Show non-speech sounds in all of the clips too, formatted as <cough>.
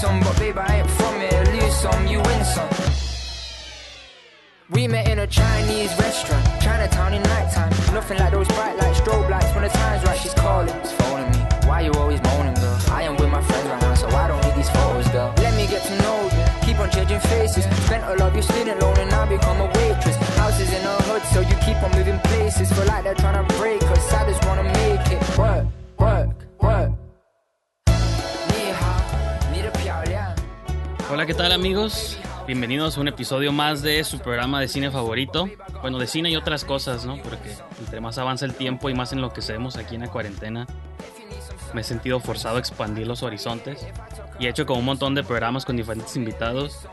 sum, but babe, I ain't from lose some, you win some. We met in a Chinese restaurant, Chinatown in nighttime. Nothing like those bright light strobe lights when the time's right. She's calling, she's phoning me. Why you always moaning, girl? I am with my friends right now, so I don't need these photos, girl. Let me get to know you. Keep on changing faces. Spent all of your student loan and now become a waitress. Houses in the hood, so you keep on moving places. Feel like they're trying to break us. I just wanna make it work, work. Hola, ¿qué tal amigos? Bienvenidos a un episodio más de su programa de cine favorito. Bueno, de cine y otras cosas, ¿no? Porque entre más avanza el tiempo y más en lo que enloquecemos aquí en la cuarentena, me he sentido forzado a expandir los horizontes y he hecho como un montón de programas con diferentes invitados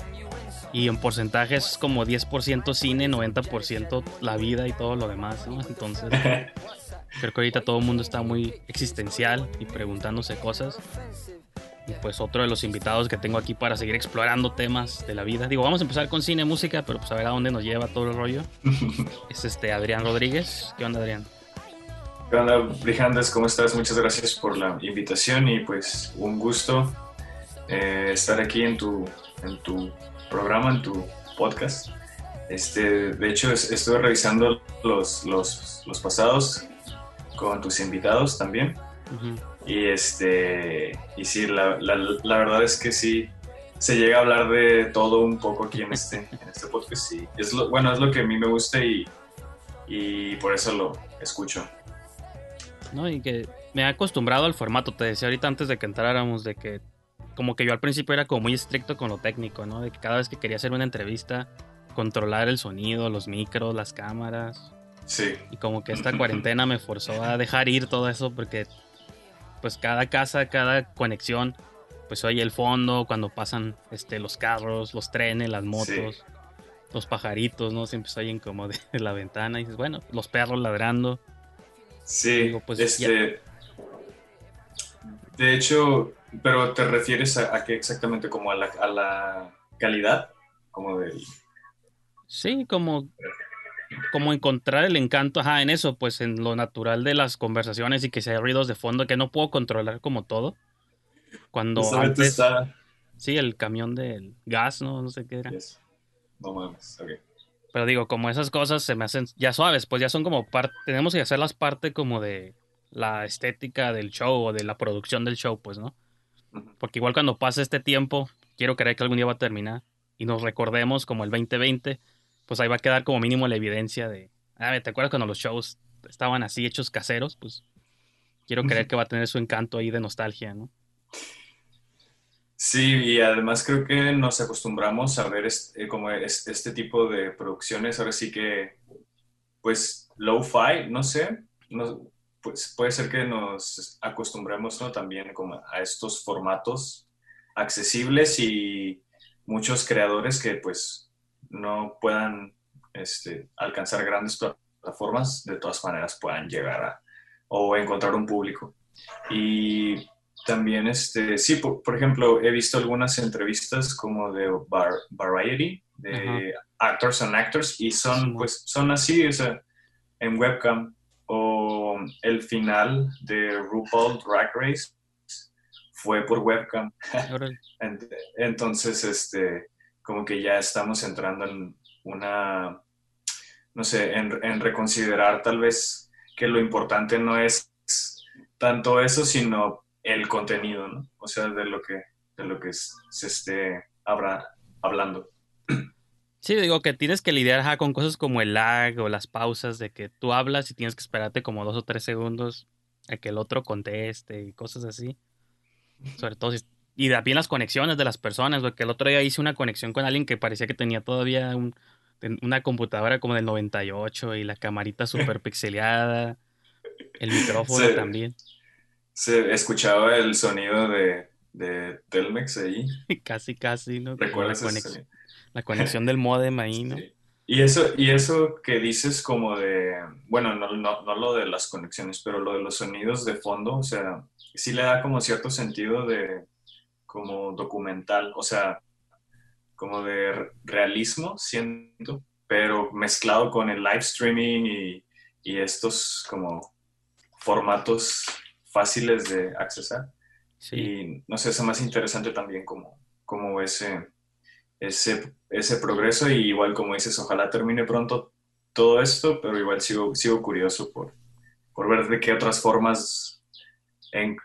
y en porcentajes como 10% cine, 90% la vida y todo lo demás, ¿no? Entonces, <laughs> creo que ahorita todo el mundo está muy existencial y preguntándose cosas. Y pues otro de los invitados que tengo aquí para seguir explorando temas de la vida. Digo, vamos a empezar con cine, música, pero pues a ver a dónde nos lleva todo el rollo. <laughs> es este Adrián Rodríguez. ¿Qué onda, Adrián? ¿Qué onda, Brijandes? ¿Cómo estás? Muchas gracias por la invitación y pues un gusto eh, estar aquí en tu, en tu programa, en tu podcast. Este, de hecho, estuve revisando los, los, los, pasados con tus invitados también. Y este y sí, la, la, la, verdad es que sí, se llega a hablar de todo un poco aquí en este, <laughs> en este podcast. Y es lo, bueno, es lo que a mí me gusta y, y por eso lo escucho. ¿no? Y que me he acostumbrado al formato, te decía ahorita antes de que entráramos, de que como que yo al principio era como muy estricto con lo técnico, ¿no? De que cada vez que quería hacer una entrevista, controlar el sonido, los micros, las cámaras. Sí. Y como que esta <laughs> cuarentena me forzó a dejar ir todo eso porque pues cada casa, cada conexión, pues oye el fondo cuando pasan este, los carros, los trenes, las motos, los pajaritos, ¿no? Siempre se oyen como de la ventana y dices, bueno, los perros ladrando. Sí, pues, este, de hecho, pero te refieres a, qué exactamente, como a la, a la calidad, como del... Sí, como, como encontrar el encanto, ajá, en eso, pues en lo natural de las conversaciones y que si hay ruidos de fondo que no puedo controlar como todo. Cuando antes... Está... Sí, el camión del gas, ¿no? No sé qué era. No mames, ok. Pero digo, como esas cosas se me hacen ya suaves, pues ya son como parte, tenemos que hacerlas parte como de la estética del show o de la producción del show, pues, ¿no? Porque igual cuando pase este tiempo, quiero creer que algún día va a terminar y nos recordemos como el 2020, pues ahí va a quedar como mínimo la evidencia de, ah, ¿te acuerdas cuando los shows estaban así hechos caseros? Pues quiero creer que va a tener su encanto ahí de nostalgia, ¿no? Sí, y además creo que nos acostumbramos a ver este, como este, tipo de producciones, ahora sí que, pues, low-fi, no sé, pues puede ser que nos acostumbremos ¿no? también como a estos formatos accesibles y muchos creadores que pues no puedan este, alcanzar grandes plataformas, de todas maneras puedan llegar a o encontrar un público. Y también, este, sí, por, ejemplo, he visto algunas entrevistas como de Variety, de Actors and Actors, y son, pues, son así, o sea, en webcam. O el final de RuPaul Drag Race fue por webcam. <laughs> Entonces, este, como que ya estamos entrando en una, no sé, en, en reconsiderar tal vez que lo importante no es tanto eso, sino el contenido, ¿no? O sea, de lo que, de lo que se esté hablando. Sí, digo que tienes que lidiar con cosas como el lag o las pausas de que tú hablas y tienes que esperarte como dos o tres segundos a que el otro conteste y cosas así. Sobre todo si, y también las conexiones de las personas, porque el otro día hice una conexión con alguien que parecía que tenía todavía una computadora como del 98 y la camarita súper pixeleada El micrófono también. Se escuchaba el sonido de, de Telmex ahí. <laughs> casi, casi, ¿no? ¿Recuerdas la, conexión, la conexión del modem ahí, ¿no? Y eso, y eso que dices como de, bueno, no, no, no, lo de las conexiones, pero lo de los sonidos de fondo, o sea, sí le da como cierto sentido de como documental, o sea, como de realismo, siento, pero mezclado con el live streaming y, y estos como formatos fáciles de accesar. Y no sé, es más interesante también como, como ese, ese, ese progreso y igual como dices, ojalá termine pronto todo esto, pero igual sigo, sigo curioso por, por ver de qué otras formas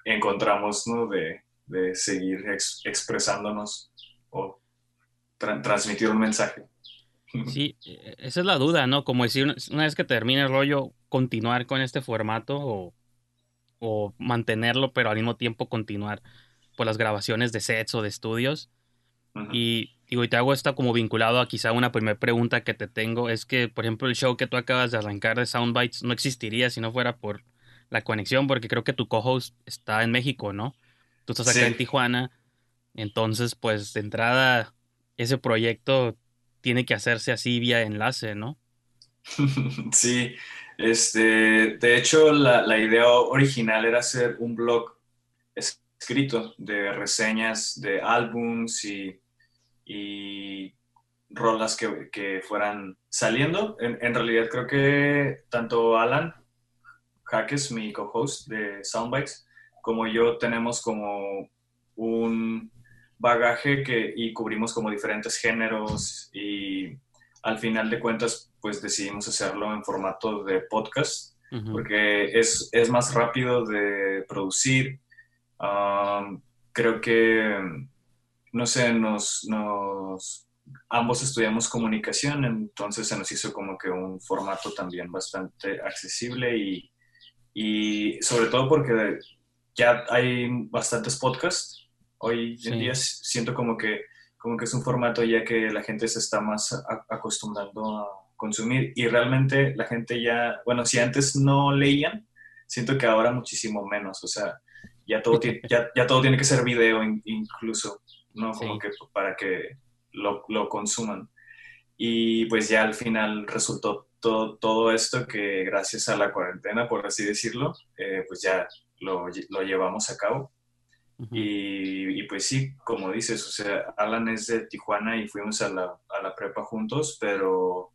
encontramos ¿no? de, de seguir expresándonos o transmitir un mensaje. Sí, e, esa es la duda, ¿no? Como decir, una vez que termine el rollo, continuar con este formato o, o mantenerlo, pero al mismo tiempo continuar por las grabaciones de sets o de estudios. Y digo, y te hago esta como vinculado a quizá una primera pregunta que te tengo, es que, por ejemplo, el show que tú acabas de arrancar de Soundbites no existiría si no fuera por la conexión, porque creo que tu co-host está en México, ¿no? Tú estás acá en Tijuana, entonces, pues, de entrada, ese proyecto tiene que hacerse así vía enlace, ¿no? <laughs> Sí, este, de hecho, la, la idea original era hacer un blog escrito de reseñas de álbums y y rolas que, que fueran saliendo. En, en, realidad creo que tanto Alan Jaques, mi co-host de Soundbites, como yo tenemos como un bagaje que, y cubrimos como diferentes géneros y al final de cuentas pues decidimos hacerlo en formato de podcast porque es, es, más rápido de producir. Um, creo que no sé, nos, nos, ambos estudiamos comunicación, entonces se nos hizo como que un formato también bastante accesible y, y sobre todo porque ya hay bastantes podcasts. Hoy en día siento como que, como que es un formato ya que la gente se está más acostumbrando a consumir y realmente la gente ya, bueno, si antes no leían, siento que ahora muchísimo menos, o sea, ya todo, <laughs> ya, ya todo tiene que ser video incluso. ¿no? Como que para que lo, lo, consuman. Y pues ya al final resultó todo, todo esto que gracias a la cuarentena, por así decirlo, eh, pues ya lo, lo, llevamos a cabo. y, y, pues sí, como dices, o sea, Alan es de Tijuana y fuimos a la, a la prepa juntos, pero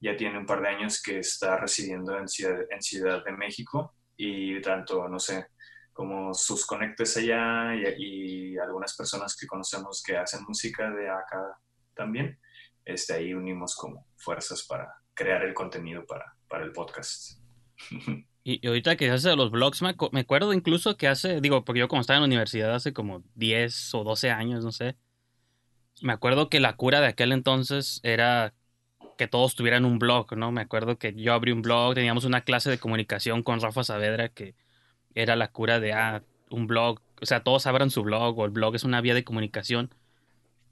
ya tiene un par de años que está residiendo en Ciudad, en Ciudad de México y tanto, no sé, como sus conectes allá y, algunas personas que conocemos que hacen música de acá también, este, ahí unimos como fuerzas para crear el contenido para, para el podcast. <laughs> Y, ahorita que hace los blogs, me, me, acuerdo incluso que hace, digo, porque yo como estaba en la universidad hace como 10 o 12 años, no sé, me acuerdo que la cura de aquel entonces era que todos tuvieran un blog, ¿no? Me acuerdo que yo abrí un blog, teníamos una clase de comunicación con Rafa Saavedra que era la cura de, ah, un blog, o sea, todos abran su blog o el blog es una vía de comunicación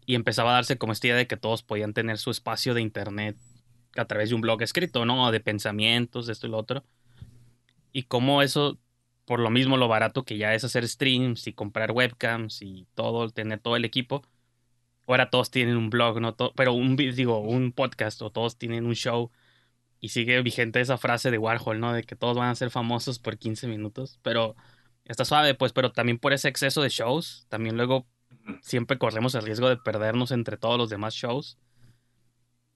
y empezaba a darse como esta idea de que todos podían tener su espacio de internet a través de un blog escrito, ¿no? De pensamientos, esto y lo otro. Y cómo eso, por lo mismo lo barato que ya es hacer streams y comprar webcams y todo, tener todo el equipo, ahora todos tienen un blog, ¿no? pero un, digo, un podcast o todos tienen un show y sigue vigente esa frase de Warhol, ¿no? De que todos van a ser famosos por 15 minutos, pero está suave, pues, pero también por ese exceso de shows, también luego siempre corremos el riesgo de perdernos entre todos los demás shows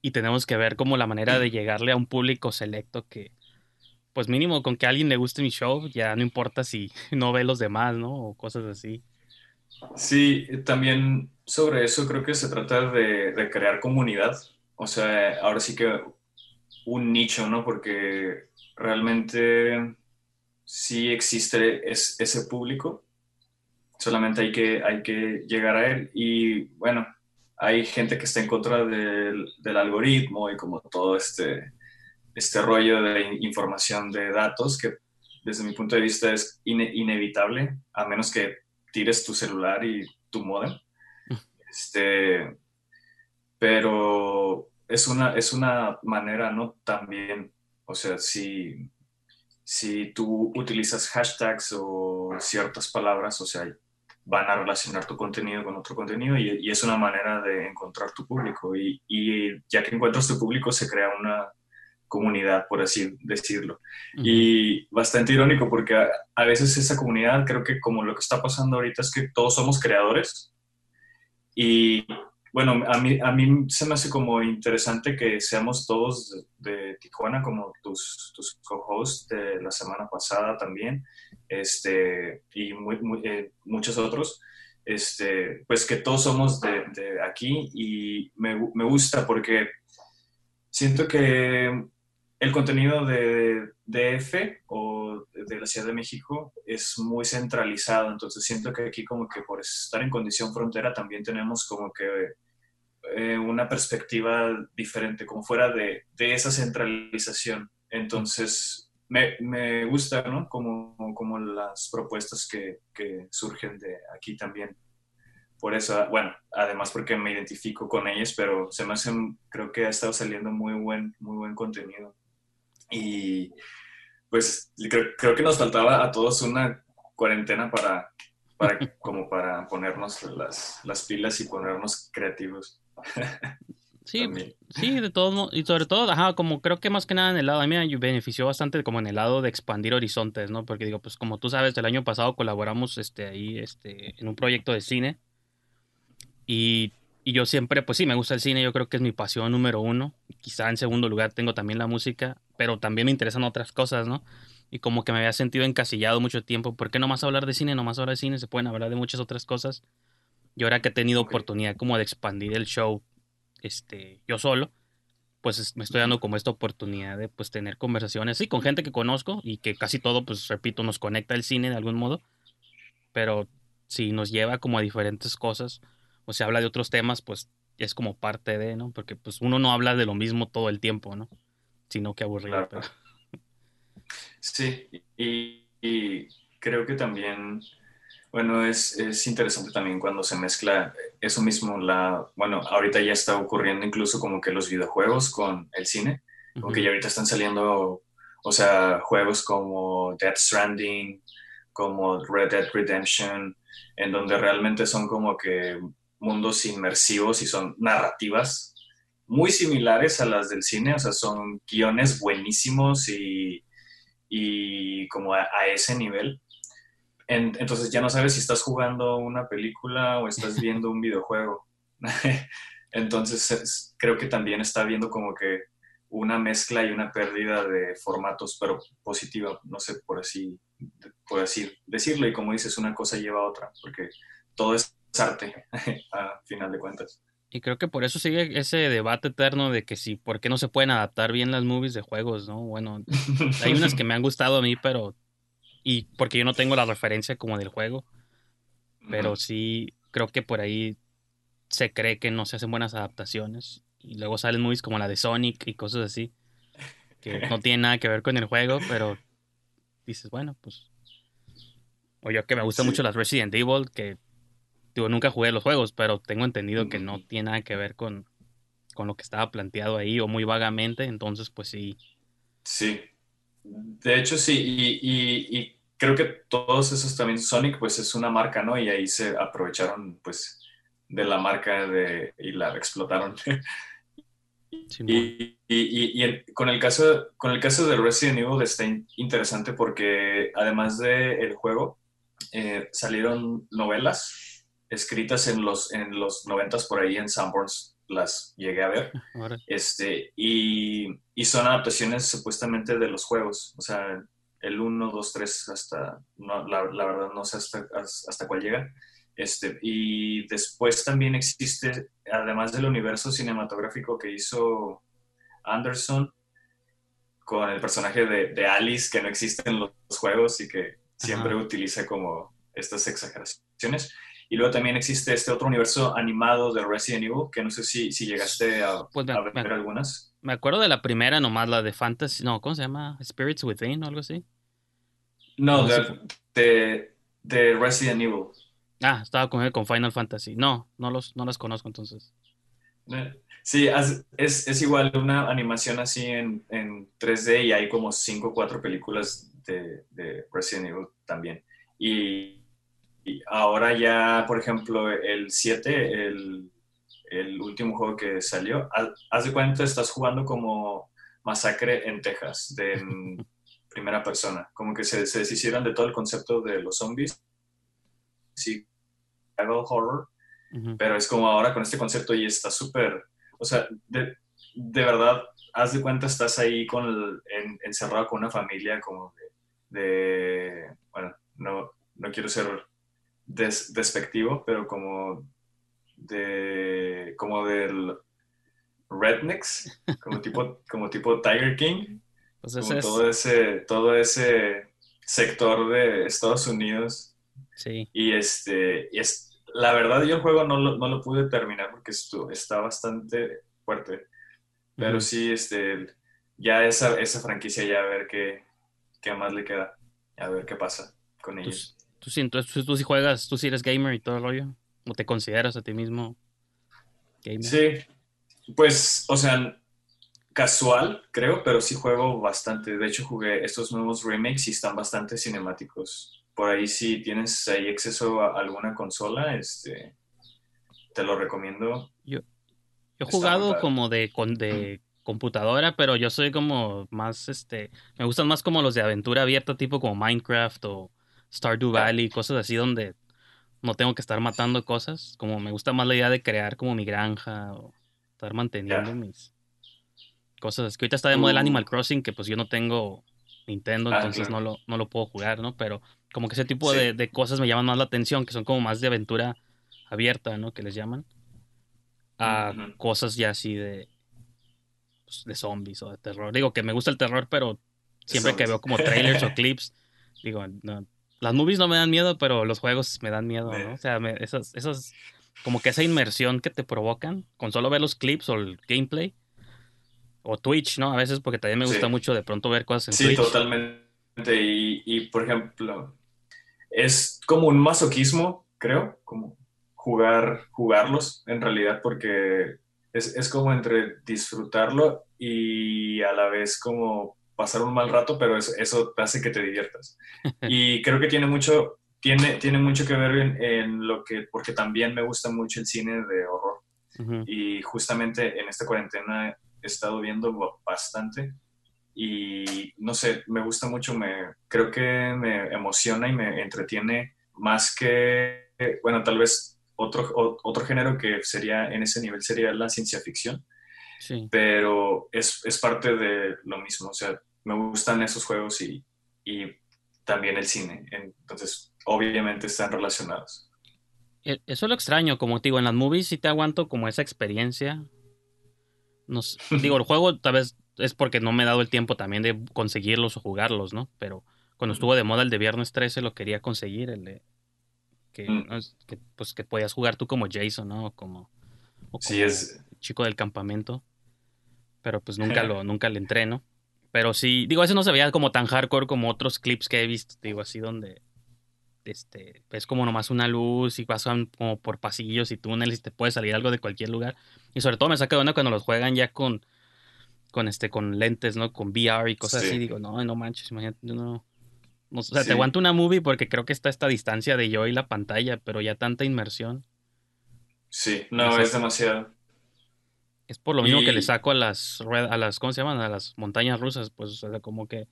y tenemos que ver como la manera de llegarle a un público selecto que, pues mínimo con que a alguien le guste mi show, ya no importa si <laughs> no ve los demás, ¿no? O cosas así. Sí, también sobre eso creo que se trata de, crear comunidad. O sea, ahora sí que un nicho, ¿no? Porque realmente sí existe ese público, solamente hay que, hay que llegar a él y bueno, hay gente que está en contra del, algoritmo y como todo este, este rollo de información de datos que desde mi punto de vista es inevitable, a menos que tires tu celular y tu modem. Mm. Este, pero es una, es una manera, ¿no? También, o sea, si, si tú utilizas hashtags o ciertas palabras, o sea, van a relacionar tu contenido con otro contenido y, es una manera de encontrar tu público. Y, y, ya que encuentras tu público, se crea una comunidad, por así decirlo. Y bastante irónico porque a, a, veces esa comunidad, creo que como lo que está pasando ahorita es que todos somos creadores. Y bueno, a mí, a mí se me hace como interesante que seamos todos de, Tijuana, como tus, tus co-hosts de la semana pasada también, este, y muy, eh, muchos otros, este, pues que todos somos de, de aquí y me, me, gusta porque siento que el contenido de DF o de la Ciudad de México es muy centralizado, entonces siento que aquí como que por estar en condición frontera también tenemos como que eh, una perspectiva diferente, como fuera de, de esa centralización. Entonces, me, me, gusta, ¿no? Como, como las propuestas que, que, surgen de aquí también. Por eso, bueno, además porque me identifico con ellas, pero se me hace, creo que ha estado saliendo muy buen, muy buen contenido. Y pues creo, creo que nos faltaba a todos una cuarentena para, para <laughs> como para ponernos las, las pilas y ponernos creativos. <laughs> Sí, sí, de todo, y sobre todo, ajá, como creo que más que nada en el lado, a mí me benefició bastante como en el lado de expandir horizontes, ¿no? Porque digo, pues como tú sabes, el año pasado colaboramos este, ahí este, en un proyecto de cine y, y yo siempre, pues sí, me gusta el cine, yo creo que es mi pasión número uno, quizá en segundo lugar tengo también la música, pero también me interesan otras cosas, ¿no? Y como que me había sentido encasillado mucho tiempo, ¿por qué no más hablar de cine? No más hablar de cine, se pueden hablar de muchas otras cosas. Y ahora que he tenido oportunidad como de expandir el show este, yo solo, pues me estoy dando como esta oportunidad de pues tener conversaciones, sí, con gente que conozco y que casi todo, pues repito, nos conecta el cine de algún modo, pero si nos lleva como a diferentes cosas o se habla de otros temas, pues es como parte de, ¿no? Porque pues uno no habla de lo mismo todo el tiempo, ¿no? Sino que aburrido. <laughs> Sí, y, y creo que también bueno, es, es, interesante también cuando se mezcla eso mismo, la, bueno, ahorita ya está ocurriendo incluso como que los videojuegos con el cine, como que ya ahorita están saliendo, o sea, juegos como Death Stranding, como Red Dead Redemption, en donde realmente son como que mundos inmersivos y son narrativas muy similares a las del cine, o sea, son guiones buenísimos y, y como a, a ese nivel entonces ya no sabes si estás jugando una película o estás <laughs> viendo un videojuego. <laughs> entonces creo que también está viendo como que una mezcla y una pérdida de formatos, pero positiva, no sé por así, por así decirlo. Y como dices, una cosa lleva a otra, porque todo es arte <laughs> a final de cuentas. Y creo que por eso sigue ese debate eterno de que si, ¿por qué no se pueden adaptar bien las movies de juegos, no? Bueno, hay unas que me han gustado a mí, pero y porque yo no tengo la referencia como del juego. Pero sí creo que por ahí se cree que no se hacen buenas adaptaciones. Y luego salen movies como la de Sonic y cosas así. Que no tienen nada que ver con el juego, pero dices, bueno, pues. O yo que me gustan mucho las Resident Evil, que digo, nunca jugué los juegos, pero tengo entendido que no tiene nada que ver con, con lo que estaba planteado ahí, o muy vagamente, entonces pues sí. Sí. De hecho, sí, y, y creo que todos esos también, Sonic pues es una marca, ¿no? Y ahí se aprovecharon pues de la marca de, y la explotaron. y, y, y con, el caso, con el caso de Resident Evil está interesante porque además del el juego, eh, salieron novelas escritas en los, en los 90 por ahí en Sanborns las llegué a ver. <laughs> Este, y, y, son adaptaciones supuestamente de los juegos. O sea, el 1, 2, 3 hasta, no, la, la, verdad no sé hasta, hasta cuál llega. Este, y después también existe, además del universo cinematográfico que hizo Anderson, con el personaje de, de Alice, que no existe en los juegos y que siempre utiliza como estas exageraciones. Y luego también existe este otro universo animado de Resident Evil, que no sé si, si llegaste a, pues a ver algunas. Me acuerdo de la primera nomás, la de Fantasy, no, ¿cómo se llama? Spirits Within o algo así. No, de, de, Resident Evil. Ah, estaba con, con Final Fantasy. No, no los, no los conozco entonces. Sí, es, es igual una animación así en, en 3D y hay como 5 o 4 películas de, de Resident Evil también. Y, y ahora ya, por ejemplo, el 7, el, el último juego que salió, haz- de cuenta, estás jugando como Masacre en Texas, de en <laughs> primera persona. Como que se, se deshicieron de todo el concepto de los zombies. Sí, horror, Ujú. pero es como ahora con este concepto y está súper, o sea, de, de verdad, haz de cuenta, estás ahí con el- en- encerrado con una familia como de, de- bueno, no, no quiero ser des- despectivo, pero como de, como del rednecks, como tipo, <laughs> como tipo Tiger King, Pues como es, todo ese, todo ese sector de Estados Unidos sí. y este, y es, la verdad yo el juego no lo, no lo pude terminar porque está bastante fuerte. Pero sí, este, ya esa, esa franquicia ya a ver qué, qué más le queda. A ver qué pasa con Tú, ellos. Tú, sí, entonces, tú, tú sí juegas, tú sí eres gamer y todo el rollo. ¿O te consideras a ti mismo gamer? Sí, pues, o sea, casual, creo, pero sí juego bastante. De hecho, jugué estos nuevos remakes y están bastante cinemáticos. Por ahí si tienes ahí acceso a alguna consola, este, te lo recomiendo. Yo he jugado como de, con, de computadora, pero yo soy como más, este, me gustan más como los de aventura abierta, tipo como Minecraft o Stardew. Valley, cosas así donde no tengo que estar matando cosas. Como me gusta más la idea de crear como mi granja o estar manteniendo mis cosas. Es que ahorita está de moda el Animal Crossing, que pues yo no tengo Nintendo, Ah, entonces claro. no, lo, no lo puedo jugar, ¿no? Pero como que ese tipo Sí. de, de cosas me llaman más la atención, que son como más de aventura abierta, ¿no? Que les llaman. A cosas ya así de, pues, de zombies o de terror. Digo que me gusta el terror, pero siempre que veo como trailers o <laughs> clips, digo, no, las movies no me dan miedo, pero los juegos me dan miedo, ¿no? O sea, me- esas, esas, como que esa inmersión que te provocan con solo ver los clips o el gameplay. O Twitch, ¿no? A veces porque también me gusta Sí. mucho de pronto ver cosas en Sí, Twitch. totalmente. Y, y, por ejemplo, es como un masoquismo, creo, como jugar, jugarlos en realidad, porque es, es como entre disfrutarlo y a la vez como pasar un mal rato, pero eso, eso hace que te diviertas. <laughs> Y creo que tiene mucho, tiene, tiene mucho que ver en, en lo que, porque también me gusta mucho el cine de horror. Ujú. Y justamente en esta cuarentena he estado viendo ba- bastante y no sé, me gusta mucho, me, creo que me emociona y me entretiene más que, bueno, tal vez otro, o- otro género que sería en ese nivel sería la ciencia ficción, Sí. pero es, es parte de lo mismo, o sea, me gustan esos juegos y, y también el cine, entonces obviamente están relacionados. E- Eso es lo extraño, como te digo, en las movies sí te aguanto como esa experiencia. No sé, <laughs> digo, el juego tal vez es porque no me he dado el tiempo también de conseguirlos o jugarlos, ¿no? Pero cuando estuvo de moda el de Viernes 13 lo quería conseguir, el de que, Mm. que, pues que podías jugar tú como Jason, ¿no? O como, o Sí, como es, chico del campamento. Pero pues <laughs> nunca lo, nunca le entré, ¿no? Pero sí, digo, ese no se veía como tan hardcore como otros clips que he visto, digo, así donde este, ves como nomás una luz y vas como por pasillos y túneles y te puede salir algo de cualquier lugar. Y sobre todo me saca de onda cuando los juegan ya con, con este, con lentes, ¿no? Con VR y cosas Sí. así. Digo, no, no manches, imagínate, no. no, o sea, Sí. te aguanto una movie porque creo que está esta distancia de yo y la pantalla, pero ya tanta inmersión. sí, no, es demasiado. Es por lo mismo que le saco a las ruedas, a las, ¿cómo se llaman? A las montañas rusas, pues, o sea, como que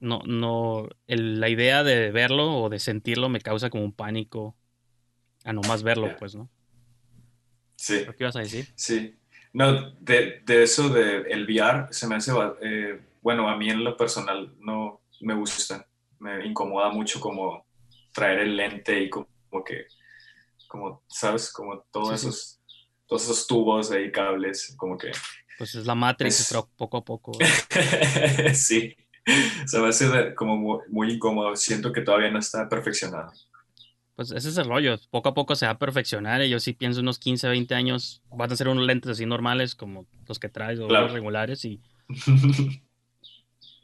no, no, el- la idea de verlo o de sentirlo me causa como un pánico a nomás verlo, pues, ¿no? Sí. ¿Qué ibas a decir? Sí, no, de, de eso de el VR se me hace, eh, bueno, a mí en lo personal no me gusta, me incomoda mucho como traer el lente y como, como que, como, ¿sabes? Como todos Sí, sí. Todos esos tubos ahí, cables, como que, Pues es la Matrix, Es- pero poco a poco. <laughs> sí, se me hace como muy, muy incómodo, siento que todavía no está perfeccionado. Pues ese es el rollo, poco a poco se va a perfeccionar y yo sí pienso unos 15, 20 años van a ser unos lentes así normales como los que traes o Claro. unos regulares y <laughs>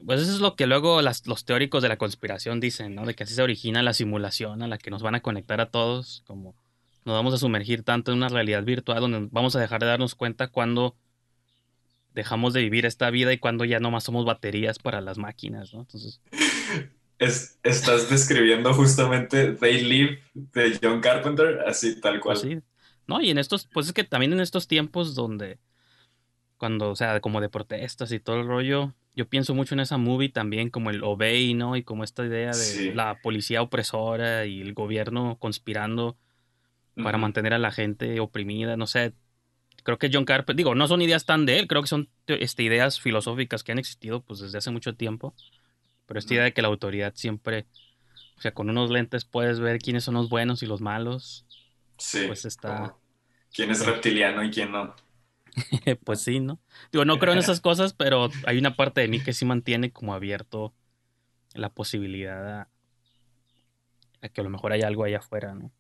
pues eso es lo que luego las- los teóricos de la conspiración dicen, ¿no? De que así se origina la simulación a la que nos van a conectar a todos, como nos vamos a sumergir tanto en una realidad virtual donde vamos a dejar de darnos cuenta cuando dejamos de vivir esta vida y cuando ya nomás somos baterías para las máquinas, ¿no? Entonces, Es, estás describiendo justamente They Live de John Carpenter, así tal cual. Así. No, y en estos, pues es que también en estos tiempos donde, cuando, o sea, como de protestas y todo el rollo, yo pienso mucho en esa movie también, como el Obey, ¿no? Y como esta idea de Sí. la policía opresora y el gobierno conspirando para mantener a la gente oprimida, no sé. Creo que John Carpenter, digo, no son ideas tan de él, creo que son te- este, ideas filosóficas que han existido pues desde hace mucho tiempo. Pero esta idea de que la autoridad siempre, o sea, con unos lentes puedes ver quiénes son los buenos y los malos, Sí. pues está- ¿Quién es reptiliano y quién no? <laughs> pues sí, ¿no? Digo, no creo en esas <laughs> cosas, pero hay una parte de mí que sí mantiene como abierto la posibilidad a, a que a lo mejor hay algo allá afuera, ¿no?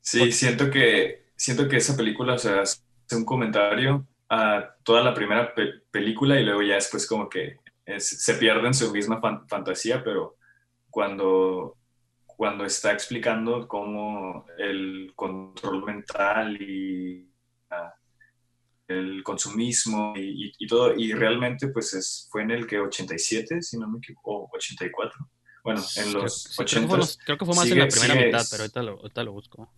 Sí, siento que, siento que esa película, o sea, hace un comentario a toda la primera pe- película y luego ya después como que es- se pierde en su misma fan- fantasía, pero cuando, cuando está explicando cómo el control mental y ah, el consumismo y, y- y todo, y realmente pues es, fue en el que 87, si no me equivoco, o 84. Bueno, en los sí, creo que 80 fue, los- creo que fue más en la primera sigue- mitad, pero ahorita lo, ahorita lo busco.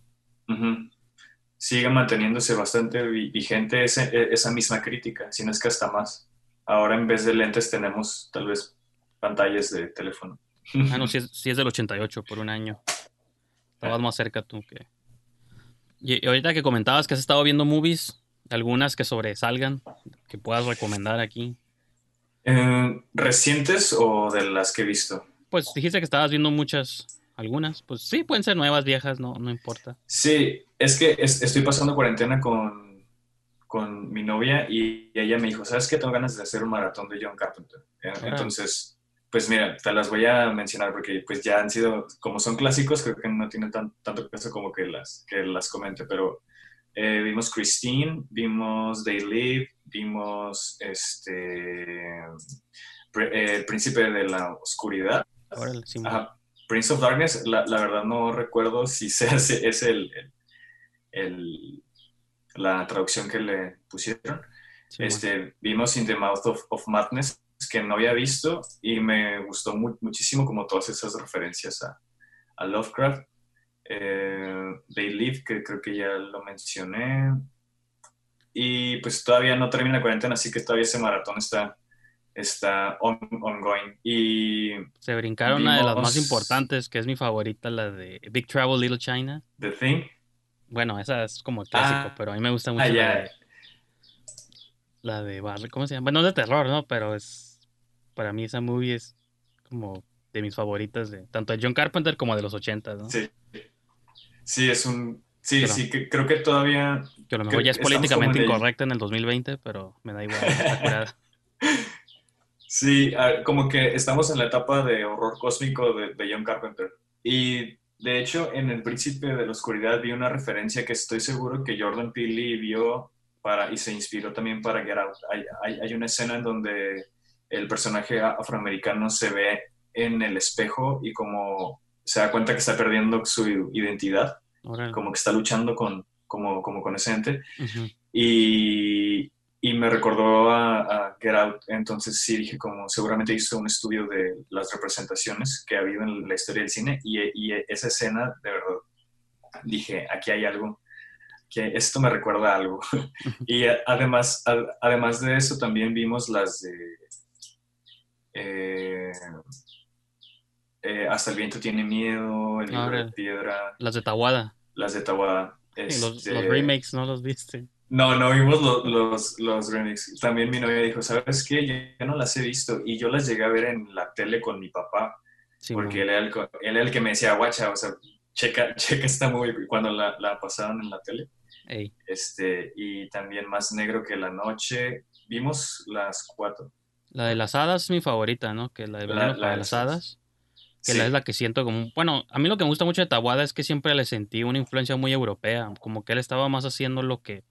Sigue manteniéndose bastante vi- vigente ese- e- esa misma crítica, si no es que hasta más. Ahora en vez de lentes tenemos tal vez pantallas de teléfono. Ah, no, sí es, sí es del 88 por un año. Estabas más cerca tú que... Y y ahorita que comentabas que has estado viendo movies, algunas que sobresalgan, que puedas recomendar aquí. Eh, ¿Recientes o de las que he visto? Pues dijiste que estabas viendo muchas, algunas, pues sí, pueden ser nuevas, viejas, no, no importa. Sí, es que es- estoy pasando cuarentena con, con mi novia y ella me dijo, ¿sabes qué? Tengo ganas de hacer un maratón de John Carpenter. Eh. Entonces, pues mira, te las voy a mencionar porque pues ya han sido, como son clásicos, creo que no tienen tan- tanto peso como que las, que las comente, pero eh, vimos Christine, vimos They Live, vimos este, eh, El Príncipe de la Oscuridad. Órale, sí, Ajá. Prince of Darkness, la, la verdad no recuerdo si sea, <laughs> es el, el- el- la traducción que le pusieron. sí, bueno. Este, vimos In the Mouth of, of Madness, que no había visto y me gustó mu- muchísimo como todas esas referencias a, a Lovecraft. Eh, They Live, que creo que ya lo mencioné. Y pues todavía no termina la cuarentena, así que todavía ese maratón está, está on- ongoing. Y Se brincaron una de las más importantes, que es mi favorita, la de Big Travel Little China. The Thing, Bueno, esa es como clásico, Ah. pero a mí me gusta mucho Ah, la, de, la de Barry, ¿cómo se llama? Bueno, no es de terror, ¿no? Pero es, para mí esa movie es como de mis favoritas, de tanto de John Carpenter como de los 80, ¿no? Sí. Sí, es un. Sí, Pero- sí, que, creo que todavía. Que a lo mejor ya es políticamente el- incorrecta en el 2020, pero me da igual. <laughs> Sí, como que estamos en la etapa de horror cósmico de, de John Carpenter. Y de hecho, en El Príncipe de la Oscuridad vi una referencia que estoy seguro que Jordan Peele vio para, y se inspiró también para Get Out. Hay, hay, hay una escena en donde el personaje afroamericano se ve en el espejo y como se da cuenta que está perdiendo su identidad, como que está luchando con, como, como con ese ente. Ujú. Y, y me recordó a, a Get Out, entonces sí dije como seguramente hizo un estudio de las representaciones que ha habido en la historia del cine y, y esa escena, de verdad, dije, aquí hay algo, que esto me recuerda a algo. y además, a- además de eso también vimos las de... eh, eh, Hasta el viento tiene miedo, el libro de Órale. piedra, Las de Tawada. las de Tawada. Sí, los, este, los remakes, ¿no los viste? No, no vimos lo- los, los remixes. También mi novia dijo, ¿sabes qué? Yo, no las he visto. Y yo las llegué a ver en la tele con mi papá, Sí, porque él, era el, co- él era el que me decía, guacha, o sea, checa, <laughs> checa esta movie cuando la, la pasaron en la tele. Ey, Este, y también Más Negro que la Noche. Vimos las cuatro. La de las hadas es mi favorita, ¿no? Que la de La- la de las hadas. Que Sí. la es la que siento como... Bueno, a mí lo que me gusta mucho de Tawada es que siempre le sentí una influencia muy europea. Como que él estaba más haciendo lo que...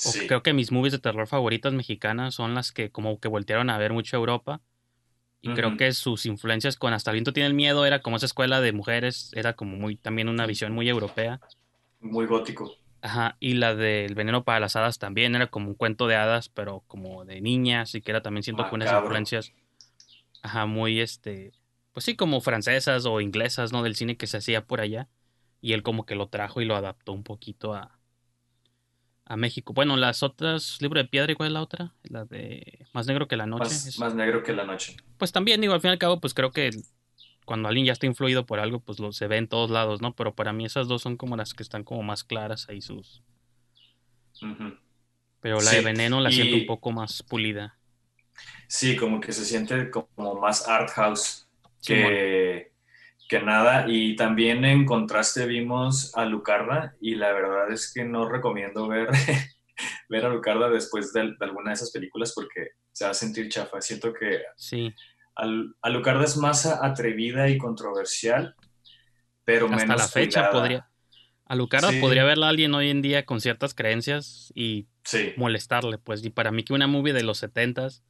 Sí. creo que mis movies de terror favoritas mexicanas son las que como que voltearon a ver mucho Europa. Y creo que sus influencias con Hasta el viento tiene el miedo era como esa escuela de mujeres, era como muy también una visión muy europea. Muy gótico. Ajá, y la del veneno para las hadas también era como un cuento de hadas, pero como de niñas, y que era también siento que unas Macabro. influencias, ajá, muy este, pues sí, como francesas o inglesas, ¿no? Del cine que se hacía por allá. Y él como que lo trajo y lo adaptó un poquito a, a México. Bueno, las otras, Libro de Piedra, ¿y cuál es la otra? La de Más Negro que la Noche. Más, Es- más negro que la noche. Pues también, digo, al fin y al cabo, pues creo que cuando alguien ya está influido por algo, pues lo se ve en todos lados, ¿no? Pero para mí esas dos son como las que están como más claras ahí sus... Pero la Sí, de Veneno la y- siento un poco más pulida. Sí, como que se siente como más art house que, que nada. Y también en contraste vimos a Lucarda y la verdad es que no recomiendo ver, <laughs> ver a Lucarda después de, de alguna de esas películas porque se va a sentir chafa. Siento que Sí, al- Alucarda es más atrevida y controversial, pero hasta menos la fecha cuidada. podría... A Lucarda Sí. podría verla alguien hoy en día con ciertas creencias y Sí. molestarle, pues. Y para mí que una movie de los setentas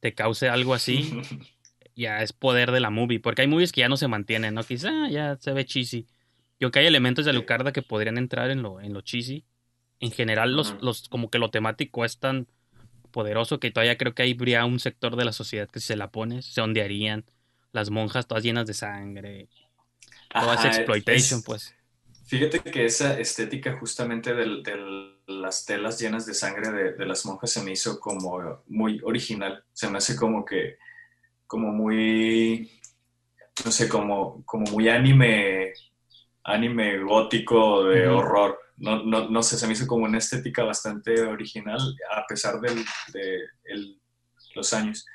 te cause algo así, <laughs> ya es poder de la movie. Porque hay movies que ya no se mantienen, ¿no? Quizá ya se ve cheesy. Yo que hay elementos de Sí. Alucarda que podrían entrar en lo, en lo cheesy. En general, los, los, como que lo temático es tan poderoso que todavía creo que habría un sector de la sociedad que si se la pones, se ondearían. Las monjas todas llenas de sangre. Toda esa exploitation, es- pues. Fíjate que esa estética justamente de, las telas llenas de sangre de, de las monjas se me hizo como muy original. Se me hace como que, como muy, no sé, como, como muy anime, anime gótico de horror. No, no, no sé, se me hizo como una estética bastante original a pesar del- de el- los años.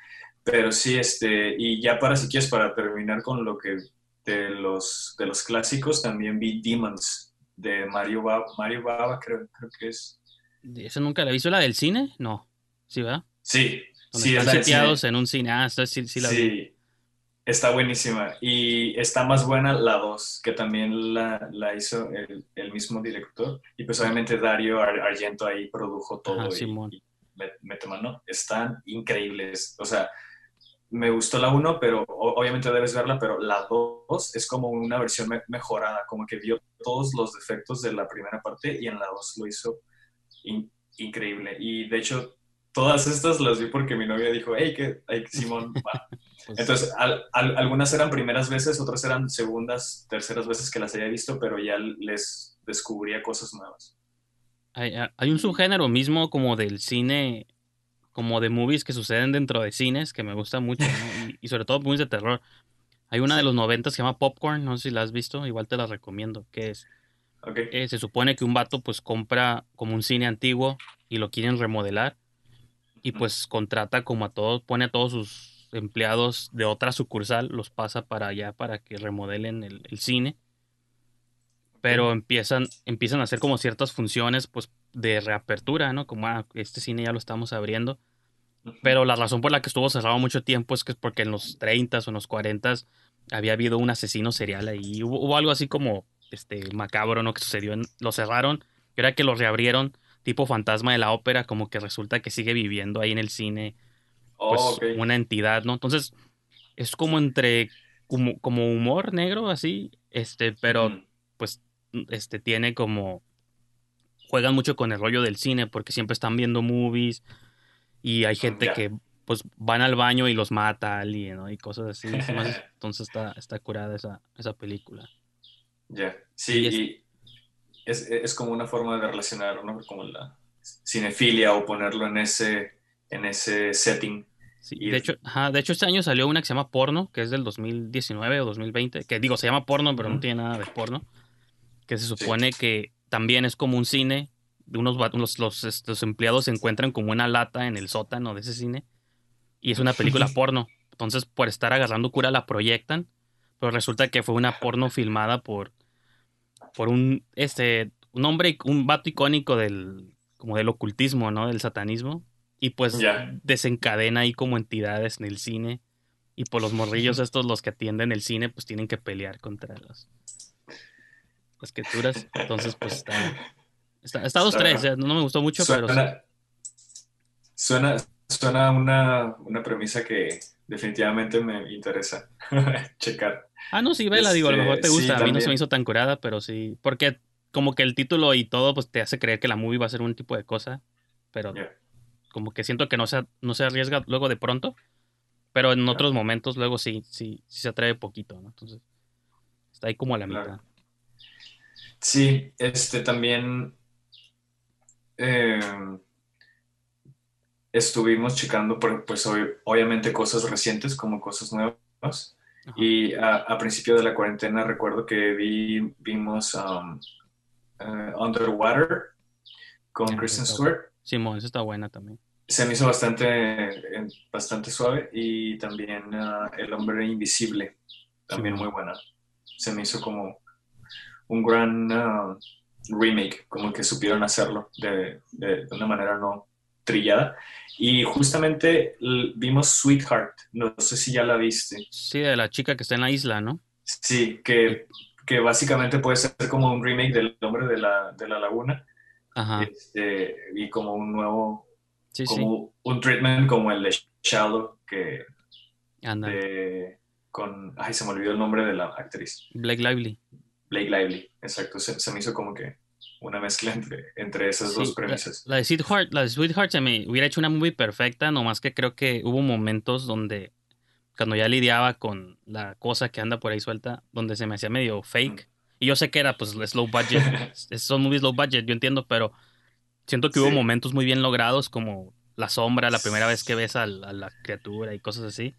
Pero sí, este, y ya para si quieres, para terminar con lo que de los, de los clásicos, también vi Demons de Mario Baba, Mario Baba creo, creo que es. ¿Esa nunca la visto? ¿La del cine? No. ¿Sí, verdad? Sí, Donde sí, es están sitiados cine. en un cine. Ah, sí, sí la vi. Sí, está buenísima. Y está más buena la 2, que también la, la hizo el, el mismo director. Y pues obviamente Dario Ar- Argento ahí produjo todo Ajá, y, Simón. y met- mete mano. Están increíbles. O sea, me gustó la 1, pero obviamente debes verla, pero la 2 es como una versión me- mejorada, como que vio todos los defectos de la primera parte y en la 2 lo hizo in- increíble. Y de hecho, todas estas las vi porque mi novia dijo, hey, que hey, Simón, <laughs> va. Pues, Entonces, al- al- algunas eran primeras veces, otras eran segundas, terceras veces que las había visto, pero ya les descubría cosas nuevas. hay, hay un subgénero mismo como del cine, como de movies que suceden dentro de cines, que me gusta mucho, ¿no? <laughs> y, y sobre todo movies de terror. Hay una de los noventas que se llama Popcorn, no sé si la has visto, igual te la recomiendo, que es, eh, se supone que un vato pues compra como un cine antiguo y lo quieren remodelar y pues contrata como a todos, pone a todos sus empleados de otra sucursal, los pasa para allá para que remodelen el, el cine. Pero empiezan, empiezan a hacer como ciertas funciones pues de reapertura, ¿no? Como ah, este cine ya lo estamos abriendo. Pero la razón por la que estuvo cerrado mucho tiempo es que es porque en los 30 o en los 40 había habido un asesino serial ahí. Hubo, hubo algo así como este macabro, ¿no? Que sucedió. En, lo cerraron y ahora que lo reabrieron, tipo fantasma de la ópera, como que resulta que sigue viviendo ahí en el cine, pues Oh, una entidad, ¿no? Entonces, es como entre, como, como humor negro, así, este, pero pues, este, tiene como, juegan mucho con el rollo del cine, porque siempre están viendo movies y hay gente ya. que, pues, van al baño y los mata alguien, ¿no? Y cosas así. <laughs> Entonces está, está curada esa, esa película. Ya, sí, Y es- y es, es como una forma de relacionar, ¿no? Como la cinefilia o ponerlo en ese, en ese setting. Sí, de hecho, ajá, de hecho este año salió una que se llama Porno, que es del 2019 o 2020, que digo, se llama Porno, pero no tiene nada de porno, que se supone que también es como un cine, de unos los, los, estos empleados se encuentran como una lata en el sótano de ese cine, y es una película <laughs> porno, entonces por estar agarrando cura la proyectan, pero resulta que fue una porno filmada por, por un, este, un hombre, un vato icónico del, como del ocultismo, ¿no? Del satanismo. Y pues desencadena ahí como entidades en el cine. Y por los morrillos estos, los que atienden el cine, pues tienen que pelear contra las, las criaturas. Entonces, pues está... Está, está dos, Está- tres, o sea, no me gustó mucho, pero suena, suena una, una premisa que definitivamente me interesa <laughs> checar. Ah, no, sí, vela, digo, a lo mejor te sí, gusta. a mí no se me hizo tan curada, pero sí. Porque como que el título y todo, pues te hace creer que la movie va a ser un tipo de cosa. Pero como que siento que no se, no se arriesga luego de pronto. Pero en otros momentos luego sí, sí, sí se atreve poquito, ¿no? Entonces, está ahí como a la Claro. mitad. Sí, este también eh, estuvimos checando, por- pues ob- obviamente cosas recientes como cosas nuevas. Ajá. Y a, a principio de la cuarentena recuerdo que vi, vimos um, eh, Underwater con Ah, Kristen Stewart. Simón, esa está buena también. Se me hizo bastante, bastante suave y también ah, El hombre invisible, también Sí. muy buena. Se me hizo como un gran ah, remake, como que supieron hacerlo de, de- de una manera no trillada. Y justamente vimos Sweetheart, no sé si ya la viste. Sí, de la chica que está en la isla, ¿no? Sí, que, que básicamente puede ser como un remake del hombre de la, de la laguna Ajá. este, y como un nuevo, Sí, sí. como un treatment como el de Shallow, que Anda. de- con, ay, se me olvidó el nombre de la actriz, Blake Lively. Blake Lively, exacto, se, se me hizo como que una mezcla entre, entre esas dos premisas. La, la de Sweetheart, la de Sweetheart se me hubiera hecho una movie perfecta, nomás que creo que hubo momentos donde, cuando ya lidiaba con la cosa que anda por ahí suelta, donde se me hacía medio fake. Y yo sé que era, pues, slow budget. <laughs> son movies low budget, yo entiendo, pero siento que hubo momentos muy bien logrados, como la sombra, la primera vez que ves al- a, la criatura y cosas así.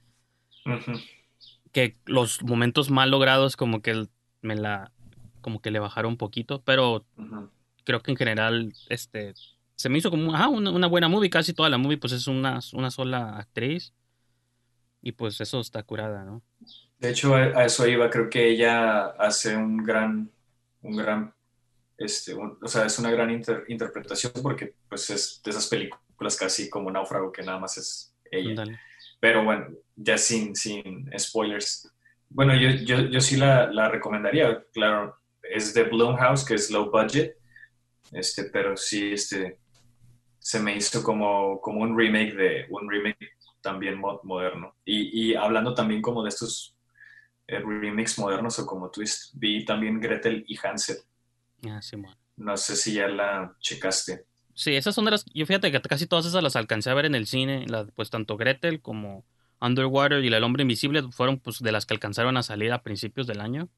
Que los momentos mal logrados, como que me la. Como que le bajaron un poquito, pero creo que en general, este, se me hizo como ajá, una, una buena movie, casi toda la movie, pues es una, una sola actriz. Y pues eso está curada, ¿no? De hecho, a, eso iba, creo que ella hace un gran, un gran, este, un- o sea, es una gran inter- interpretación porque pues es de esas películas casi como Náufrago que nada más es ella. Ándale. Pero bueno, ya sin, sin spoilers. Bueno, yo, yo, yo sí la, la recomendaría, claro, es de Blumhouse, que es low budget, este, pero sí, este, se me hizo como, como un remake de, un remake también mo- moderno. Y, y hablando también como de estos eh, remakes modernos o como twist, vi también Gretel y Hansel. Ah, sí, bueno. No sé si ya la checaste. Sí, esas son de las. Yo fíjate que casi todas esas las alcancé a ver en el cine. la- pues tanto Gretel como Underwater y El Hombre Invisible fueron pues de las que alcanzaron a salir a principios del año.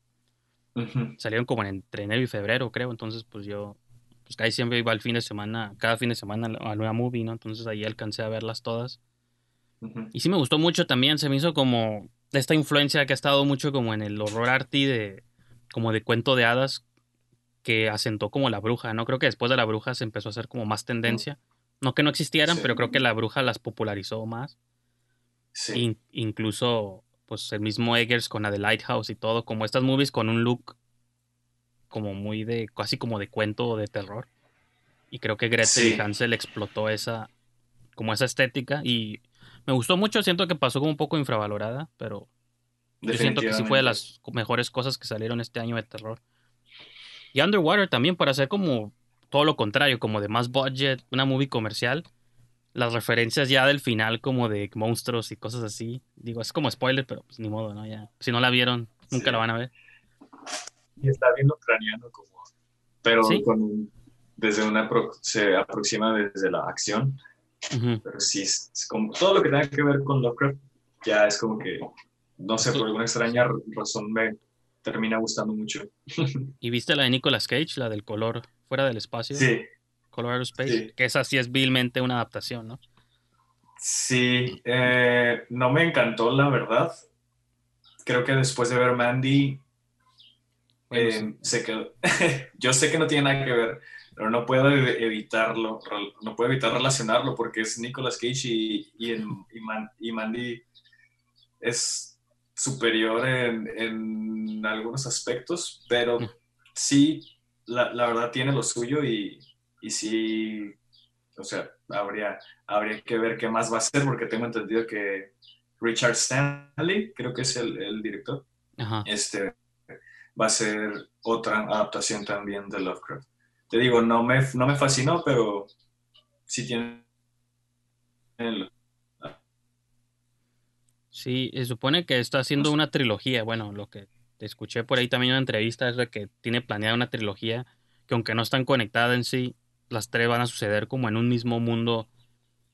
Salieron como en entre enero y febrero, creo. Entonces, pues yo. Pues casi siempre iba al fin de semana, cada fin de semana a una movie, ¿no? Entonces ahí alcancé a verlas todas. Y sí me gustó mucho también, se me hizo como esta influencia que ha estado mucho como en el horror arty de como de cuento de hadas que asentó como la bruja, ¿no? Creo que después de la bruja se empezó a hacer como más tendencia. No que no existieran, Sí. pero creo que la bruja las popularizó más. Sí, In- incluso pues el mismo Eggers con la de Lighthouse y todo, como estas movies con un look como muy de casi como de cuento o de terror. Y creo que Gretel Sí. y Hansel explotó esa como esa estética y me gustó mucho, siento que pasó como un poco infravalorada, pero yo siento que sí fue de las mejores cosas que salieron este año de terror. Y Underwater también para hacer como todo lo contrario, como de más budget, una movie comercial. Las referencias ya del final como de monstruos y cosas así. Digo, es como spoiler, pero pues ni modo, ¿no? Ya. Si no la vieron, nunca Sí. la van a ver. Y está bien ucraniano como, pero Sí. con desde una pro- se aproxima desde la acción, Ujú. pero sí es, es como todo lo que tenga que ver con Lovecraft ya es como que no sé por alguna extraña razón me termina gustando mucho. <laughs> ¿Y viste la de Nicolas Cage, la del color fuera del espacio? Sí, Color Aerospace. Sí. Que esa sí es vilmente una adaptación, ¿no? sí, eh, no me encantó la verdad. Creo que después de ver Mandy Bueno, Eh, sí. se quedó- <laughs> Yo sé que no tiene nada que ver, pero no puedo ev- evitarlo, no puedo evitar relacionarlo porque es Nicolas Cage y, y, en- y Man- y Mandy es superior en, en algunos aspectos, pero Mm. sí, la, la verdad tiene lo suyo y, y sí, o sea, habría, habría que ver qué más va a hacer porque tengo entendido que Richard Stanley, creo que es el, el director, Ajá. este va a ser otra adaptación también de Lovecraft. Te digo, no me, no me fascinó, pero sí tiene... el- Sí, se supone que está haciendo una trilogía. Bueno, lo que te escuché por ahí también en una entrevista es de que tiene planeada una trilogía que aunque no están conectadas en sí, las tres van a suceder como en un mismo mundo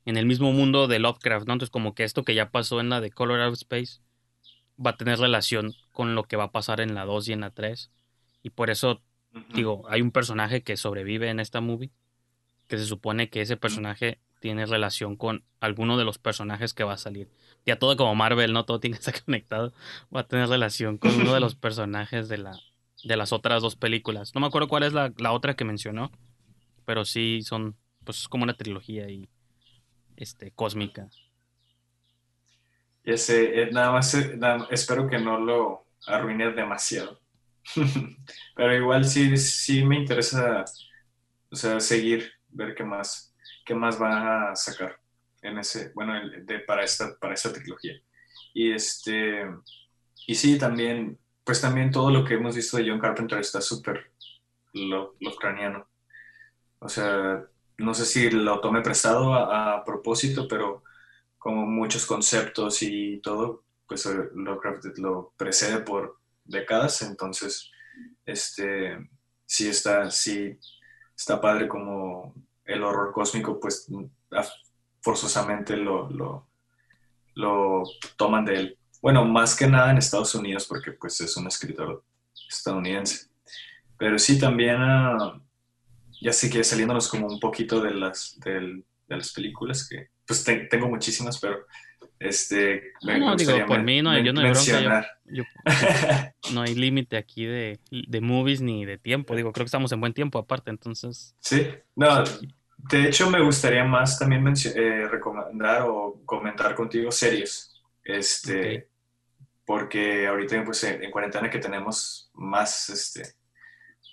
en el mismo mundo de Lovecraft, ¿no? Entonces como que esto que ya pasó en la de Color Space va a tener relación con lo que va a pasar en la 2 y en la 3. Y por eso, digo, hay un personaje que sobrevive en esta movie, que se supone que ese personaje tiene relación con alguno de los personajes que va a salir. Ya todo como Marvel, ¿no? Todo tiene que estar <laughs> conectado. Va a tener relación con uno de los <laughs> personajes de, la, de las otras dos películas. No me acuerdo cuál es la, la otra que mencionó, pero sí son, pues como una trilogía y este, cósmica. Ya sé, eh, nada más, eh, espero que no lo arruine demasiado. <laughs> Pero igual sí, sí me interesa, o sea, seguir, ver qué más, qué más van a sacar en ese, bueno, de, para esta, para esta trilogía. Y este, y sí, también, pues también todo lo que hemos visto de John Carpenter está súper lo, lo ucraniano. O sea, no sé si lo tomé prestado a propósito, pero como muchos conceptos y todo, pues eh, Lovecraft lo precede por décadas, entonces, este, sí está, sí está padre como el horror cósmico, pues forzosamente lo, lo, toman de él. Bueno, más que nada en Estados Unidos, porque pues es un escritor estadounidense. Pero sí también, ah, ya sé que saliéndonos como un poquito de las, de las películas, que pues tengo muchísimas, pero este, me no, digo, por mí no, yo no hay <laughs> no hay límite aquí de, de, movies ni de tiempo. Digo, creo que estamos en buen tiempo aparte, entonces. Sí, no, de hecho me gustaría más también eh, recomendar o comentar contigo series. Este, porque ahorita pues en, cuarentena que tenemos más, este,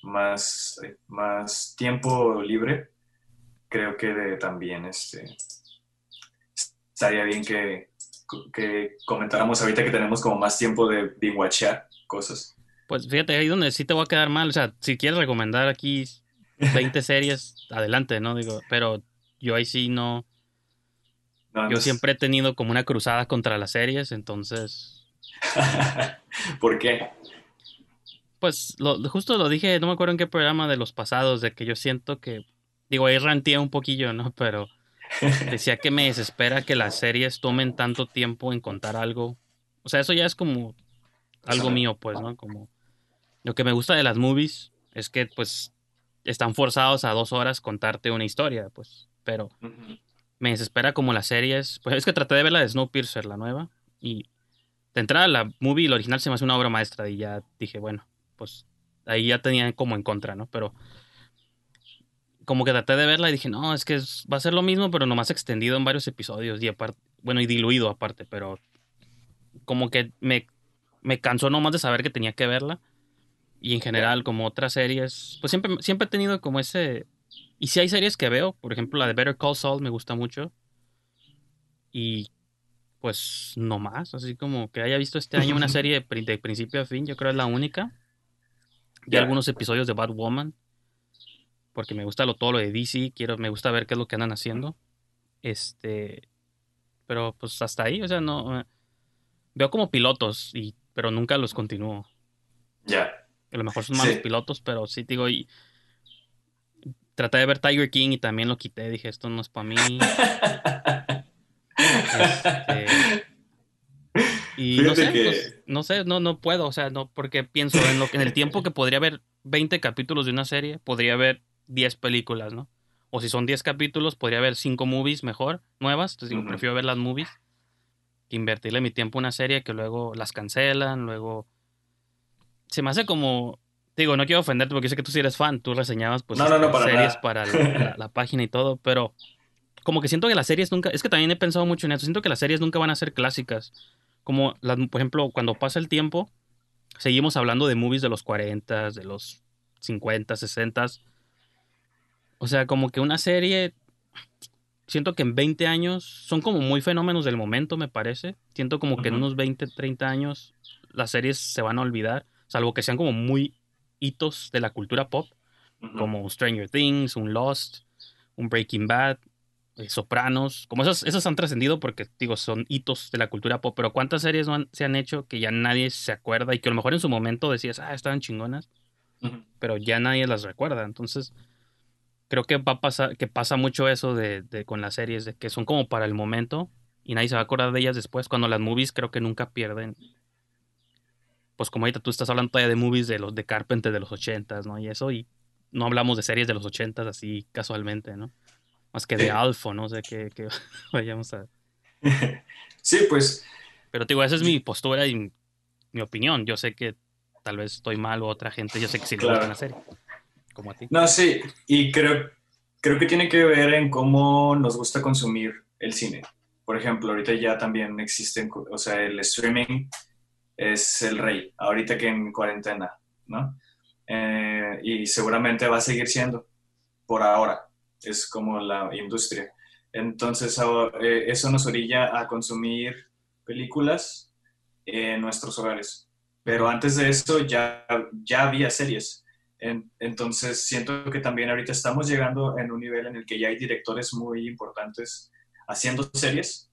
más, más tiempo libre, creo que también, este, estaría bien que, comentáramos ahorita que tenemos como más tiempo de binguachear cosas. Pues fíjate, ahí donde sí te voy a quedar mal. O sea, si quieres recomendar aquí 20 <laughs> series, adelante, ¿no? Digo, pero yo ahí sí no. yo siempre he tenido como una cruzada contra las series, entonces. <laughs> ¿Por qué? Pues lo, justo lo dije, no me acuerdo en qué programa de los pasados, de que yo siento que. Digo, ahí ranteé un poquillo, ¿no? Pero Decía que me desespera que las series tomen tanto tiempo en contar algo. O sea, eso ya es como algo mío, pues, ¿no? Como lo que me gusta de las movies es que, pues, están forzados a dos horas contarte una historia, pues. Pero me desespera como las series. Pues es que traté de ver la de Snowpiercer, la nueva, y de entrada la movie, la original, se me hace una obra maestra y ya dije, bueno, pues ahí ya tenían como en contra, ¿no? Pero como que traté de verla y dije, no, es que va a ser lo mismo, pero nomás extendido en varios episodios y aparte, bueno, y diluido aparte, pero como que me, me cansó nomás de saber que tenía que verla. Y en general, como otras series, pues siempre, siempre he tenido como ese... Y si hay series que veo, por ejemplo, la de Better Call Saul me gusta mucho. Y pues no más, así como que haya visto este año una <laughs> serie de, principio a fin, yo creo es la única. Y algunos episodios de Bad Woman porque me gusta lo, todo lo de DC, quiero, me gusta ver qué es lo que andan haciendo. Este, pero pues hasta ahí, o sea, no, veo como pilotos, y, pero nunca los continúo. Ya. A lo mejor son malos pilotos, pero sí, digo, y traté de ver Tiger King y también lo quité, dije, esto no es para mí. <laughs> este, y no sé, pues, no sé, no, no puedo, o sea, no, porque pienso en lo que en el tiempo que podría haber 20 capítulos de una serie, podría haber 10 películas, ¿no? O si son 10 capítulos, podría haber 5 movies mejor, nuevas. Entonces digo, prefiero ver las movies que invertirle mi tiempo en una serie que luego las cancelan, luego... Se me hace como... Digo, no quiero ofenderte porque sé que tú sí eres fan, tú reseñabas pues series para <laughs> la, página y todo, pero como que siento que las series nunca, es que también he pensado mucho en eso, siento que las series nunca van a ser clásicas. Como, por ejemplo, cuando pasa el tiempo, seguimos hablando de movies de los 40, de los 50, 60, o sea, como que una serie, siento que en 20 años son como muy fenómenos del momento, me parece. Siento como que en unos 20, 30 años las series se van a olvidar, salvo que sean como muy hitos de la cultura pop, como Stranger Things, un Lost, un Breaking Bad, eh, Sopranos, como esas, esas han trascendido porque, digo, son hitos de la cultura pop, pero ¿cuántas series no se han hecho que ya nadie se acuerda y que a lo mejor en su momento decías, ah, estaban chingonas, pero ya nadie las recuerda? Entonces, creo que va a pasar, que pasa mucho eso de, de, con las series, de que son como para el momento y nadie se va a acordar de ellas después. Cuando las movies creo que nunca pierden. Pues como ahorita tú estás hablando todavía de movies de los de Carpenter de los ochentas, ¿no? Y eso, y no hablamos de series de los ochentas así casualmente, ¿no? Más que de Alfo, no sé qué, qué vayamos a. <laughs> Sí, pues. Pero te digo, esa es mi postura y mi opinión. Yo sé que tal vez estoy mal o otra gente, yo sé que sí Claro. le gusta la serie. Como a ti. No, sí, y creo, creo que tiene que ver en cómo nos gusta consumir el cine. Por ejemplo, ahorita ya también existen, o sea, el streaming es el rey, ahorita que en cuarentena, ¿no? Eh, y seguramente va a seguir siendo, por ahora, es como la industria. Entonces, eh, eso nos orilla a consumir películas en nuestros hogares. Pero antes de eso ya, ya había series. En- entonces, siento que también ahorita estamos llegando en un nivel en el que ya hay directores muy importantes haciendo series,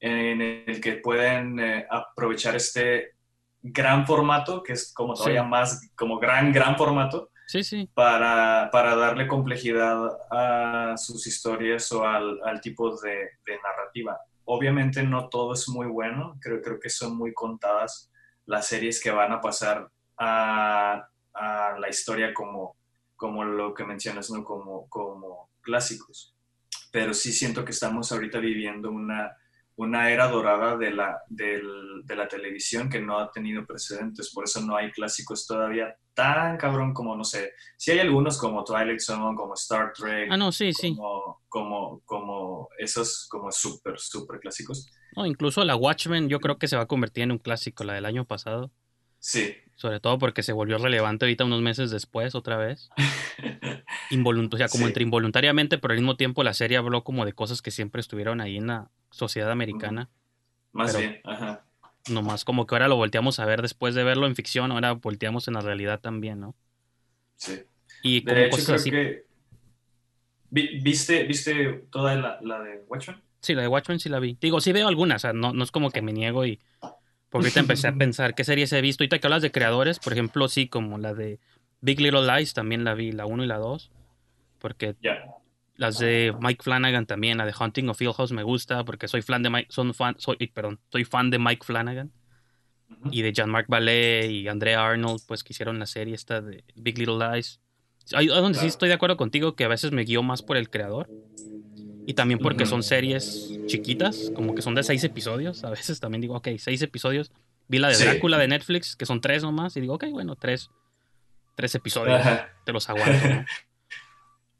en el que pueden eh, aprovechar este gran formato, que es como todavía Sí. más, como gran, gran formato, Sí, sí. para, para darle complejidad a sus historias o al, al tipo de, narrativa. Obviamente no todo es muy bueno, creo, creo que son muy contadas las series que van a pasar a, la historia como, como lo que mencionas, ¿no? como, como clásicos. Pero sí siento que estamos ahorita viviendo una, una era dorada de la, de la televisión que no ha tenido precedentes, por eso no hay clásicos todavía tan cabrón como, no sé, si hay algunos como Twilight Zone, como Star Trek, Ah, no, sí, sí. como, como, como esos como súper, súper clásicos. No, incluso la Watchmen yo creo que se va a convertir en un clásico, la del año pasado. Sí, Sobre todo porque se volvió relevante ahorita unos meses después, otra vez. <laughs> Involunt o sea, como Sí. entre involuntariamente, pero al mismo tiempo la serie habló como de cosas que siempre estuvieron ahí en la sociedad americana. más Pero- bien, ajá. Nomás como que ahora lo volteamos a ver después de verlo en ficción, ahora volteamos en la realidad también, ¿no? Sí. Y como De hecho, cosas creo así. que... Vi- ¿Viste, ¿Viste toda la, la de Watchmen? Sí, la de Watchmen sí la vi. Digo, sí veo algunas, o sea, no, no es como que me niego y... Porque ahorita empecé a <laughs> pensar qué series he visto. Ahorita que hablas de creadores, por ejemplo, sí, como la de Big Little Lies, también la vi, la 1 y la 2. Porque Ya. Las de Mike Flanagan también, la de Hunting of Hill House me gusta, porque soy fan de Mike, son fan, soy, perdón, soy fan de Mike Flanagan y de Jean-Marc Ballet y Andrea Arnold, pues que hicieron la serie esta de Big Little Lies. Ahí es donde sí estoy de acuerdo contigo que a veces me guío más por el creador y también porque son series chiquitas, como que son de seis episodios. A veces también digo, ok, seis episodios. Vi la de Sí. Drácula de Netflix, que son tres nomás, y digo, ok, bueno, tres, tres episodios, Ajá. te los aguanto. ¿no? <laughs>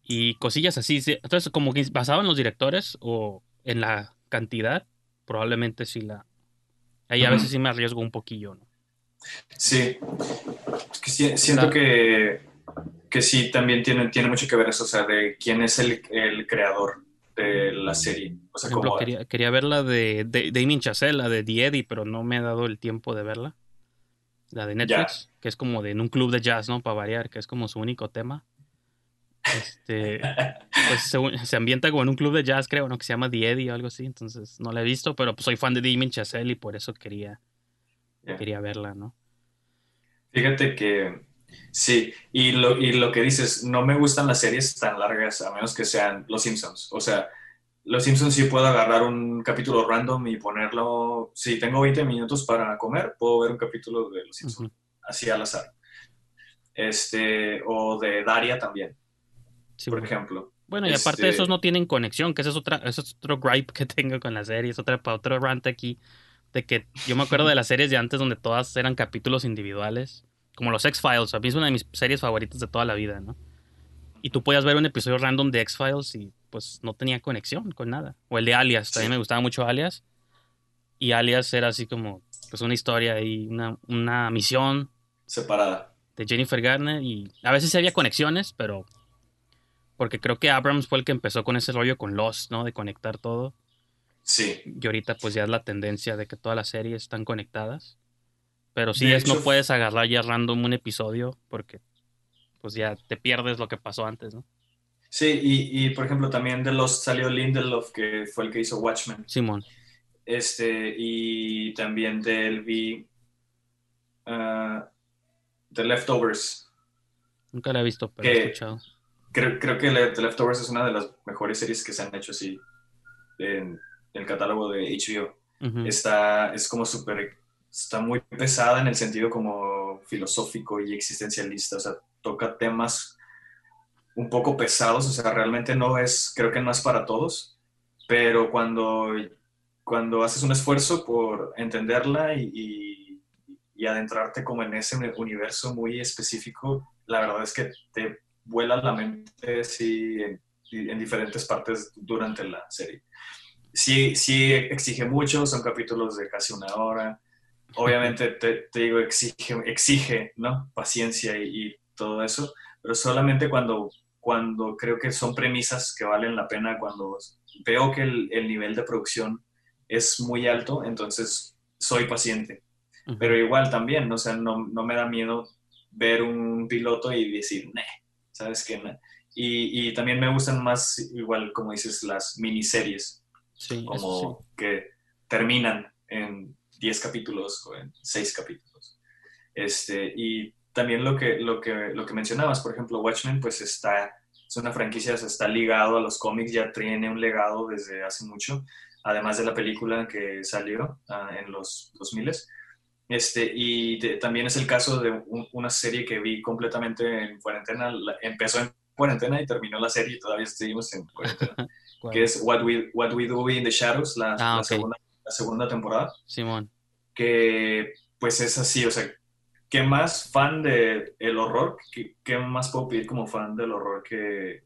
Y cosillas así. sí. Entonces, como que basado en los directores o en la cantidad, probablemente sí la... Ahí a veces sí me arriesgo un poquillo, ¿no? Sí. Es que siento que, que sí también tiene, tiene mucho que ver eso, o sea, de quién es el, el creador de la serie. O Por sea, ejemplo, como... quería, quería ver la de, de Damien Chazelle, la de The Eddie, pero no me he dado el tiempo de verla. La de Netflix, que es como de en un club de jazz, ¿no? Para variar, que es como su único tema. Este, pues se, se ambienta como en un club de jazz, creo, ¿no? Que se llama The Eddie o algo así. Entonces no la he visto, pero pues soy fan de Damien Chazelle y por eso quería, quería verla, ¿no? Fíjate que sí, y lo, y lo que dices, no me gustan las series tan largas, a menos que sean Los Simpsons. O sea, Los Simpsons sí puedo agarrar un capítulo random y ponerlo, si tengo 20 minutos para comer, puedo ver un capítulo de Los Simpsons, así al azar. Este, o de Daria también, Sí, por bueno. ejemplo. Bueno, y aparte Este- esos no tienen conexión, que ese es, otra, ese es otro gripe que tengo con la serie, es otra, otro rant aquí, de que yo me acuerdo de las series de antes donde todas eran capítulos individuales, como los X-Files, a mí es una de mis series favoritas de toda la vida, ¿no? Y tú podías ver un episodio random de X-Files y pues no tenía conexión con nada. O el de Alias, también Sí. me gustaba mucho Alias. Y Alias era así como pues una historia y una, una misión Separada. de Jennifer Garner y a veces sí había conexiones, pero porque creo que Abrams fue el que empezó con ese rollo con Lost, ¿no? De conectar todo. Sí, Y ahorita pues ya es la tendencia de que todas las series están conectadas. Pero sí De es, no puedes agarrar ya random un episodio porque pues ya te pierdes lo que pasó antes, ¿no? sí, y, y por ejemplo también de los salió Lindelof, que fue el que hizo Watchmen. Simón. Este, y también del vi ah, The Leftovers. Nunca la he visto, pero he ¿Qué? escuchado. Creo, creo que The Leftovers es una de las mejores series que se han hecho así en, el catálogo de HBO. Está, es como súper, está muy pesada en el sentido como filosófico y existencialista, o sea, toca temas un poco pesados, o sea, realmente no es, creo que no es para todos, pero cuando, cuando haces un esfuerzo por entenderla y, y adentrarte como en ese universo muy específico, la verdad es que te vuela la mente así en, diferentes partes durante la serie. Sí, sí exige mucho, son capítulos de casi una hora. Obviamente te, digo, exige, exige ¿no? paciencia y, todo eso, pero solamente cuando, cuando creo que son premisas que valen la pena, cuando veo que el, el nivel de producción es muy alto, entonces soy paciente. Pero igual también, o sea, no, no me da miedo ver un piloto y decir, nee, ¿sabes qué? Y, y, también me gustan más, igual como dices, las miniseries, sí, como que terminan en 10 capítulos o en 6 capítulos. Este, y también lo que, lo, que, lo que mencionabas, por ejemplo, Watchmen, pues está, es una franquicia, se está ligado a los cómics, ya tiene un legado desde hace mucho, además de la película que salió ah, en los 2000 este, y también es el caso de una serie que vi completamente en cuarentena. empezó en cuarentena y terminó la serie y todavía seguimos en cuarentena. <laughs> que es What We, What We Do in the Shadows, la, ah, segunda, la segunda temporada. Simón. Que pues es así, o sea, ¿qué más fan del el horror? ¿Qué, ¿Qué, más puedo pedir como fan del horror que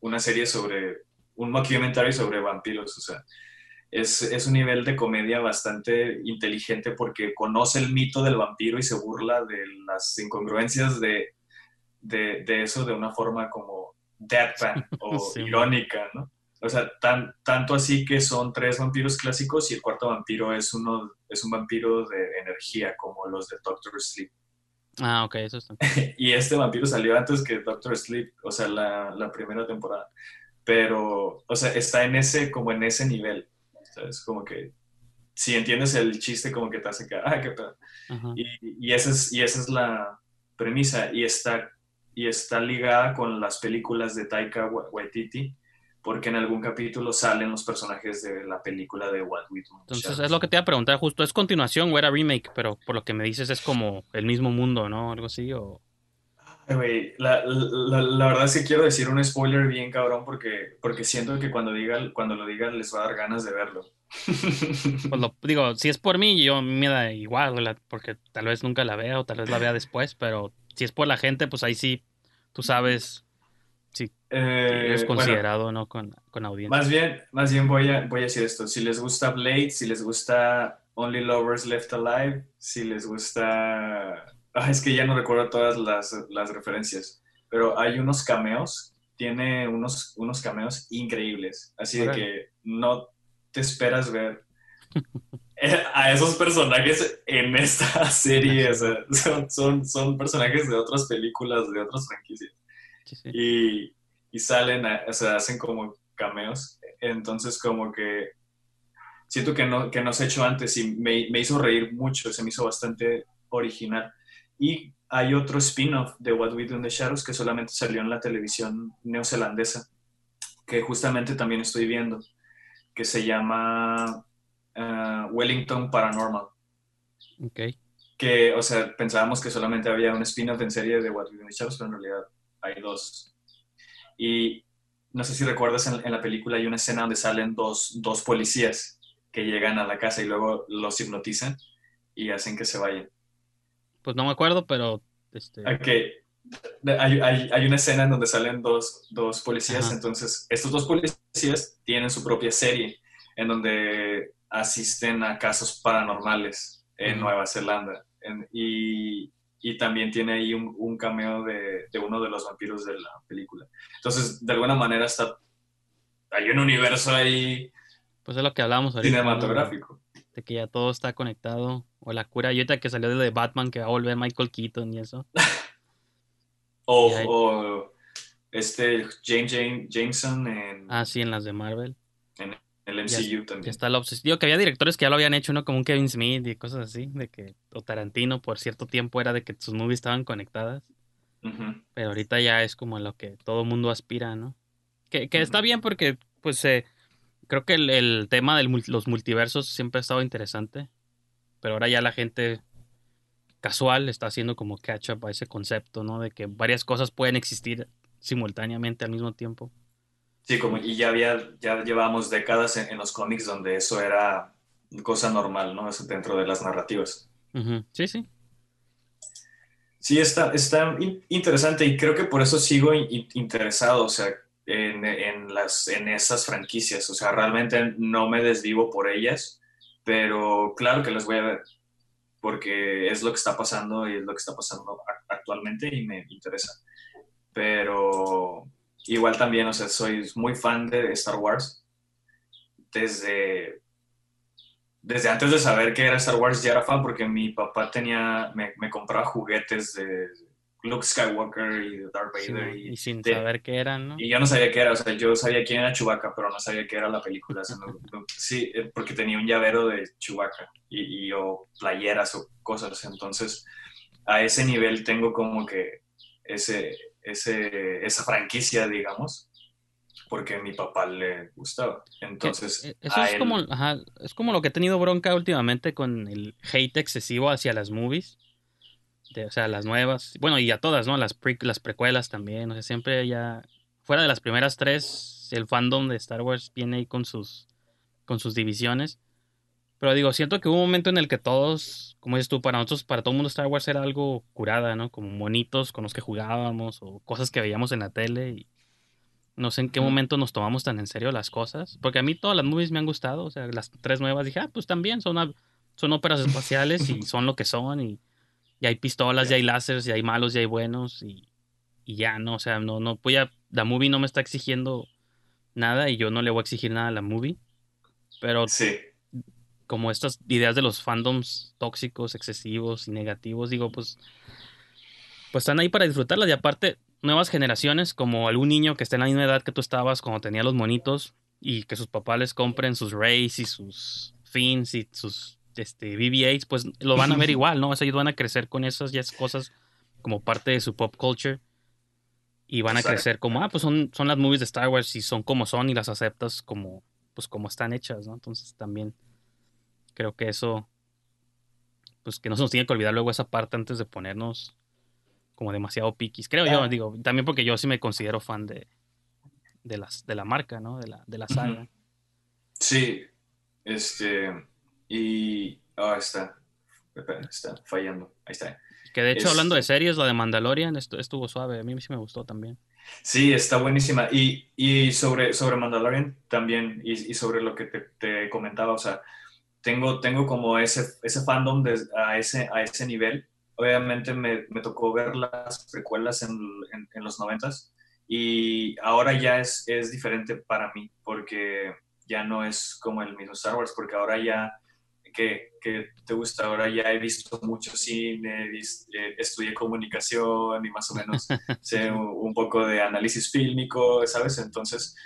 una serie sobre, un documentary sobre vampiros? O sea, es, un nivel de comedia bastante inteligente porque conoce el mito del vampiro y se burla de las incongruencias de, eso de una forma como deadpan o <laughs> irónica, ¿no? O sea, tan, tanto así que son tres vampiros clásicos y el cuarto vampiro es, uno, es un vampiro de energía como los de Doctor Sleep. Ah, ok, eso está. <laughs> y este vampiro salió antes que Doctor Sleep, o sea, la, la primera temporada. Pero, o sea, está en ese, como en ese nivel. Es como que si entiendes el chiste, como que te hace que, <laughs> ah, qué pedo. Y, y, esa es, y esa es la premisa y está, y está ligada con las películas de Taika Waititi, porque en algún capítulo salen los personajes de la película de What We Do. Entonces es lo que te iba a preguntar justo, ¿es continuación o era remake? Pero por lo que me dices es como el mismo mundo, ¿no? Algo así o... la, la, la, verdad es que quiero decir un spoiler bien cabrón porque, porque siento que cuando, diga, cuando lo digan les va a dar ganas de verlo. <laughs> Pues lo digo, si es por mí, yo me da igual, porque tal vez nunca la vea o tal vez la vea después, pero si es por la gente, pues ahí sí, tú sabes si eh, es considerado no con, con, audiencia. Más bien, más bien voy a, voy a decir esto, si les gusta Blade, si les gusta Only Lovers Left Alive, si les gusta Ah, es que ya no recuerdo todas las, referencias, pero hay unos cameos, tiene unos, unos cameos increíbles, así de que no te esperas ver a esos personajes en esta <laughs> serie, son, son, personajes de otras películas, de otras franquicias. Y, salen, o sea, hacen como cameos, entonces como que siento que no, que no se ha hecho antes y me, me hizo reír mucho, se me hizo bastante original. Y hay otro spin-off de What We Do in the Shadows que solamente salió en la televisión neozelandesa, que justamente también estoy viendo, que se llama uh, Wellington Paranormal. Ok. Que, o sea, pensábamos que solamente había un spin-off en serie de What We Do in the Shadows, pero en realidad hay dos. Y no sé si recuerdas, en, la película hay una escena donde salen dos, dos policías que llegan a la casa y luego los hipnotizan y hacen que se vayan. Pues no me acuerdo, pero... Este... Ok. Hay, hay, hay una escena en donde salen dos, dos policías, entonces estos dos policías tienen su propia serie en donde asisten a casos paranormales en Nueva Zelanda. y, y, también tiene ahí un, un cameo de, de, uno de los vampiros de la película. Entonces, de alguna manera está... Hay un universo ahí... Pues es lo que hablábamos ahorita. Cinematográfico. De que ya todo está conectado. O la cura y que salió de Batman que va a volver Michael Keaton y eso. <laughs> o, este James Jameson en... Ah, sí, en las de Marvel. En el MCU también. está la obsesión. que había directores que ya lo habían hecho, ¿no? Como un Kevin Smith y cosas así. De que, o Tarantino por cierto tiempo era de que sus movies estaban conectadas. Pero ahorita ya es como lo que todo mundo aspira, ¿no? Que, que está bien porque, pues, eh, creo que el, el tema de los multiversos siempre ha estado interesante. Pero ahora ya la gente casual está haciendo como catch up a ese concepto, ¿no? De que varias cosas pueden existir simultáneamente al mismo tiempo. Sí, como, y ya había, ya llevábamos décadas en, en los cómics donde eso era cosa normal, ¿no? Eso dentro de las narrativas. Ujú. Sí, sí. Sí, está, está in- interesante y creo que por eso sigo in- interesado, o sea, en, en las, en esas franquicias. O sea, realmente no me desvivo por ellas, pero claro que las voy a ver, porque es lo que está pasando y es lo que está pasando actualmente y me interesa. Pero igual también, o sea, soy muy fan de Star Wars. Desde, desde antes de saber que era Star Wars ya era fan porque mi papá tenía, me compraba juguetes de Luke Skywalker y Darth Vader y, y sin de- saber qué eran, ¿no? y yo no sabía qué era, o sea, yo sabía quién era Chewbacca, pero no sabía qué era la película. o sea, no- no- sí, eh, porque tenía un llavero de Chewbacca y, y o playeras o cosas, entonces a ese nivel tengo como que ese, ese, esa franquicia, digamos, porque a mi papá le gustaba. Entonces, eh, Eso a es él- como, ajá, es como lo que he tenido bronca últimamente con el hate excesivo hacia las movies. De, o sea, las nuevas. Bueno, y a todas, ¿no? Las, pre- las precuelas también. O sea, siempre ya. Fuera de las primeras tres, el fandom de Star Wars viene ahí con sus, con sus divisiones. Pero digo, siento que hubo un momento en el que todos, como dices tú, para nosotros, para todo el mundo Star Wars era algo curada, ¿no? Como monitos con los que jugábamos o cosas que veíamos en la tele. Y no sé en qué momento nos tomamos tan en serio las cosas. Porque a mí todas las movies me han gustado. O sea, las tres nuevas dije, ah, pues también son, son óperas espaciales y <laughs> son lo que son. Y, y hay pistolas, y hay láseres, y hay malos, y hay buenos. Y, y ya, ¿no? O sea, no, no voy a. La movie no me está exigiendo nada y yo no le voy a exigir nada a la movie. Pero Sí, como estas ideas de los fandoms tóxicos, excesivos y negativos, digo, pues, pues están ahí para disfrutarlas. Y aparte, nuevas generaciones, como algún niño que esté en la misma edad que tú estabas cuando tenía los monitos y que sus papás les compren sus Rays y sus Fins y sus este, BB-8, pues lo van a ver <laughs> igual, ¿no? O sea, ellos van a crecer con esas ya cosas como parte de su pop culture. Y van a Exacto. crecer como, ah, pues son, son las movies de Star Wars y son como son y las aceptas como, pues como están hechas, ¿no? Entonces también creo que eso, pues que no se nos tiene que olvidar luego esa parte antes de ponernos como demasiado piquis. Creo yo, Ah. digo, también porque yo sí me considero fan de, de, las, de la marca, ¿no? De la, de la saga. Sí, este, y, ah, está, Espera, está fallando, ahí está. Que de hecho, Es- hablando de series, la de Mandalorian estu- estuvo suave. A mí sí me gustó también. Sí, está buenísima. Y, y sobre, sobre Mandalorian también, y, y sobre lo que te, te comentaba, o sea, tengo, tengo como ese, ese fandom de- a, ese, a ese nivel. Obviamente me, me tocó ver las precuelas en, en, en los noventas y ahora ya es, es diferente para mí porque ya no es como el mismo Star Wars, porque ahora ya que, que te gusta. Ahora ya he visto mucho cine, eh, estudié comunicación y más o menos <laughs> sé un, un poco de análisis fílmico, ¿sabes? Entonces,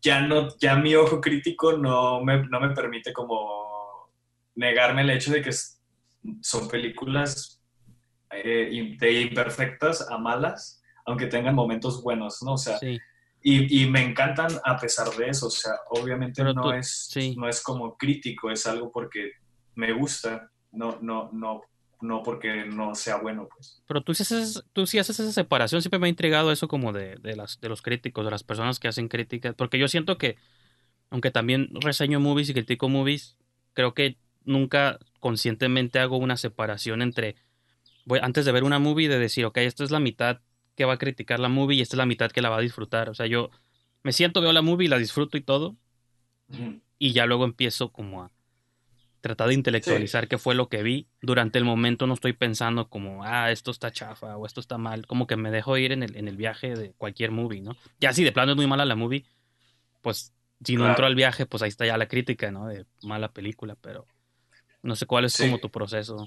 ya, no, ya mi ojo crítico no me, no me permite como negarme el hecho de que son películas eh, de imperfectas a malas, aunque tengan momentos buenos, ¿no? O sea, Sí. Y, y me encantan a pesar de eso, o sea, obviamente Pero no, tú- es, sí. no es como crítico, es algo porque me gusta, no, no, no, no porque no sea bueno, pues. Pero tú sí, haces, tú sí haces esa separación. Siempre me ha intrigado eso como de, de, las, de los críticos, de las personas que hacen críticas. Porque yo siento que, aunque también reseño movies y critico movies, creo que nunca conscientemente hago una separación entre, voy, antes de ver una movie, de decir, ok, esta es la mitad que va a criticar la movie y esta es la mitad que la va a disfrutar. O sea, yo me siento, veo la movie, la disfruto y todo, y ya luego empiezo como a tratar de intelectualizar qué fue lo que vi. Durante el momento no estoy pensando como, ah, esto está chafa o esto está mal. Como que me dejo ir en el, en el viaje de cualquier movie, ¿no? Ya si de plano es muy mala la movie, pues si no Claro. entro al viaje, pues ahí está ya la crítica, ¿no? De mala película, pero no sé cuál es Sí. como tu proceso.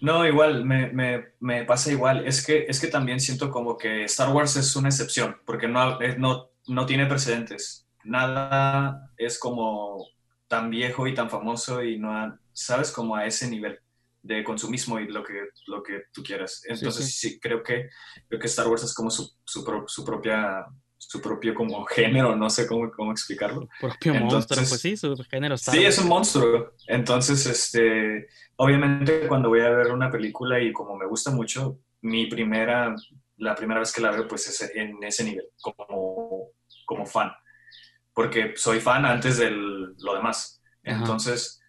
No, igual, me, me, me pasa igual. Es que, es que también siento como que Star Wars es una excepción, porque no, es- no, no tiene precedentes. Nada es como tan viejo y tan famoso y no, ha- ¿sabes? Como a ese nivel. de consumismo y lo que, lo que tú quieras. Entonces sí, creo, que, creo que Star Wars es como su, su, su, propia su propio como género, no sé cómo, cómo explicarlo. propio monstruo, pues sí, su género Star Sí, es un monstruo. Entonces, este, obviamente cuando voy a ver una película y como me gusta mucho, mi primera, la primera vez que la veo pues es en ese nivel, como, como fan. Porque soy fan antes de lo demás. Entonces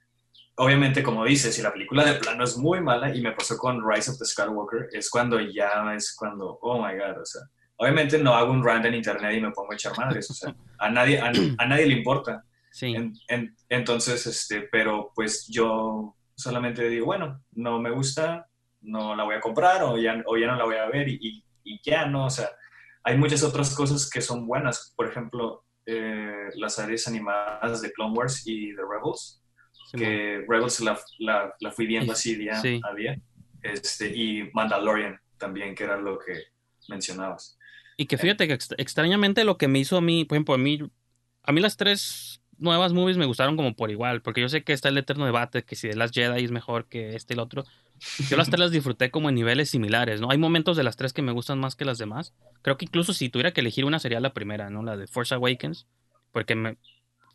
obviamente, como dices, si la película de plano es muy mala, y me pasó con Rise of the Skywalker, es cuando ya es cuando, oh my god, o sea, obviamente no hago un rant en internet y me pongo a echar madres, o sea, a nadie, a, nadie le importa. Sí. entonces, este, pero pues yo solamente digo, bueno, no me gusta, no la voy a comprar o ya, o ya no la voy a ver y, y, ya, ¿no? O sea, hay muchas otras cosas que son buenas, por ejemplo, eh, las series animadas de Clone Wars y The Rebels que Rebels la, la, la, fui viendo así día a día. Este, y Mandalorian también, que era lo que mencionabas. Y que fíjate que extrañamente lo que me hizo a mí, por ejemplo, a mí, a mí las tres nuevas movies me gustaron como por igual, porque yo sé que está el eterno debate, que si de las Jedi es mejor que este y el otro. Yo las tres las disfruté como en niveles similares, ¿no? Hay momentos de las tres que me gustan más que las demás. Creo que incluso si tuviera que elegir una sería la primera, ¿no? La de Force Awakens, porque me,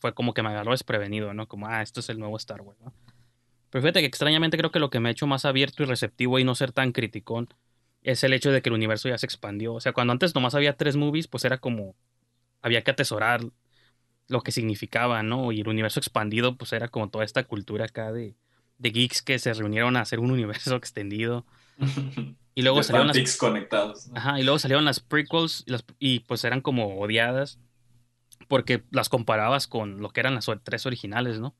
fue como que me agarró desprevenido, ¿no? Como, ah, esto es el nuevo Star Wars, ¿no? Pero fíjate que extrañamente creo que lo que me ha hecho más abierto y receptivo y no ser tan criticón es el hecho de que el universo ya se expandió. O sea, cuando antes nomás había tres movies, pues era como, había que atesorar lo que significaba, ¿no? Y el universo expandido, pues era como toda esta cultura acá de, de geeks que se reunieron a hacer un <laughs> universo extendido. Y luego salieron las conectados. Ajá, y luego salieron las prequels y, las, y pues eran como odiadas porque las comparabas con lo que eran las tres originales, ¿no?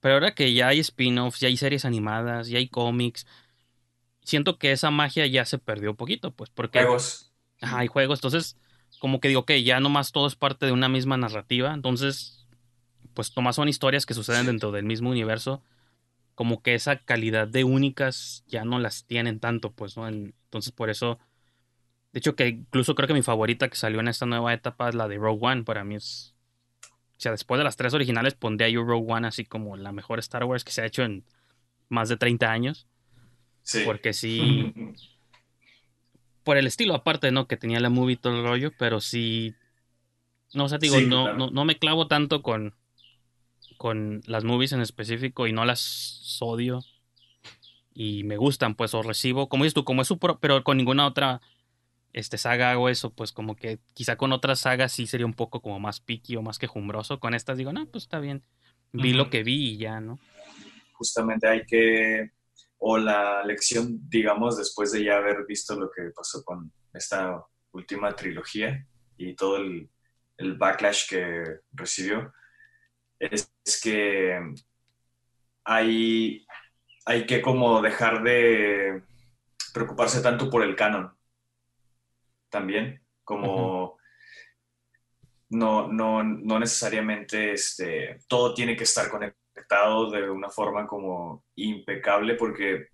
Pero ahora que ya hay spin-offs, ya hay series animadas, ya hay cómics, siento que esa magia ya se perdió un poquito, pues, porque... Juegos. Ajá, hay juegos, entonces, como que digo, que ya nomás todo es parte de una misma narrativa, entonces, pues, nomás son historias que suceden dentro del mismo universo, como que esa calidad de únicas ya no las tienen tanto, pues, ¿no? Entonces, por eso de hecho, que incluso creo que mi favorita que salió en esta nueva etapa es la de Rogue One. Para mí es. O sea, después de las tres originales, pondría yo Rogue One así como la mejor Star Wars que se ha hecho en más de 30 años. Sí. Porque sí. <laughs> por el estilo, aparte, ¿no? Que tenía la movie y todo el rollo, pero sí. No sé, digo, no, no, no, me clavo tanto con. Con las movies en específico y no las odio. Y me gustan, pues, o recibo, como dices tú, como es su pro, pero con ninguna otra este saga hago eso, pues como que quizá con otras sagas sí sería un poco como más piqui o más quejumbroso. Con estas digo, no, pues está bien. Vi lo que vi y ya, ¿no? Justamente hay que, o la lección, digamos, después de ya haber visto lo que pasó con esta última trilogía y todo el, backlash que recibió, es, que hay, hay que como dejar de preocuparse tanto por el canon también, como no, no, no, necesariamente este, todo tiene que estar conectado de una forma como impecable, porque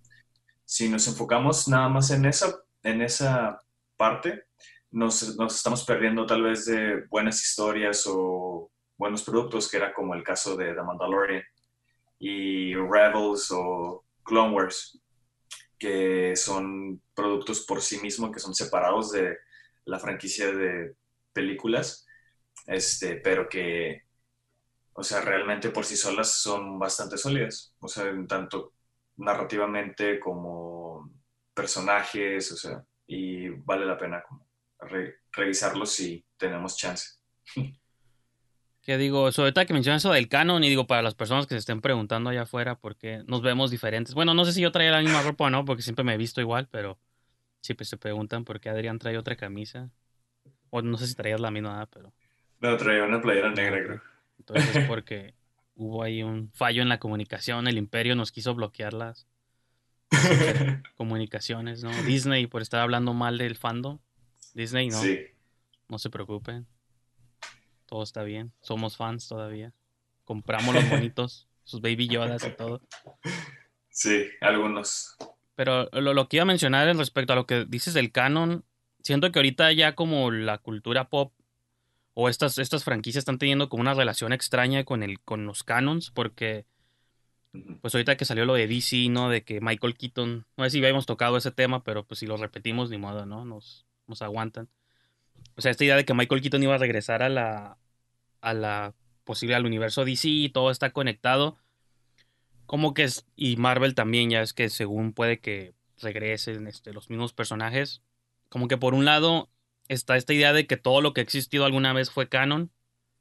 si nos enfocamos nada más en esa, en esa parte, nos, nos estamos perdiendo tal vez de buenas historias o buenos productos, que era como el caso de The Mandalorian y Rebels o Clone Wars, que son productos por sí mismos, que son separados de, la franquicia de películas, este, pero que, o sea, realmente por sí solas son bastante sólidas, o sea, tanto narrativamente como personajes, o sea, y vale la pena como revisarlos si tenemos chance. <laughs> Que digo, sobre todo que mencionas eso del canon, y digo, para las personas que se estén preguntando allá afuera, porque nos vemos diferentes. Bueno, no sé si yo traía la misma ropa o no, porque siempre me he visto igual, pero Sí, pues se preguntan por qué Adrián trae otra camisa. O no sé si traías la misma, pero. No, traía una playera negra, creo. Entonces es <laughs> porque hubo ahí un fallo en la comunicación. El Imperio nos quiso bloquear las comunicaciones, ¿no? Disney por estar hablando mal del fandom. Disney, no. Sí. No se preocupen. Todo está bien. Somos fans todavía. Compramos los bonitos, sus baby yodas y todo. Sí, algunos. Pero lo, que iba a mencionar en respecto a lo que dices del canon, siento que ahorita ya como la cultura pop o estas, estas franquicias están teniendo como una relación extraña con, el, con los canons, porque pues ahorita que salió lo de DC, ¿no? De que Michael Keaton, no sé si habíamos tocado ese tema, pero pues si lo repetimos, ni modo, ¿no? Nos, nos aguantan. O sea, esta idea de que Michael Keaton iba a regresar a la, a la posible, al universo DC y todo está conectado. Como que es, y Marvel también, ya es que según puede que regresen este, los mismos personajes. Como que por un lado está esta idea de que todo lo que ha existido alguna vez fue canon,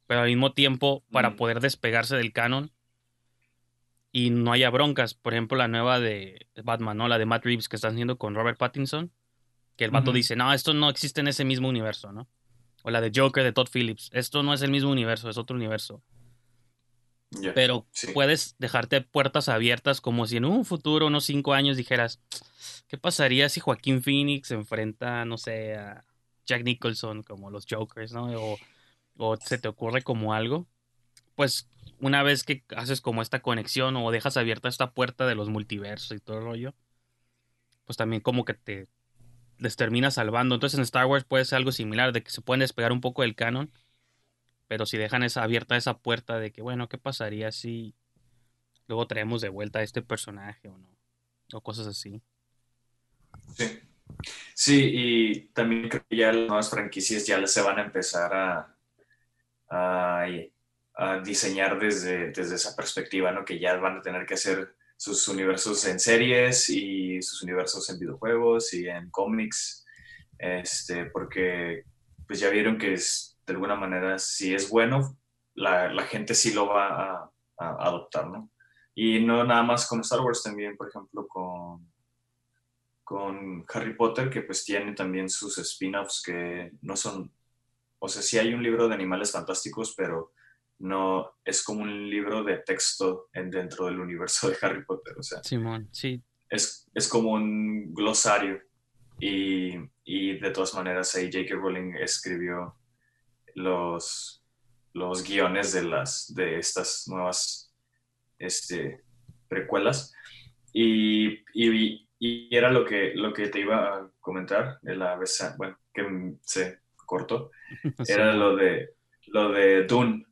pero al mismo tiempo, para Mm. poder despegarse del canon y no haya broncas. Por ejemplo, la nueva de Batman, ¿no? La de Matt Reeves que están haciendo con Robert Pattinson, que el vato dice, no, esto no existe en ese mismo universo, ¿no? O la de Joker de Todd Phillips, esto no es el mismo universo, es otro universo. Pero Sí. puedes dejarte puertas abiertas como si en un futuro, unos cinco años, dijeras, ¿qué pasaría si Joaquín Phoenix se enfrenta, no sé, a Jack Nicholson como los Jokers, ¿no? O, se te ocurre como algo. Pues una vez que haces como esta conexión o dejas abierta esta puerta de los multiversos y todo el rollo, pues también como que te les termina salvando. Entonces en Star Wars puede ser algo similar, de que se pueden despegar un poco del canon, pero si dejan esa abierta esa puerta de que, bueno, ¿qué pasaría si luego traemos de vuelta a este personaje o no? O cosas así. Sí. Sí, y también creo que ya las nuevas franquicias ya se van a empezar a, a, diseñar desde, desde esa perspectiva, ¿no? Que ya van a tener que hacer sus universos en series y sus universos en videojuegos y en cómics, este, porque pues ya vieron que es, de alguna manera, si es bueno, la, la gente sí lo va a, a adoptar, ¿no? Y no nada más con Star Wars, también, por ejemplo, con con Harry Potter, que pues tiene también sus spin-offs que no son, o sea, sí hay un libro de animales fantásticos, pero no es como un libro de texto en, dentro del universo de Harry Potter, o sea, Simón, sí. es, es como un glosario y, y de todas maneras ahí J.K. Rowling escribió los, los guiones de, las, de estas nuevas este, precuelas y, y, y era lo que, lo que te iba a comentar de la vez, bueno, que se cortó, <laughs> era lo de, lo de Dune,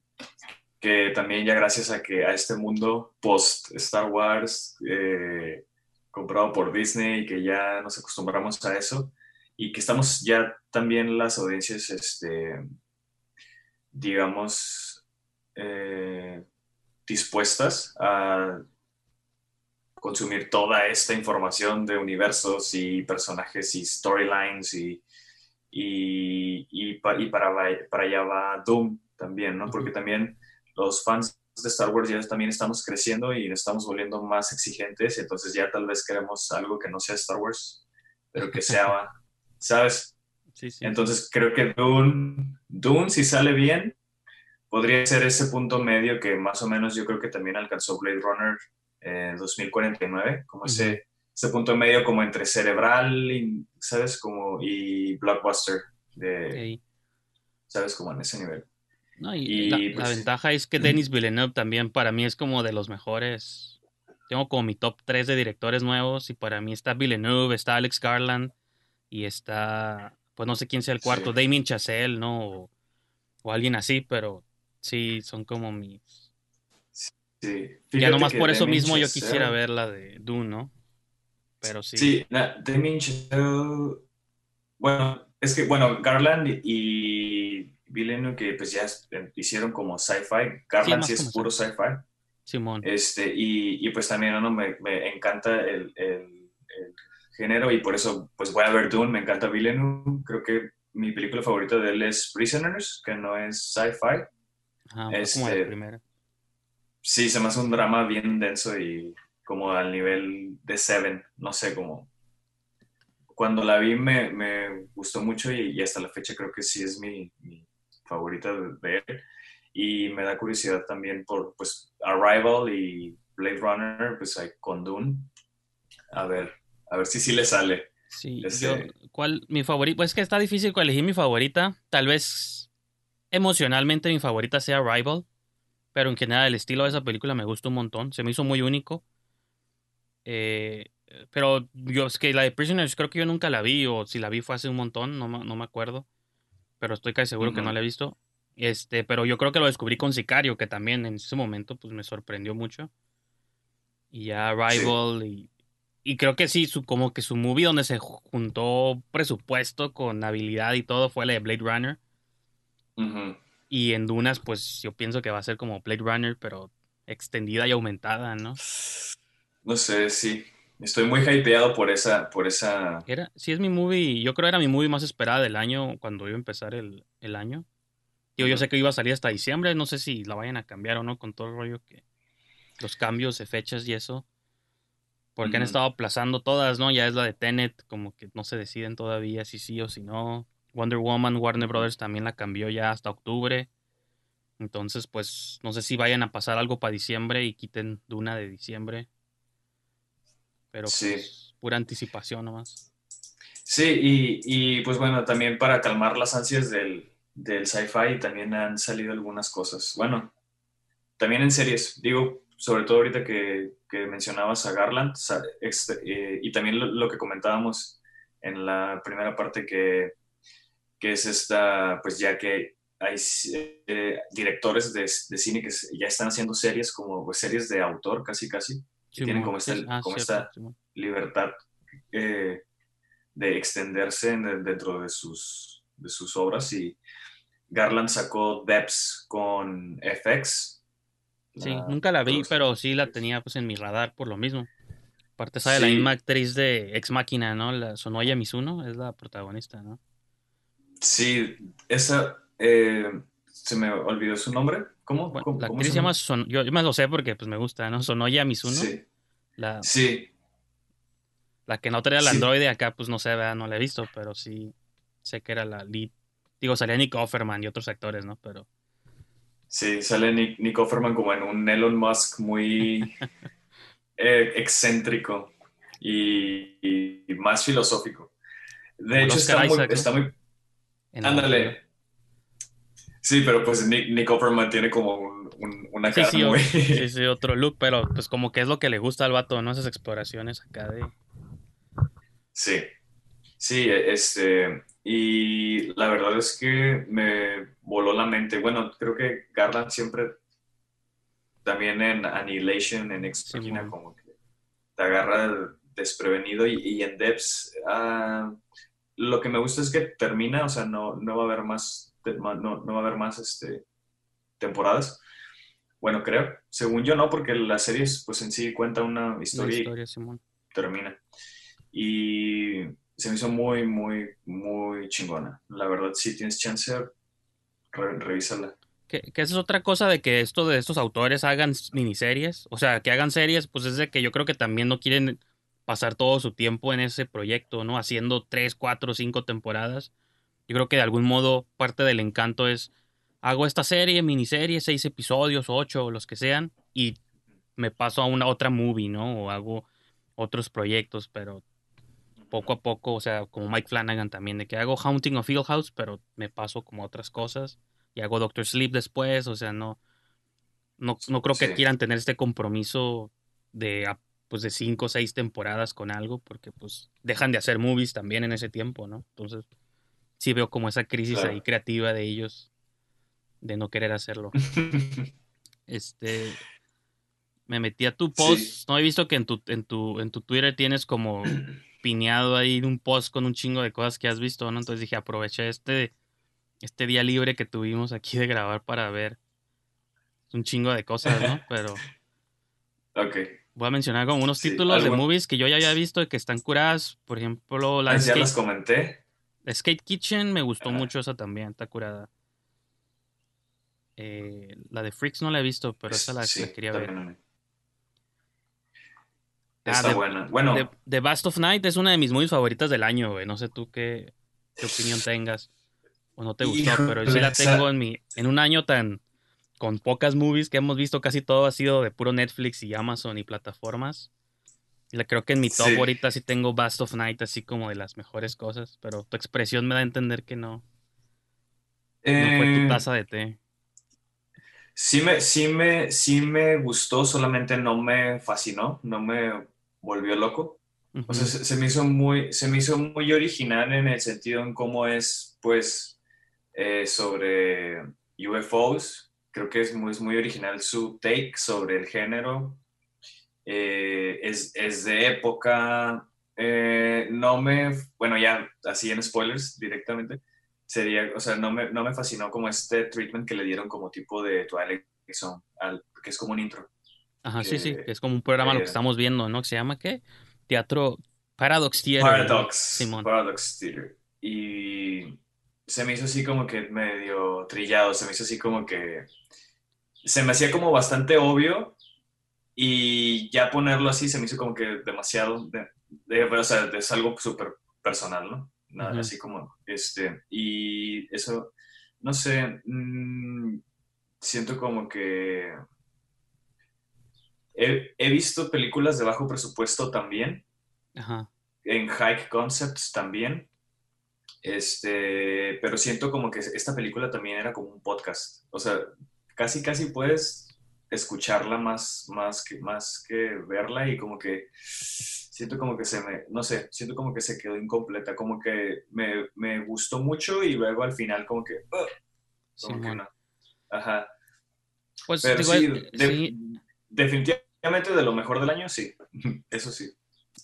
que también ya gracias a que a este mundo post Star Wars eh, comprado por Disney y que ya nos acostumbramos a eso y que estamos ya también las audiencias, este, digamos, eh, dispuestas a consumir toda esta información de universos y personajes y storylines y, y, y, pa- y para, para allá va Doom también, ¿no? Porque también los fans de Star Wars ya también estamos creciendo y nos estamos volviendo más exigentes, entonces ya tal vez queremos algo que no sea Star Wars, pero que sea, <laughs> ¿sabes? Sí, sí. Entonces creo que Dune, Dune, si sale bien, podría ser ese punto medio que más o menos yo creo que también alcanzó Blade Runner en 2049, como ese, ese punto medio como entre cerebral, y, ¿sabes? Como, y blockbuster, de. ¿sabes? Como en ese nivel. No, y, Y, la, la pues, ventaja es que Denis Villeneuve también para mí es como de los mejores. Tengo como mi top 3 de directores nuevos y para mí está Villeneuve, está Alex Garland y está, pues no sé quién sea el cuarto, Sí. Damien Chazelle, ¿no? O, o alguien así, pero sí, son como mis... Sí. Ya nomás por eso mismo yo quisiera ver la de Dune, ¿no? Pero sí. Sí, na- Damien Chazelle, bueno, es que, bueno, Garland y Villeneuve que pues ya es- hicieron como sci-fi, Garland sí, es puro sci-fi, Simón. este, y, y pues también ¿no? me, me encanta el, el- el género y por eso pues voy a ver Dune, me encanta Villeneuve, creo que mi película favorita de él es Prisoners, que no es sci-fi, Ajá, fue como la este, primera. Sí, se me hace un drama bien denso y como al nivel de Seven, no sé, como cuando la vi me, me gustó mucho y, y hasta la fecha creo que sí es mi, mi favorita de, de él. Y me da curiosidad también por pues Arrival y Blade Runner, pues hay con Dune. A ver, a ver si sí le sale. Sí, Este- yo, ¿cuál, mi favorita? Pues es que está difícil elegir mi favorita. Tal vez emocionalmente mi favorita sea Rival, pero en general el estilo de esa película me gusta un montón. Se me hizo muy único. Eh, pero yo, es que la de Prisoners creo que yo nunca la vi, o si la vi fue hace un montón, no, me- no me acuerdo. Pero estoy casi seguro que Ujú. no la he visto. Este, pero yo creo que lo descubrí con Sicario, que también en ese momento pues me sorprendió mucho. Y ya Rival y, y creo que sí, su, como que su movie donde se juntó presupuesto con habilidad y todo fue la de Blade Runner. Ujú. Y en Dunas, pues yo pienso que va a ser como Blade Runner, pero extendida y aumentada, ¿no? No sé, sí. Estoy muy hypeado por esa, por esa. Era, sí es mi movie, yo creo era mi movie más esperada del año cuando iba a empezar el, el año. Digo, yo sé que iba a salir hasta diciembre, no sé si la vayan a cambiar o no con todo el rollo que los cambios de fechas y eso. Porque han estado aplazando todas, ¿no? Ya es la de Tenet, como que no se deciden todavía si sí o si no. Wonder Woman, Warner Brothers también la cambió ya hasta octubre. Entonces, pues, no sé si vayan a pasar algo para diciembre y quiten Duna de diciembre. Pero Sí. pues, pura anticipación nomás. Sí, y, y, pues bueno, también para calmar las ansias del, del sci-fi también han salido algunas cosas. Bueno, también en series, digo, sobre todo ahorita que, que mencionabas a Garland, este, eh, y también lo, lo que comentábamos en la primera parte que, que es esta, pues ya que hay eh, directores de, de cine que ya están haciendo series como pues, series de autor casi casi, que tienen como, esta, ah, como cierto, esta libertad eh, de extenderse en- dentro de sus, de sus obras y Garland sacó Depths con FX. Sí, la nunca la vi, pero sí la tenía pues en mi radar por lo mismo. Aparte sale la Sí. misma actriz de Ex Máquina, ¿no? La Sonoya Mizuno es la protagonista, ¿no? Sí, esa, eh, se me olvidó su nombre. ¿Cómo? Bueno, ¿Cómo- la actriz se llama? Son- yo, yo me lo sé porque pues me gusta, ¿no? Sonoya Mizuno, Sí, la, sí, la que no traía el Sí. androide acá, pues no sé, ¿verdad? no la he visto, pero sí sé que era la lead. Digo, salía Nick Offerman y otros actores, ¿no? Pero sí, sale Nick, Nick Offerman como en un Elon Musk muy <laughs> eh, excéntrico y, más filosófico. De Como hecho, Oscar está muy, está muy Ándale. Sí, pero pues Nick, Nick Offerman tiene como un- un- una cara sí, muy... sí, <laughs> sí, otro look, pero pues como que es lo que le gusta al vato, ¿no? Esas exploraciones acá de... Sí, sí, este, y la verdad es que me voló la mente. Bueno, creo que Garland siempre, también en Annihilation, en Ex Sí, como que te agarra desprevenido y, y en ah, lo que me gusta es que termina, o sea, no, no va a haber más, no, no va a haber más, este, temporadas. Bueno, creo, según yo no, porque la serie pues en sí cuenta una historia y termina. Y se me hizo muy, muy, muy chingona. La verdad, si tienes chance, re- revísala. Que, que esa es otra cosa de que esto de estos autores hagan miniseries, o sea, que hagan series, pues es de que yo creo que también no quieren pasar todo su tiempo en ese proyecto, ¿no? Haciendo tres, cuatro, cinco temporadas. Yo creo que de algún modo parte del encanto es, hago esta serie, miniserie, seis episodios, ocho, los que sean, y me paso a una otra movie, ¿no? O hago otros proyectos, pero poco a poco, o sea, como Mike Flanagan también, de que hago Haunting of Hill House, pero me paso como a otras cosas y hago Doctor Sleep después, o sea, no, no, no creo que Sí. quieran tener este compromiso de, pues, de cinco o seis temporadas con algo, porque pues dejan de hacer movies también en ese tiempo, ¿no? Entonces, sí veo como esa crisis Claro. ahí creativa de ellos de no querer hacerlo. <laughs> Este, me metí a tu post, Sí. no he visto que en tu, en tu, en tu Twitter tienes como <clears throat> pineado ahí un post con un chingo de cosas que has visto, ¿no? Entonces dije, aproveché este, este día libre que tuvimos aquí de grabar para ver un chingo de cosas, ¿no? <laughs> Pero Ok. Voy a mencionar como unos Sí, títulos de movies que yo ya había visto y que están curadas. Por ejemplo, la Ah, ya Skate, las comenté. Skate Kitchen me gustó Ajá. mucho esa también, está curada. Eh, la de Freaks no la he visto, pero esa la, Sí, la quería ver. Ah, Está de- buena. Bueno, The, The Bast of Night es una de mis movies favoritas del año, güey. No sé tú qué, qué opinión tengas. O no te gustó, Híjole, pero sí la esa- tengo en mi. En un año tan. Con pocas movies que hemos visto, casi todo ha sido de puro Netflix y Amazon y plataformas. Creo que en mi top Sí. ahorita sí tengo Bast of Night, así como de las mejores cosas. Pero tu expresión me da a entender que no. No fue tu eh, taza de té. sí me, sí me, sí me gustó, solamente no me fascinó, no me volvió loco. O sea, se, se me hizo muy, se me hizo muy original en el sentido en cómo es, pues, eh, sobre UFOs. Creo que es muy, es muy original su take sobre el género eh, es, es, de época, eh, no me, bueno, ya así en spoilers directamente, sería, o sea, no me, no me fascinó como este treatment que le dieron como tipo de Twilight Zone, al, que es como un intro. Ajá, sí, sí, es como un programa lo que estamos viendo, ¿no? Que se llama, ¿qué? Teatro Paradox Theater. Paradox, Simón. Paradox Theater. Y se me hizo así como que medio trillado, se me hizo así como que se me hacía como bastante obvio y ya ponerlo así se me hizo como que demasiado, de, o sea, es algo súper personal, ¿no? Nada, así como, este, y eso, no sé, mm, siento como que he, he, visto películas de bajo presupuesto también, en high concepts también, este, pero siento como que esta película también era como un podcast. O sea, casi, casi puedes escucharla más, más, que, más que verla y como que siento como que se me, no sé, siento como que se quedó incompleta, como que me, me gustó mucho y luego al final como que... como que no. Ajá. Pues Pero sí, definitivamente de lo mejor del año, sí, <laughs> eso sí.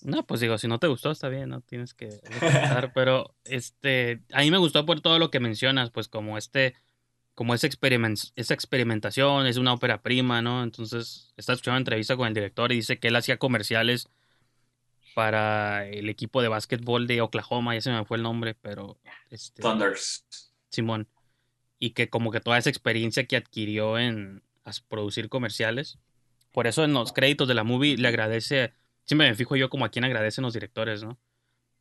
No, pues digo, si no te gustó, está bien, no tienes que <laughs> pero este, a mí me gustó por todo lo que mencionas, pues como este, como esa, esa experimentación, es una ópera prima, ¿no? Entonces, está escuchando una entrevista con el director y dice que él hacía comerciales para el equipo de básquetbol de Oklahoma, ya se me fue el nombre, pero... Este, Thunders. Simón. Y que como que toda esa experiencia que adquirió en producir comerciales, por eso en los créditos de la movie le agradece siempre me fijo yo como a quién agradecen los directores, ¿no?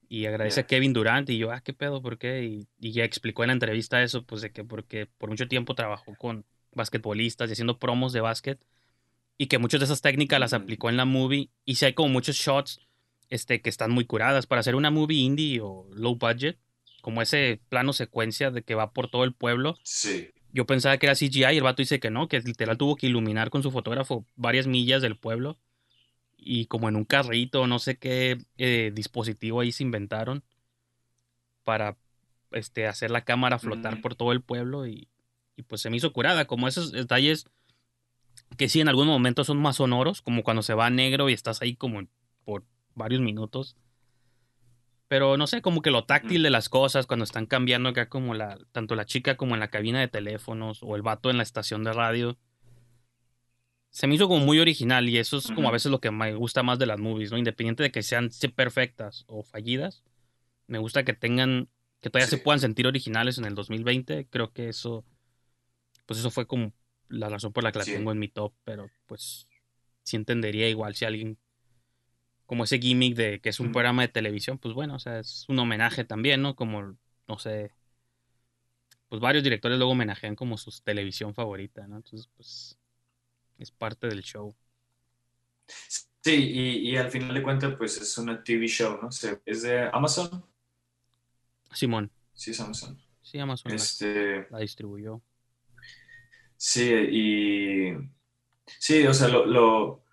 Y agradece a Kevin Durant y yo, ah, qué pedo, ¿por qué? Y, ya explicó en la entrevista eso, pues de que porque por mucho tiempo trabajó con basquetbolistas y haciendo promos de básquet y que muchas de esas técnicas las aplicó en la movie y si hay como muchos shots este, que están muy curadas para hacer una movie indie o low budget, como ese plano secuencia de que va por todo el pueblo. Sí. Yo pensaba que era CGI y el vato dice que no, que literal tuvo que iluminar con su fotógrafo varias millas del pueblo y como en un carrito, no sé qué eh, dispositivo ahí se inventaron para este, hacer la cámara flotar mm. por todo el pueblo y, pues se me hizo curada, como esos detalles que sí en algunos momentos son más sonoros, como cuando se va negro y estás ahí como por varios minutos. Pero no sé, como que lo táctil de las cosas cuando están cambiando acá como la, tanto la chica como en la cabina de teléfonos o el vato en la estación de radio se me hizo como muy original y eso es como a veces lo que me gusta más de las movies, ¿no? Independiente de que sean perfectas o fallidas, me gusta que tengan, que todavía se puedan sentir originales en el 2020. Creo que eso, pues eso fue como la razón por la que la tengo en mi top, pero pues sí entendería igual si alguien, como ese gimmick de que es un programa de televisión, pues bueno, o sea, es un homenaje también, ¿no? Como, no sé, pues varios directores luego homenajean como su televisión favorita, ¿no? Entonces, pues es parte del show. Sí, y, al final de cuentas, pues es una TV show, ¿no? ¿Es de Amazon? Simón. Sí, es Amazon. Sí, Amazon este... la, distribuyó. Sí, y... Sí, o sea, lo...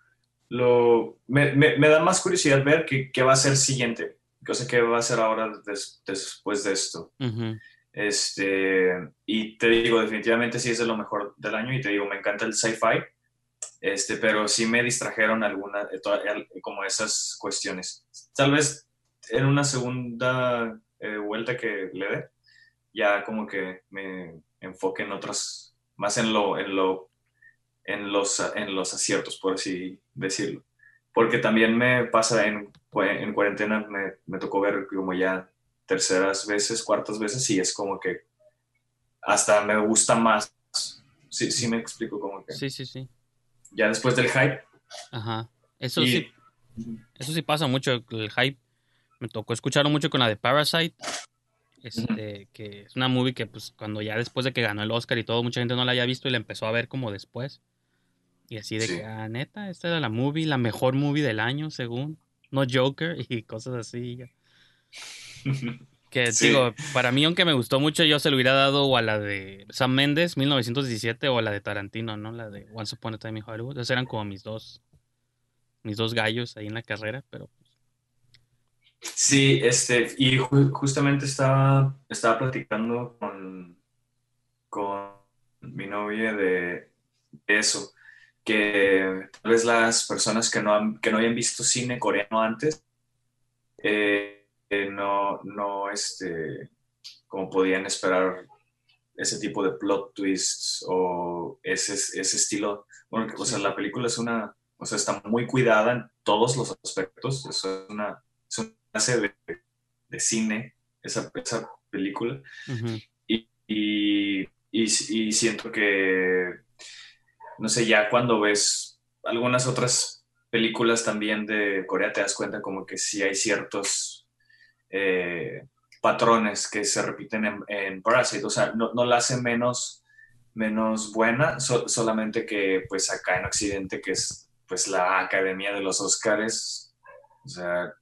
lo, me, da más curiosidad ver qué, va a ser siguiente. Cosa que va a ser ahora después de esto. Este, y te digo, definitivamente sí es de lo mejor del año y te digo, me encanta el sci-fi este, pero sí me distrajeron algunas, eh, como esas cuestiones. Tal vez en una segunda eh, vuelta que le dé, ya como que me enfoque en otras, más en lo, en lo, en los, en los aciertos, por así decirlo. Porque también me pasa en, en cuarentena, me, me tocó ver como ya terceras veces, cuartas veces, y es como que hasta me gusta más. Sí, sí me explico como que. Sí, sí, sí ya después del hype. Ajá. Eso sí. Eso sí pasa mucho, el hype. Me tocó escucharlo mucho con la de Parasite. Este, que es una movie que pues cuando ya después de que ganó el Oscar y todo, mucha gente no la haya visto y la empezó a ver como después. Y así de que, ah, neta, esta era la movie, la mejor movie del año, según. No Joker <laughs> y cosas así. <laughs> Que digo, para mí, aunque me gustó mucho, yo se lo hubiera dado o a la de Sam Mendes, 1917, o a la de Tarantino, ¿no? La de Once Upon a Time in Hollywood. Esos eran como mis dos, mis dos gallos ahí en la carrera, pero... Sí, este, y justamente estaba, estaba platicando con, con mi novia de eso, que tal vez las personas que no, han, que no habían visto cine coreano antes, eh, eh, no, no, este, como podían esperar ese tipo de plot twists o ese, ese estilo. Bueno, o sea, la película es una, o sea, está muy cuidada en todos los aspectos. Es una, es una clase de, de cine, esa, esa película. y, y, y, siento que, no sé, ya cuando ves algunas otras películas también de Corea, te das cuenta como que sí hay ciertos... Eh, patrones que se repiten en, en Parasite. O sea, no, no la hace menos, menos buena, solamente que pues acá en Occidente, que es pues la Academia de los Oscars, o sea,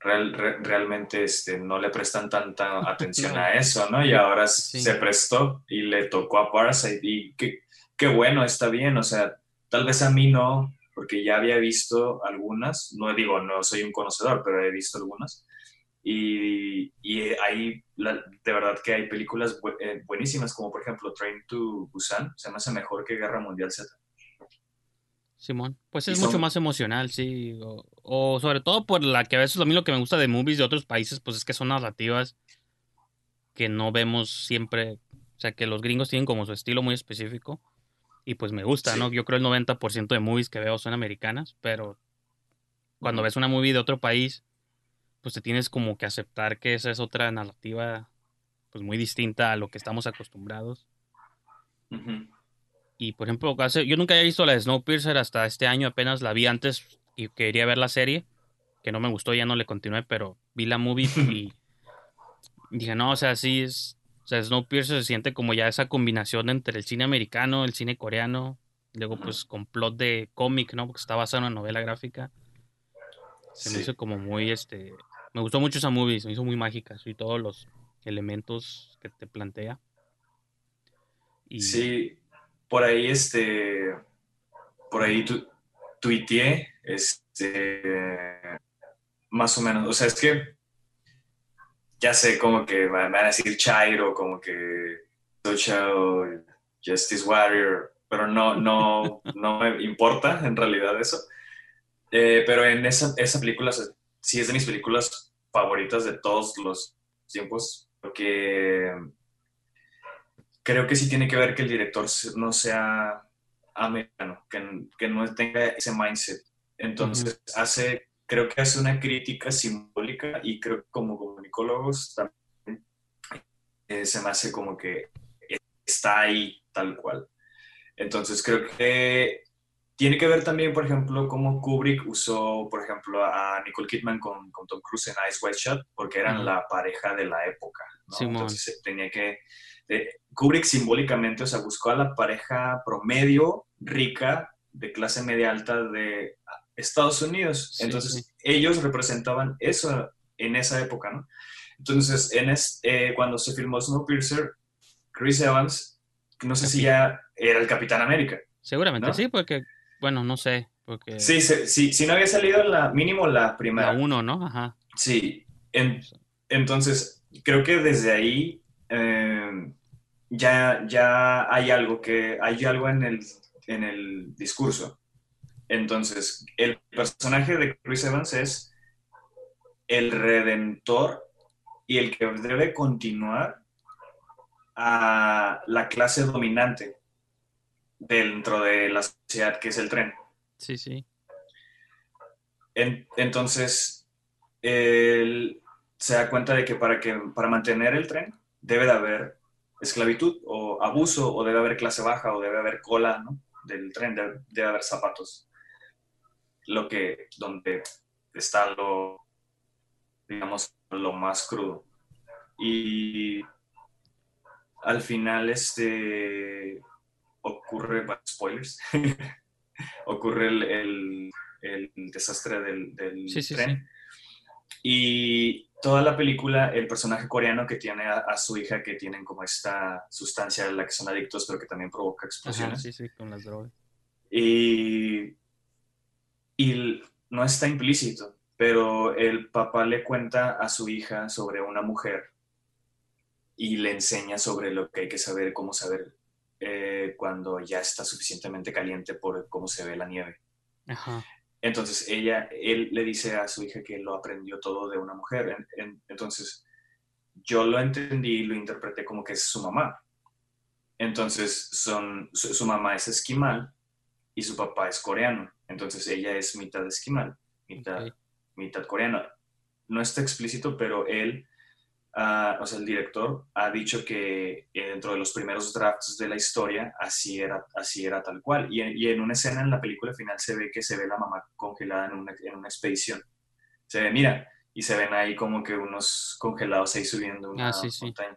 realmente este, no le prestan tanta <laughs> atención a eso, ¿no? Y ahora se prestó y le tocó a Parasite y qué, qué bueno, está bien, o sea, tal vez a mí no, porque ya había visto algunas, no digo, no soy un conocedor, pero he visto algunas, y, y hay, de verdad que hay películas eh, buenísimas, como por ejemplo Train to Busan, se me hace mejor que Guerra Mundial Z. Simón, pues es mucho más emocional, sí. O, sobre todo por la que a veces a mí lo que me gusta de movies de otros países, pues es que son narrativas que no vemos siempre. O sea, que los gringos tienen como su estilo muy específico. Y pues me gusta, ¿no? Yo creo el 90% de movies que veo son americanas, pero cuando ves una movie de otro país, pues te tienes como que aceptar que esa es otra narrativa pues muy distinta a lo que estamos acostumbrados. Y por ejemplo, yo nunca había visto la de Snowpiercer hasta este año, apenas la vi antes y quería ver la serie, que no me gustó, ya no le continué, pero vi la movie <laughs> y dije, no, o sea, sí es, o sea, Snowpiercer se siente como ya esa combinación entre el cine americano, el cine coreano, luego pues con plot de cómic, ¿no? Porque está basado en una novela gráfica. Se me hizo como muy, este, me gustó mucho esa movie, se me hizo muy mágica, y todos los elementos que te plantea. Sí, por ahí este, por ahí tu, tuiteé, este, más o menos, o sea, es que ya sé como que me van a decir Chairo, como que Social Justice Warrior, pero no, no, <laughs> no me importa en realidad eso. Eh, pero en esa, esa película sí es de mis películas favoritas de todos los tiempos, porque creo que sí tiene que ver que el director no sea americano, que, que no tenga ese mindset. Entonces hace, creo que hace una crítica simbólica y creo que como comunicólogos también eh, se me hace como que está ahí tal cual. Entonces creo que tiene que ver también, por ejemplo, cómo Kubrick usó, por ejemplo, a Nicole Kidman con, Tom Cruise en Ice White Shot, porque eran la pareja de la época. Entonces tenía que... Eh, Kubrick simbólicamente, o sea, buscó a la pareja promedio, rica, de clase media alta de Estados Unidos. Entonces, ellos representaban eso en esa época, ¿no? Entonces, en eh, cuando se filmó Snowpiercer, Chris Evans, no sé si ya era el Capitán América. Seguramente sí, porque bueno, no sé. Porque... Sí, sí, si no había salido la mínimo la primera. La uno, ¿no? Ajá. Sí. entonces, creo que desde ahí eh, ya, ya hay algo que hay algo en el, en el discurso. Entonces, el personaje de Chris Evans es el redentor y el que debe continuar a la clase dominante dentro de la sociedad que es el tren. Sí, sí. entonces, él se da cuenta de que para, que para mantener el tren debe de haber esclavitud o abuso, o debe haber clase baja, o debe haber cola ¿no? del tren, debe, haber zapatos. Lo que, donde está lo, digamos, lo más crudo. Y al final, este, ocurre, spoilers, <laughs> ocurre el, desastre del, tren. Y toda la película, el personaje coreano que tiene a, su hija, que tienen como esta sustancia a la que son adictos, pero que también provoca explosiones. sí, sí, con las drogas. Y, y no está implícito, pero el papá le cuenta a su hija sobre una mujer y le enseña sobre lo que hay que saber, cómo saber eh, cuando ya está suficientemente caliente por cómo se ve la nieve. Ajá. Entonces ella, él le dice a su hija que lo aprendió todo de una mujer. En- en- entonces yo lo entendí y lo interpreté como que es su mamá. Entonces son, su, su mamá es esquimal y su papá es coreano. Entonces ella es mitad esquimal, mitad, Ok. mitad coreana. No está explícito, pero él, ah, o sea, el director ha dicho que eh, dentro de los primeros drafts de la historia así era, así era tal cual. Y, en- y en una escena en la película final se ve que se ve la mamá congelada en una, en una expedición. Se ve, mira, y se ven ahí como que unos congelados ahí subiendo una Ah, sí, sí. montaña.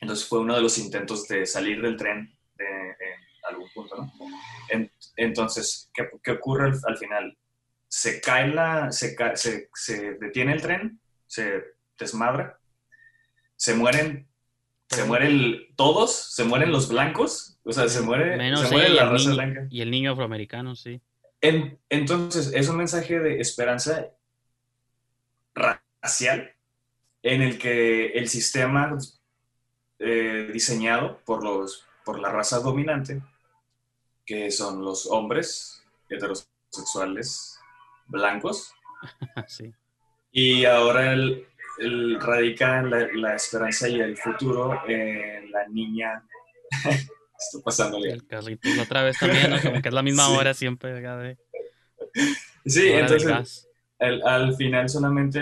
Entonces fue uno de los intentos de salir del tren de- en algún punto, ¿no? En- entonces, ¿qué, qué ocurre al, al final? Se cae la, se, ca- se, se detiene el tren, se desmadra, se mueren, se mueren todos, se mueren los blancos, o sea, se muere, Menos se muere la raza niño, blanca. y el niño afroamericano, sí. En- entonces, es un mensaje de esperanza racial en el que el sistema eh, diseñado por, los, por la raza dominante, que son los hombres heterosexuales blancos, <laughs> sí. y ahora el, el- radica la, la esperanza y el futuro en la niña. <laughs> Estoy pasándole. El Carlitos otra vez también, ¿no? Como que es la misma Sí. hora siempre. de- Sí, hora entonces al, al final solamente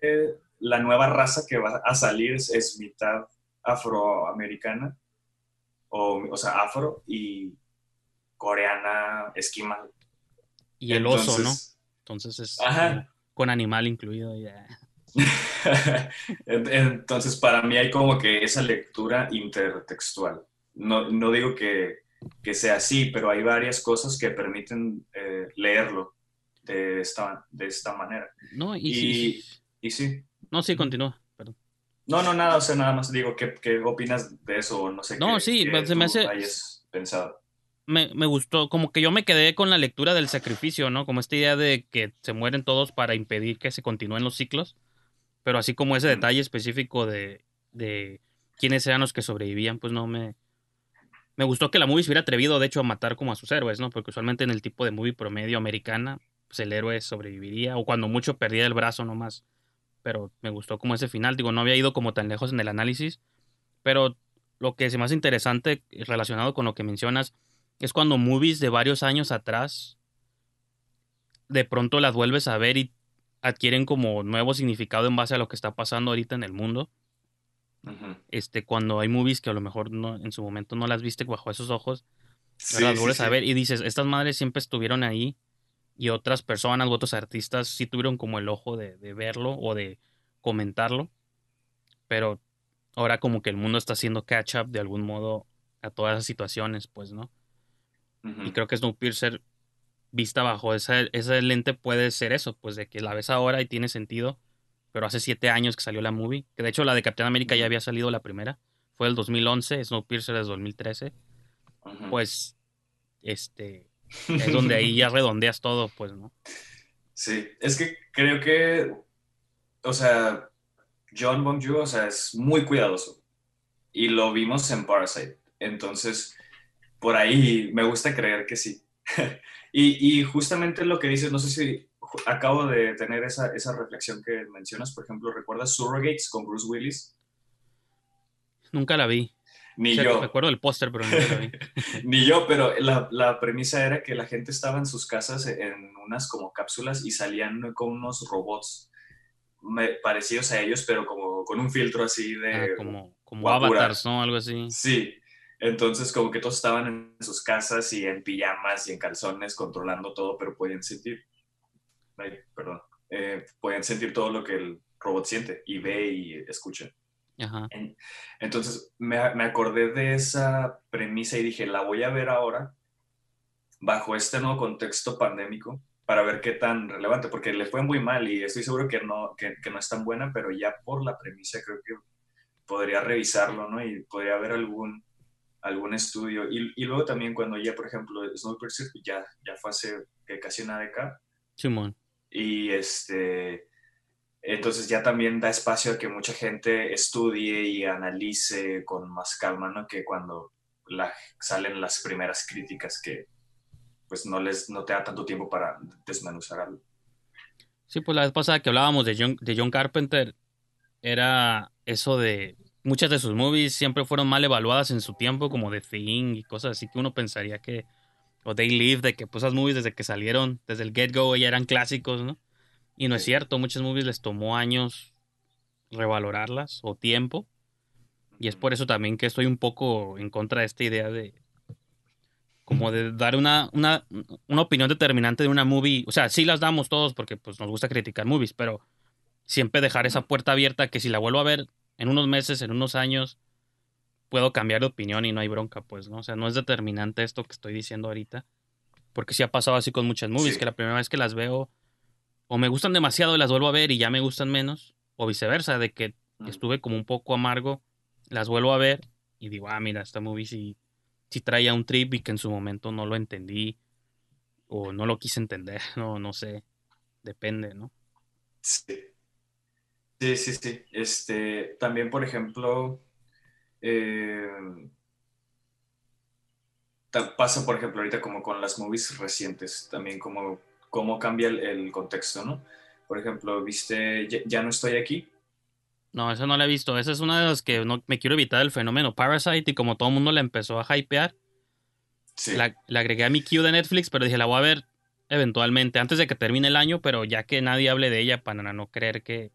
eh, la nueva raza que va a salir es, es mitad afroamericana, o, o sea, afro y coreana esquimal. Y el oso, ¿no? Entonces- es Ajá. con animal incluido. ya. <laughs> En- Entonces, para mí hay como que esa lectura intertextual. No, no digo que, que sea así, pero hay varias cosas que permiten eh, leerlo de esta, de esta manera. No, y, Y- sí- Y sí, No, sí, continúa. Perdón. No, no, nada, o sea, nada más digo, ¿qué, qué opinas de eso? No sé No, qué, sí, qué se me hace- hayas pensado. Me, me gustó, como que yo me quedé con la lectura del sacrificio, ¿no? Como esta idea de que se mueren todos para impedir que se continúen los ciclos, pero así como ese detalle específico de, de quiénes eran los que sobrevivían, pues no me... Me gustó que la movie se hubiera atrevido, de hecho, a matar como a sus héroes, ¿no? Porque usualmente en el tipo de movie promedio americana, pues el héroe sobreviviría, o cuando mucho perdía el brazo nomás. Pero me gustó como ese final, digo, no había ido como tan lejos en el análisis, pero lo que es más interesante relacionado con lo que mencionas es cuando movies de varios años atrás de pronto las vuelves a ver y adquieren como nuevo significado en base a lo que está pasando ahorita en el mundo. Este, cuando hay movies que a lo mejor no, en su momento no las viste bajo esos ojos, Sí, las vuelves sí. a ver y dices, estas madres siempre estuvieron ahí y otras personas u otros artistas sí tuvieron como el ojo de, de verlo o de comentarlo, pero ahora como que el mundo está haciendo catch up de algún modo a todas esas situaciones, pues, ¿no? Ujú. Y creo que Snowpiercer, vista bajo esa, esa lente, puede ser eso, pues de que la ves ahora y tiene sentido, pero hace siete años que salió la movie, que de hecho la de Capitán América ya había salido la primera, fue el 2011, Snowpiercer es 2013, Ujú. pues, este, es <laughs> donde ahí ya redondeas todo, pues, ¿no? Sí, es que creo que, o sea, John Bong Joon, o sea, es muy cuidadoso. Y lo vimos en Parasite. Entonces, por ahí me gusta creer que sí. <laughs> y, y justamente lo que dices, no sé si acabo de tener esa, esa reflexión que mencionas, por ejemplo, ¿recuerdas Surrogates con Bruce Willis? Nunca la vi. Ni O sea, yo. Recuerdo el póster, pero nunca la vi. <laughs> Ni yo, pero la, la premisa era que la gente estaba en sus casas en unas como cápsulas y salían con unos robots parecidos a ellos, pero como con un filtro así de... Ah, como como avatars, ¿no? Algo así. Sí, entonces como que todos estaban en sus casas y en pijamas y en calzones controlando todo, pero podían sentir, ay, perdón, eh, podían sentir todo lo que el robot siente y ve y escucha. Ajá. En- Entonces me, me acordé de esa premisa y dije, la voy a ver ahora bajo este nuevo contexto pandémico para ver qué tan relevante, porque le fue muy mal y estoy seguro que no, que, que no es tan buena, pero ya por la premisa creo que podría revisarlo, ¿no? Y podría haber algún, algún estudio. Y, y luego también cuando ya, por ejemplo, Snowpiercer ya, ya fue hace que casi una década, Simón. y este entonces ya también da espacio a que mucha gente estudie y analice con más calma, ¿no? Que cuando la, salen las primeras críticas que pues no les no te da tanto tiempo para desmenuzar algo. Sí, pues la vez pasada que hablábamos de John, de John Carpenter, era eso de muchas de sus movies siempre fueron mal evaluadas en su tiempo, como The Thing y cosas así que uno pensaría que, o They Live, de que pues esas movies desde que salieron, desde el get-go ya eran clásicos, ¿no? Y no es cierto, muchas movies les tomó años revalorarlas o tiempo. Y es por eso también que estoy un poco en contra de esta idea de como de dar una, una, una opinión determinante de una movie. O sea, sí las damos todos porque pues nos gusta criticar movies, pero siempre dejar esa puerta abierta que si la vuelvo a ver en unos meses, en unos años, puedo cambiar de opinión y no hay bronca, pues, ¿no? O sea, no es determinante esto que estoy diciendo ahorita. Porque sí ha pasado así con muchas movies, Sí. que la primera vez que las veo, o me gustan demasiado y las vuelvo a ver y ya me gustan menos, o viceversa, de que estuve como un poco amargo, las vuelvo a ver y digo, ah, mira, esta movie sí, sí traía un trip y que en su momento no lo entendí, o no lo quise entender, <laughs> no, no sé, depende, ¿no? Sí. Sí, sí, sí. Este, también, por ejemplo, eh, pasa, por ejemplo, ahorita como con las movies recientes, también como cómo cambia el, el contexto, ¿no? Por ejemplo, ¿viste Ya, Ya no estoy aquí? No, eso no la he visto. Esa es una de las que no, me quiero evitar el fenómeno Parasite y como todo el mundo la empezó a hypear, Sí. la, la agregué a mi queue de Netflix, pero dije, la voy a ver eventualmente, antes de que termine el año, pero ya que nadie hable de ella para no creer que...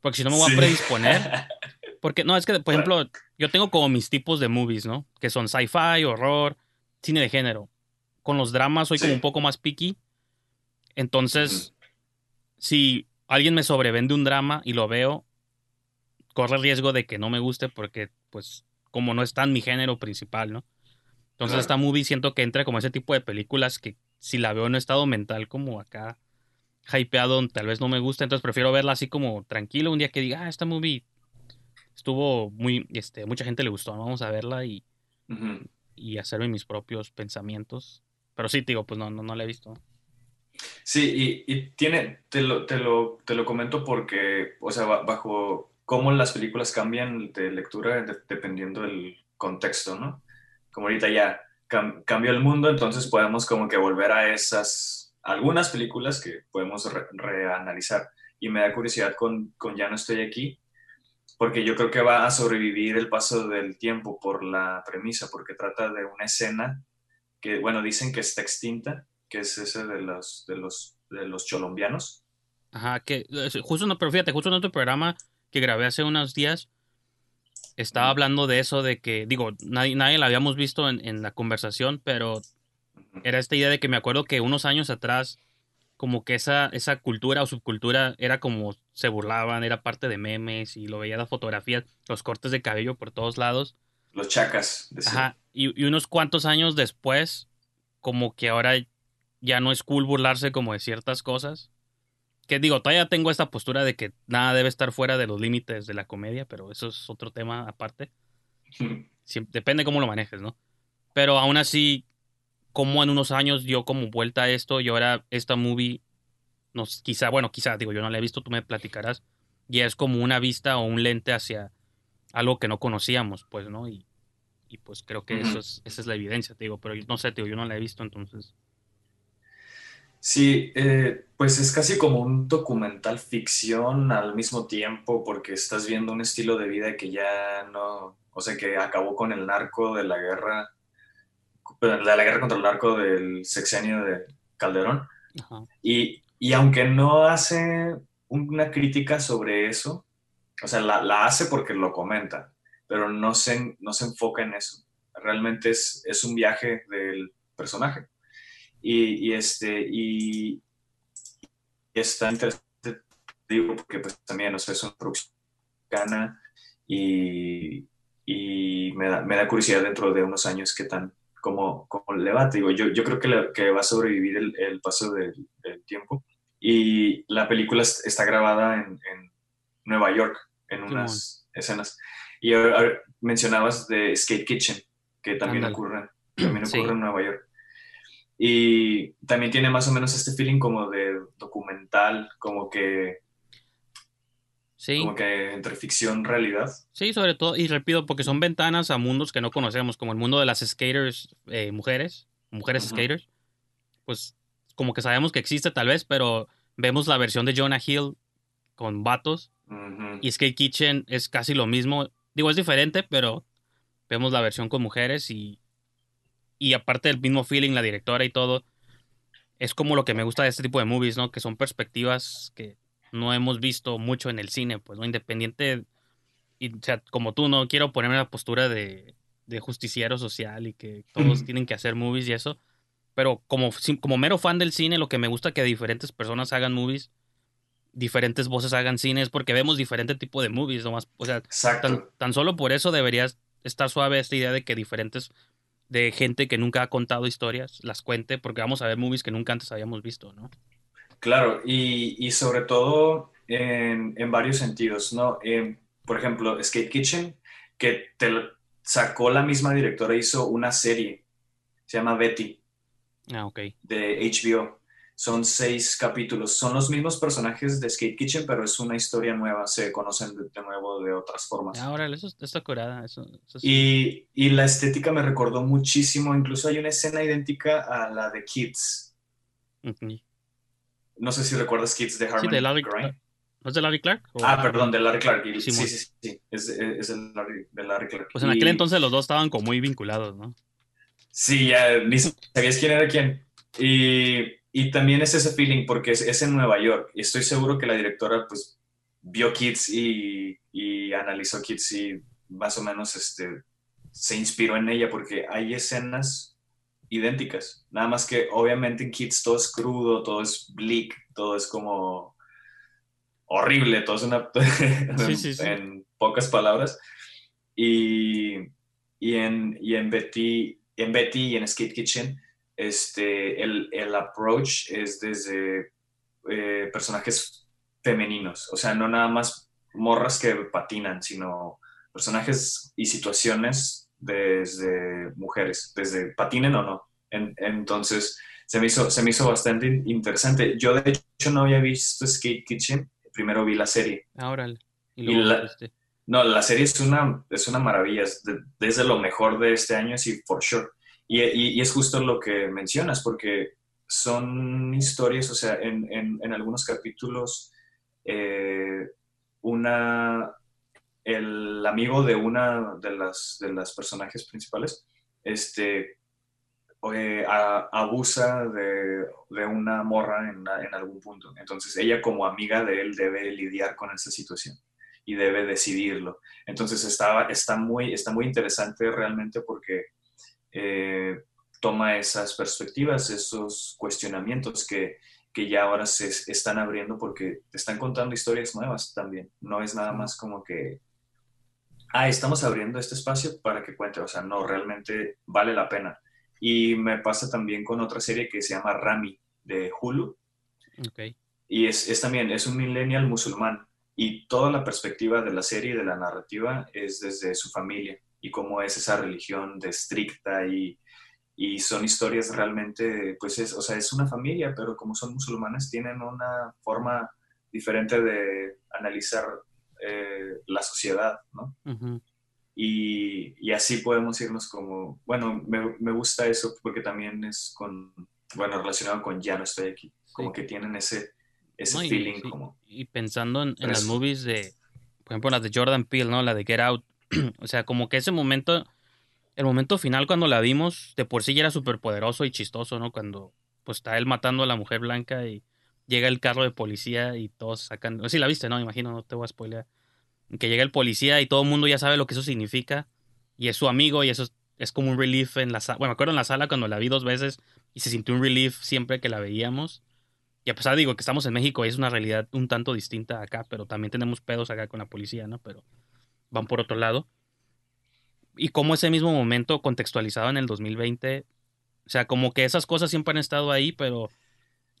Porque si no me voy Sí. a predisponer. <laughs> Porque, no, es que, por ejemplo, yo tengo como mis tipos de movies, ¿no? Que son sci-fi, horror, cine de género. Con los dramas soy como un poco más picky. Entonces, si alguien me sobrevende un drama y lo veo, corre el riesgo de que no me guste porque, pues, como no está en mi género principal, ¿no? Entonces, Claro. esta movie siento que entra como ese tipo de películas que si la veo en estado mental como acá hypeado, tal vez no me gusta, entonces prefiero verla así como tranquilo, un día que diga, ah, esta movie estuvo muy, este, mucha gente le gustó, vamos a verla y, Ujú. y hacerme mis propios pensamientos. Pero sí, te digo, pues no, no, no la he visto. Sí, y, y tiene, te lo, te, lo, te lo comento porque, o sea, ba- bajo cómo las películas cambian de lectura de- dependiendo del contexto, ¿no? Como ahorita ya cam- cambió el mundo, entonces podemos como que volver a esas, algunas películas que podemos re- reanalizar. Y me da curiosidad con, con Ya no estoy aquí, porque yo creo que va a sobrevivir el paso del tiempo por la premisa, porque trata de una escena que, bueno, dicen que está extinta, que es ese de los, de los, de los cholombianos. Ajá, que justo no, pero fíjate, justo en otro programa que grabé hace unos días, estaba hablando de eso, de que, digo, nadie, nadie la habíamos visto en, en la conversación, pero. Era esta idea de que me acuerdo que unos años atrás, como que esa, esa cultura o subcultura era como se burlaban, era parte de memes y lo veía las fotografías, los cortes de cabello por todos lados. Los chacas, decía. Ajá, y, y unos cuantos años después, como que ahora ya no es cool burlarse como de ciertas cosas. Que digo, todavía tengo esta postura de que nada debe estar fuera de los límites de la comedia, pero eso es otro tema aparte. <laughs> Siem- depende cómo lo manejes, ¿no? Pero aún así, como en unos años dio como vuelta a esto y ahora esta movie, nos, quizá, bueno, quizá, digo, yo no la he visto, tú me platicarás, y es como una vista o un lente hacia algo que no conocíamos, pues, ¿no? Y, y pues creo que eso es, esa es la evidencia, te digo, pero yo no sé, te digo, yo no la he visto, entonces. Sí, eh, pues es casi como un documental ficción al mismo tiempo, porque estás viendo un estilo de vida que ya no, o sea, que acabó con el narco de la guerra, de la guerra contra el narco del sexenio de Calderón. Ajá. Y, y aunque no hace una crítica sobre eso, o sea, la, la hace porque lo comenta, pero no se, no se enfoca en eso. Realmente es, es un viaje del personaje. Y, y este, y, y está interesante, digo, porque pues también, o sea, es una producción y, y me, da, me da curiosidad dentro de unos años qué tan, cómo, cómo le va. Te Digo, yo, yo creo que, le- que va a sobrevivir el, el paso del, del tiempo. Y la película es- está grabada en, en Nueva York, en unas escenas. Y ahora- ahora mencionabas de Skate Kitchen, que también ocurre, también Sí. ocurre en Nueva York. Y también tiene más o menos este feeling como de documental, como que Sí. Como que entre ficción realidad. Sí, sobre todo, y repito, porque son ventanas a mundos que no conocemos, como el mundo de las skaters eh, mujeres, mujeres skaters. Pues como que sabemos que existe tal vez, pero vemos la versión de Jonah Hill con vatos y Skate Kitchen es casi lo mismo. Digo, es diferente, pero vemos la versión con mujeres y, y aparte del mismo feeling, la directora y todo, es como lo que me gusta de este tipo de movies, ¿no? Que son perspectivas que no hemos visto mucho en el cine, pues, ¿no? Independiente, y, o sea, como tú, no quiero ponerme en la postura de, de justiciero social y que todos tienen que hacer movies y eso, pero como, como mero fan del cine, lo que me gusta que diferentes personas hagan movies, diferentes voces hagan cine, es porque vemos diferente tipo de movies, nomás, o sea, tan, tan solo por eso deberías estar suave esta idea de que diferentes de gente que nunca ha contado historias las cuente porque vamos a ver movies que nunca antes habíamos visto, ¿no? Claro, y, y sobre todo en, en varios sentidos, ¿no? Eh, por ejemplo, Skate Kitchen, que te sacó la misma directora, hizo una serie, se llama Betty, Ah, ok. de HBO. Son seis capítulos. Son los mismos personajes de Skate Kitchen, pero es una historia nueva. Se conocen de, de nuevo de otras formas. Ahora, eso está curada. Eso, eso sí. Y, y la estética me recordó muchísimo. Incluso hay una escena idéntica a la de Kids. No sé si recuerdas Kids de Sí, Harmony de Larry Corrine. ¿No es de Larry Clark? ¿O- Ah, perdón, de Larry Clark. Sí, sí, sí, sí. Es, es el Larry, de Larry Clark. Pues en Y- aquel entonces los dos estaban como muy vinculados, ¿no? Sí, ya ni sabías quién era quién. Y, y también es ese feeling porque es, es en Nueva York. Y estoy seguro que la directora pues vio Kids y, y analizó Kids y más o menos este, se inspiró en ella porque hay escenas idénticas. Nada más que obviamente en Kids todo es crudo, todo es bleak, todo es como horrible, todo es una... <laughs> Sí, sí, sí. en pocas palabras. Y, y, en, y en Betty en Betty y en Skate Kitchen, este, el, el approach es desde eh, personajes femeninos, o sea, no nada más morras que patinan, sino personajes y situaciones desde mujeres, desde patinen o no. En- entonces, se me, hizo, se me hizo bastante in- interesante. Yo, de hecho, no había visto Skate Kitchen, primero vi la serie. Ahora. Y Y luego, la- este, No, la serie es una, es una maravilla, es de- desde lo mejor de este año, sí, for sure. Y, y- y es justo lo que mencionas, porque son historias, o sea, en, en- en algunos capítulos, eh, una, el amigo de una de las, de las personajes principales, este, eh, a- abusa de, de una morra en, en algún punto. Entonces ella como amiga de él debe lidiar con esa situación y debe decidirlo. Entonces está, está, muy, está muy interesante realmente porque eh, toma esas perspectivas, esos cuestionamientos que, que ya ahora se están abriendo porque te están contando historias nuevas también. No es nada más como que, ah, estamos abriendo este espacio para que cuente, o sea, no, realmente vale la pena. Y me pasa también con otra serie que se llama Rami de Hulu, ok. y es, es también, es un millennial musulmán. Y toda la perspectiva de la serie y de la narrativa es desde su familia y cómo es esa religión de estricta y, y son historias realmente, pues es, o sea, es una familia, pero como son musulmanes tienen una forma diferente de analizar eh, la sociedad, ¿no? Y, y así podemos irnos como, bueno, me, me gusta eso porque también es con, bueno, relacionado con ya no estoy aquí, como que tienen ese, ese No, y- feeling sí, como... Y pensando en, en las movies de, por ejemplo, las de Jordan Peele, ¿no? La de Get Out. <clears throat> o sea, como que ese momento, el momento final cuando la vimos, de por sí ya era súper poderoso y chistoso, ¿no? Cuando pues está él matando a la mujer blanca y llega el carro de policía y todos sacan... Sí, la viste, ¿no? Imagino, no te voy a spoilear. Que llega el policía y todo el mundo ya sabe lo que eso significa y es su amigo y eso es, como un relief en la sala. Bueno, me acuerdo en la sala cuando la vi dos veces y se sintió un relief siempre que la veíamos. Y a pesar, digo, que estamos en México es una realidad un tanto distinta acá, pero también tenemos pedos acá con la policía, ¿no? Pero van por otro lado. Y como ese mismo momento contextualizado en el 2020, o sea, como que esas cosas siempre han estado ahí, pero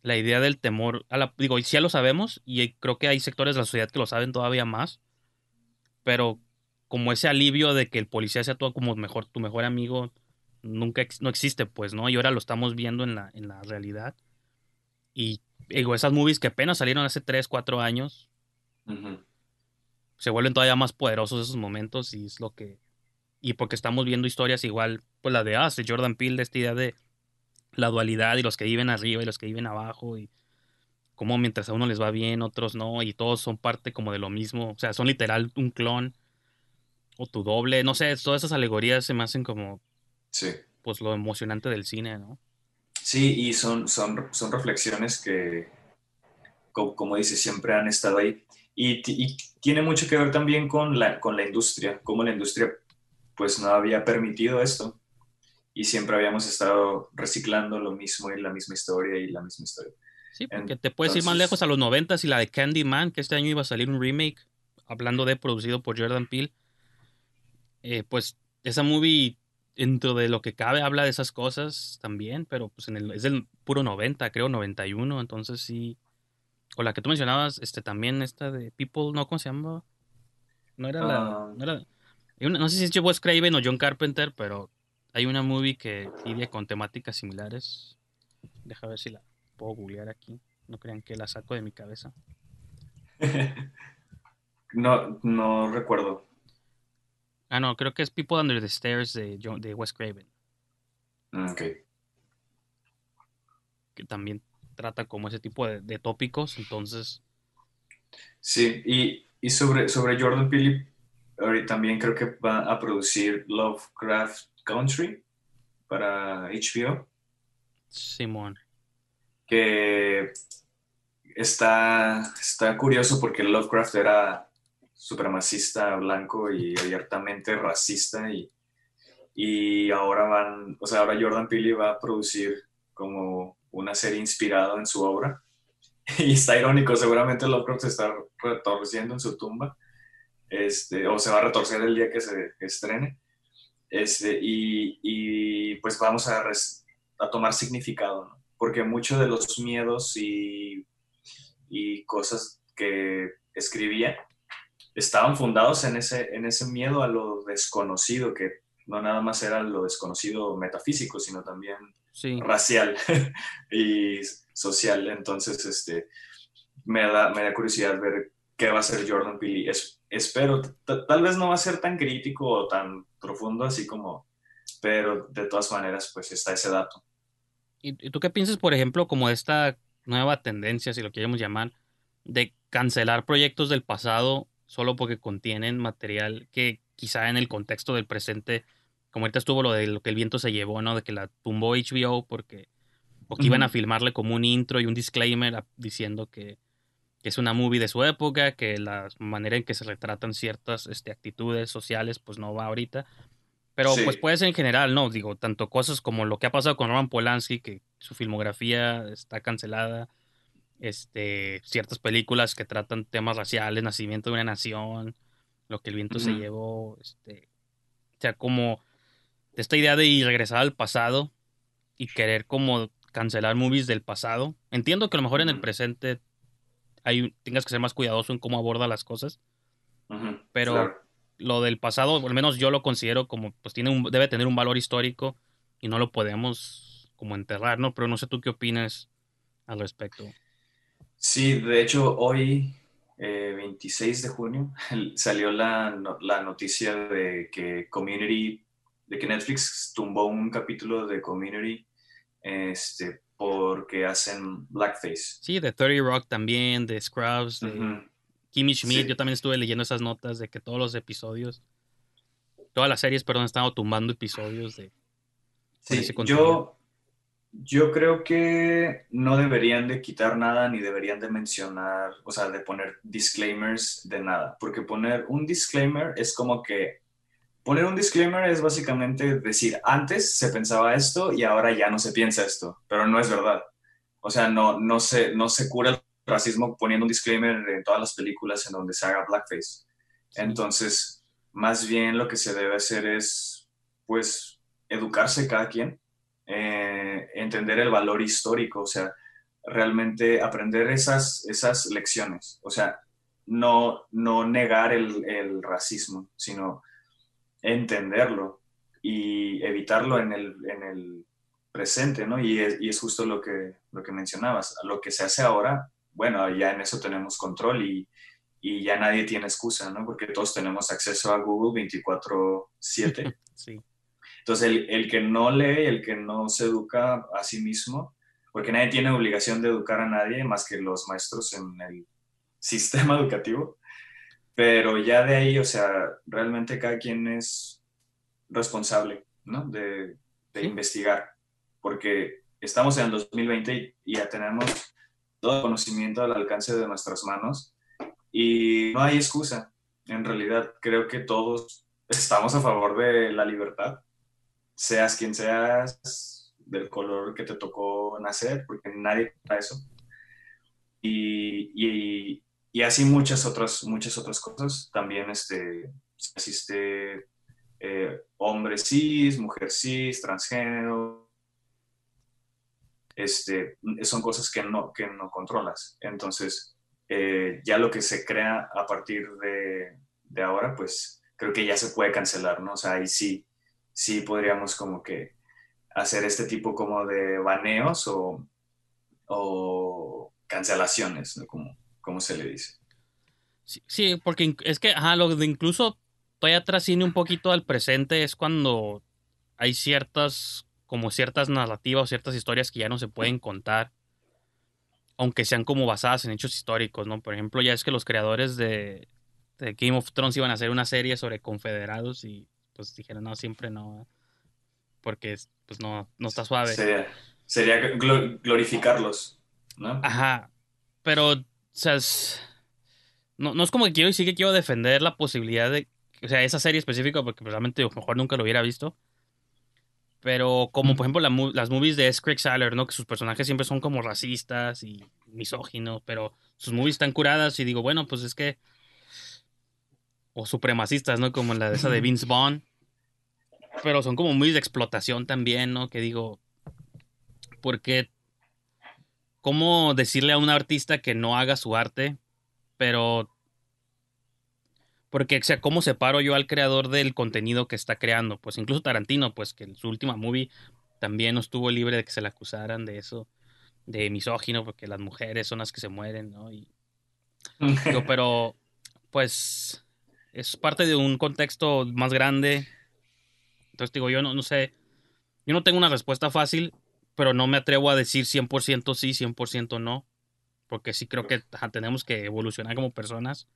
la idea del temor, a la, digo, sí ya lo sabemos y creo que hay sectores de la sociedad que lo saben todavía más, pero como ese alivio de que el policía sea todo como mejor, tu mejor amigo, nunca no existe, pues, ¿no? Y ahora lo estamos viendo en la, en la realidad. Y digo, esas movies que apenas salieron hace 3, 4 años, se vuelven todavía más poderosos esos momentos y es lo que... Y porque estamos viendo historias igual, pues la de de Jordan Peele, de esta idea de la dualidad y los que viven arriba y los que viven abajo y como mientras a uno les va bien, otros no, y todos son parte como de lo mismo, o sea, son literal un clon o tu doble, no sé, todas esas alegorías se me hacen como, Sí. pues lo emocionante del cine, ¿no? Sí, y son, son, son reflexiones que, co- como, dices, siempre han estado ahí. Y, y tiene mucho que ver también con la, con la industria, cómo la industria pues no había permitido esto. Y siempre habíamos estado reciclando lo mismo y la misma historia y la misma historia. Sí, porque te puedes ir más lejos a los noventas y la de Candyman, que este año iba a salir un remake, hablando de producido por Jordan Peele. Eh, pues esa movie, dentro de lo que cabe, habla de esas cosas también, pero pues en el, es del puro 90, creo, 91, entonces sí. O la que tú mencionabas, este también, esta de People, ¿no? ¿Cómo se llama? No era la... Ah. Era, no sé si es Wes Craven o John Carpenter, pero hay una movie que lidia con temáticas similares. Deja ver si la puedo googlear aquí. No crean que la saco de mi cabeza. <laughs> No, no recuerdo. Ah, no, creo que es People Under the Stairs de, John- de Wes Craven, Mm, Ok. que también trata como ese tipo de, de tópicos. Entonces, Sí, y, y sobre, sobre Jordan Peele, ahorita también creo que va a producir Lovecraft Country para HBO. Simón. que está, está curioso porque Lovecraft era supremacista blanco y abiertamente racista y, y ahora van, o sea, ahora Jordan Peele va a producir como una serie inspirada en su obra <laughs> y está irónico, seguramente Lovecraft se está retorciendo en su tumba este, o se va a retorcer el día que se estrene este, y, y pues vamos a, res- a tomar significado, ¿no? porque muchos de los miedos y, y cosas que escribía estaban fundados en ese, en ese miedo a lo desconocido, que no nada más era lo desconocido metafísico, sino también Sí. racial <laughs> y social. Entonces, este, me da, me da curiosidad ver qué va a hacer Jordan Peele. Es, espero, tal vez no va a ser tan crítico o tan profundo así como, pero de todas maneras, pues está ese dato. ¿Y, tú qué piensas, por ejemplo, como esta nueva tendencia, si lo queremos llamar, de cancelar proyectos del pasado solo porque contienen material que quizá en el contexto del presente, como ahorita estuvo lo de lo que el viento se llevó, ¿no? De que la tumbó HBO porque o que iban a filmarle como un intro y un disclaimer diciendo que, que es una movie de su época, que la manera en que se retratan ciertas este, actitudes sociales pues no va ahorita. Pero Sí. pues puede ser en general, ¿no? Digo, tanto cosas como lo que ha pasado con Roman Polanski, que su filmografía está cancelada, este, ciertas películas que tratan temas raciales, nacimiento de una nación, lo que el viento se llevó, este, o sea, como esta idea de ir regresar al pasado y querer como cancelar movies del pasado. Entiendo que a lo mejor en el presente hay, tengas que ser más cuidadoso en cómo aborda las cosas, Ujú, Pero- claro. lo del pasado, al menos yo lo considero como, pues tiene un, debe tener un valor histórico y no lo podemos como enterrar, ¿no? Pero no sé tú qué opinas al respecto. Sí, de hecho, hoy, eh, 26 de junio, salió la, no- la noticia de que Community, de que Netflix tumbó un capítulo de Community este, porque hacen blackface. Sí, de 30 Rock también, de Scrubs, de Ujú. Kimmy Schmidt, Sí. yo también estuve leyendo esas notas de que todos los episodios, todas las series, perdón, estaban tumbando episodios de... Sí, yo, yo creo que no deberían de quitar nada ni deberían de mencionar, o sea, de poner disclaimers de nada, porque poner un disclaimer es como que poner un disclaimer es básicamente decir, antes se pensaba esto y ahora ya no se piensa esto, pero no es verdad. O sea, no, no, se, no se cura el racismo poniendo un disclaimer en todas las películas en donde se haga blackface. Entonces, más bien lo que se debe hacer es, pues, educarse cada quien, eh, entender el valor histórico, o sea, realmente aprender esas, esas lecciones, o sea, no, no negar el, el racismo, sino entenderlo y evitarlo en el, en el presente, ¿no? Y es, y es justo lo que, lo que mencionabas, lo que se hace ahora, bueno, ya en eso tenemos control y, y ya nadie tiene excusa, ¿no? Porque todos tenemos acceso a Google 24/7. <laughs> Sí. Entonces, el, el, que no lee, el que no se educa a sí mismo, porque nadie tiene obligación de educar a nadie más que los maestros en el <laughs> sistema educativo, pero ya de ahí, o sea, realmente cada quien es responsable, ¿no? De, de investigar, porque estamos en el 2020 y ya tenemos todo el conocimiento al alcance de nuestras manos y no hay excusa. En realidad, creo que todos estamos a favor de la libertad, seas quien seas, del color que te tocó nacer, porque nadie da eso. Y, y, y, así muchas otras, muchas otras cosas. También este, existe eh, hombre cis, mujer cis, transgénero. Este, son cosas que no, que no controlas. Entonces, eh, ya lo que se crea a partir de, de, ahora, pues creo que ya se puede cancelar, ¿no? O sea, ahí sí, sí podríamos como que hacer este tipo como de baneos o, o cancelaciones, ¿no? Como, como se le dice. Sí, sí, porque es que, ajá, lo de incluso todavía trasciende un poquito al presente es cuando hay ciertas, como ciertas narrativas o ciertas historias que ya no se pueden contar aunque sean como basadas en hechos históricos, ¿no? Por ejemplo, ya es que los creadores de, de, Game of Thrones iban a hacer una serie sobre confederados y pues dijeron, no, siempre no, porque pues no, no está suave. Sería, sería glorificarlos, ¿no? Ajá, pero, sea, es, no, no es como que quiero y sí que quiero defender la posibilidad de, o sea, esa serie específica, porque realmente a lo mejor nunca lo hubiera visto, pero como por ejemplo la, las movies de S. Craig Saller, ¿no? Que sus personajes siempre son como racistas y misóginos, pero sus movies están curadas y digo, bueno, pues es que... O supremacistas, ¿no? Como la de esa de Vince Vaughn. Pero son como movies de explotación también, ¿no? Que digo, porque... ¿Cómo decirle a un artista que no haga su arte? Pero porque, o sea, ¿cómo separo yo al creador del contenido que está creando? Pues incluso Tarantino, pues que en su última movie también no estuvo libre de que se le acusaran de eso, de misógino, porque las mujeres son las que se mueren, ¿no? Y, digo, <laughs> pero, pues, es parte de un contexto más grande. Entonces, digo, yo no, no sé, yo no tengo una respuesta fácil, pero no me atrevo a decir 100% sí, 100% no, porque sí creo que tenemos que evolucionar como personas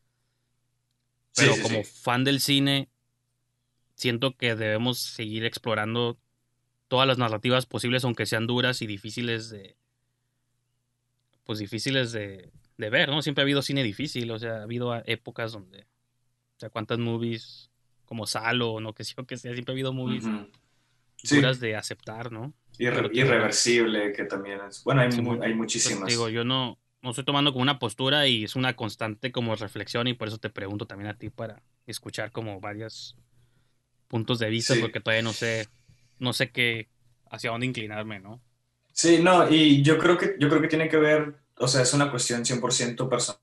pero sí, sí, como sí. fan del cine, siento que debemos seguir explorando todas las narrativas posibles, aunque sean duras y difíciles de. Pues difíciles de, de ver, ¿no? Siempre ha habido cine difícil, o sea, ha habido épocas donde. O sea, cuántas movies como Salo, no que sé yo que sea, siempre ha habido movies uh -huh. duras de aceptar, ¿no? Irre irreversible, que también es. Bueno, hay, mu hay muchísimas. Pues, digo, yo no, no estoy tomando como una postura y es una constante como reflexión y por eso te pregunto también a ti para escuchar como varios puntos de vista sí. porque todavía no sé no sé qué hacia dónde inclinarme, ¿no? Sí, no, y yo creo que yo creo que tiene que ver, o sea, es una cuestión 100% personal.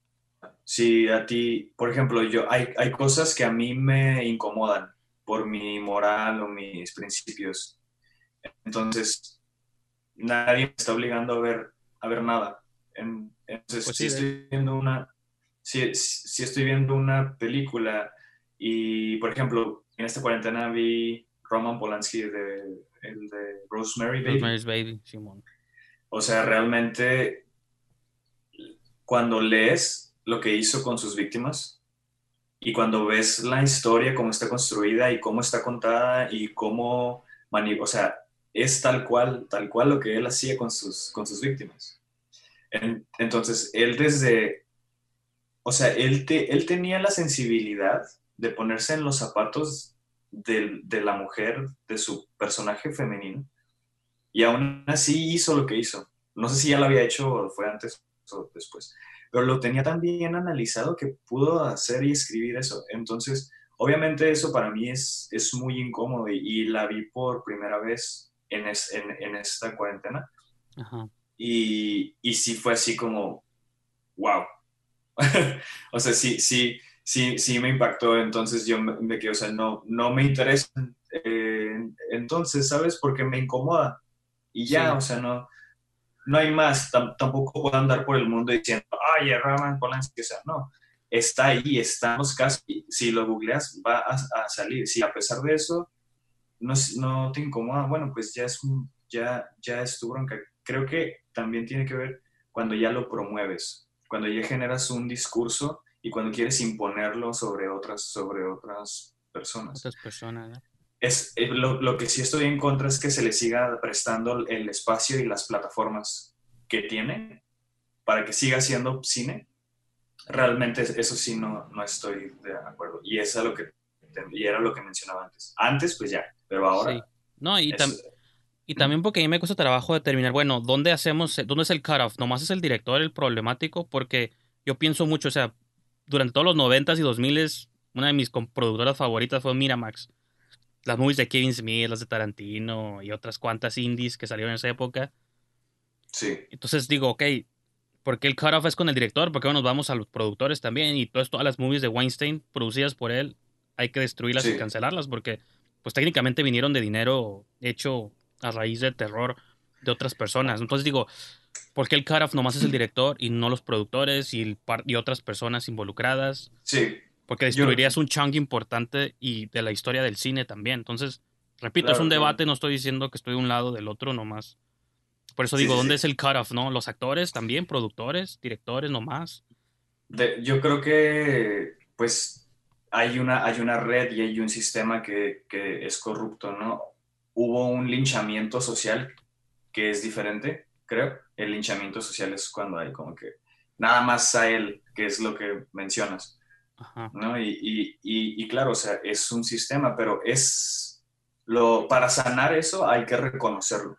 Si a ti, por ejemplo, yo hay hay cosas que a mí me incomodan por mi moral o mis principios. Entonces, nadie me está obligando a ver a ver nada. Entonces, pues sí, si estoy viendo una, si, si, estoy viendo una película y, por ejemplo, en esta cuarentena vi Roman Polanski de, el de Rosemary Baby. Rosemary's Baby, Simón. O sea, realmente, cuando lees lo que hizo con sus víctimas y cuando ves la historia, cómo está construida y cómo está contada y cómo, o sea, es tal cual, tal cual lo que él hacía con sus, con sus víctimas. Entonces, él desde, o sea, él, te, él tenía la sensibilidad de ponerse en los zapatos de, de, la mujer, de su personaje femenino, y aún así hizo lo que hizo. No sé si ya lo había hecho o fue antes o después, pero lo tenía tan bien analizado que pudo hacer y escribir eso. Entonces, obviamente eso para mí es, es muy incómodo y, y la vi por primera vez en, es, en, en esta cuarentena. Ajá. Y, y sí fue así como, wow. <laughs> o sea, sí, sí, sí, sí me impactó. Entonces yo me, me quedé, o sea, no, no me interesa. Eh, entonces, ¿sabes? Porque me incomoda. Y ya, sí. o sea, no, no hay más. T tampoco puedo andar por el mundo diciendo, ay, Raman Polanski, o sea, no. está ahí, estamos casi, si lo googleas va a, a salir. Si a pesar de eso no, no te incomoda, bueno, pues ya es, un, ya, ya es tu bronca. Creo que también tiene que ver cuando ya lo promueves, cuando ya generas un discurso y cuando quieres imponerlo sobre otras, sobre otras personas. Otras personas. Es, eh, lo, lo, que sí estoy en contra es que se le siga prestando el espacio y las plataformas que tiene para que siga siendo cine. Realmente eso sí no, no estoy de acuerdo. Y, es lo que, y era lo que mencionaba antes. Antes, pues ya, pero ahora... Sí. No, y, tam y también porque a mí me cuesta trabajo determinar, bueno, ¿dónde hacemos, dónde es el cutoff? ¿Nomás es el director el problemático? Porque yo pienso mucho, o sea, durante todos los noventas y dos miles, una de mis productoras favoritas fue Miramax las movies de Kevin Smith, las de Tarantino y otras cuantas indies que salieron en esa época. Sí. Entonces digo, ok, ¿por qué el cutoff es con el director? ¿Por qué no nos vamos a los productores también? Y todas, todas las movies de Weinstein producidas por él, hay que destruirlas sí. y cancelarlas porque, pues técnicamente vinieron de dinero hecho a raíz de terror de otras personas. Entonces digo, ¿por qué el cutoff nomás es el director y no los productores y, y otras personas involucradas? Sí. Porque destruirías Yo... un chunk importante y de la historia del cine también. Entonces, repito, claro, es un debate, claro. no estoy diciendo que estoy de un lado del otro nomás. Por eso digo, sí, ¿dónde sí. es el cutoff, no? Los actores también, productores, directores nomás. De, yo creo que, pues, hay una, hay una red y hay un sistema que, que es corrupto, ¿no? Hubo un linchamiento social que es diferente, creo. El linchamiento social es cuando hay como que nada más a él, que es lo que mencionas Ajá. ¿no? Y, y, y, y, claro, o sea, es un sistema, pero es lo, para sanar eso hay que reconocerlo.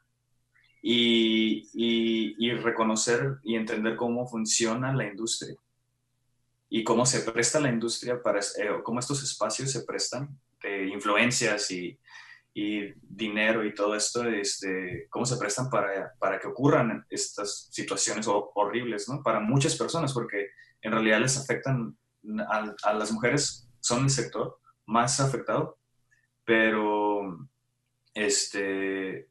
Y, y, reconocer y entender cómo funciona la industria y cómo se presta la industria para, eh, cómo estos espacios se prestan influencias y, y dinero y todo esto, este, cómo se prestan para, para que ocurran estas situaciones horribles, ¿no? Para muchas personas, porque en realidad les afectan a, a, las mujeres son el sector más afectado, pero este,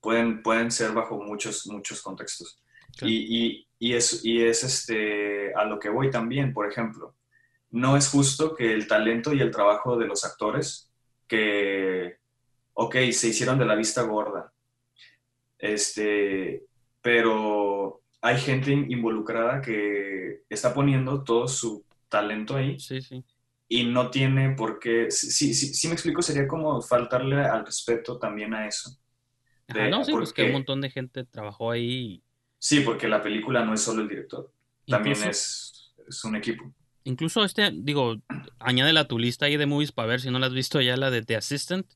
pueden, pueden ser bajo muchos, muchos contextos. Y, y, y, es, y es este, a lo que voy también, por ejemplo, no es justo que el talento y el trabajo de los actores que, ok, se hicieron de la vista gorda, este, pero hay gente involucrada que está poniendo todo su talento ahí. Sí, sí. Y no tiene por qué, si, si, si, me explico, sería como faltarle al respeto también a eso. De, Ajá, no, sí, porque, pues que un montón de gente trabajó ahí. Sí, porque la película no es solo el director, también incluso, es, es, un equipo. Incluso este, digo, añádela a tu lista ahí de movies para ver si no la has visto ya, la de The Assistant.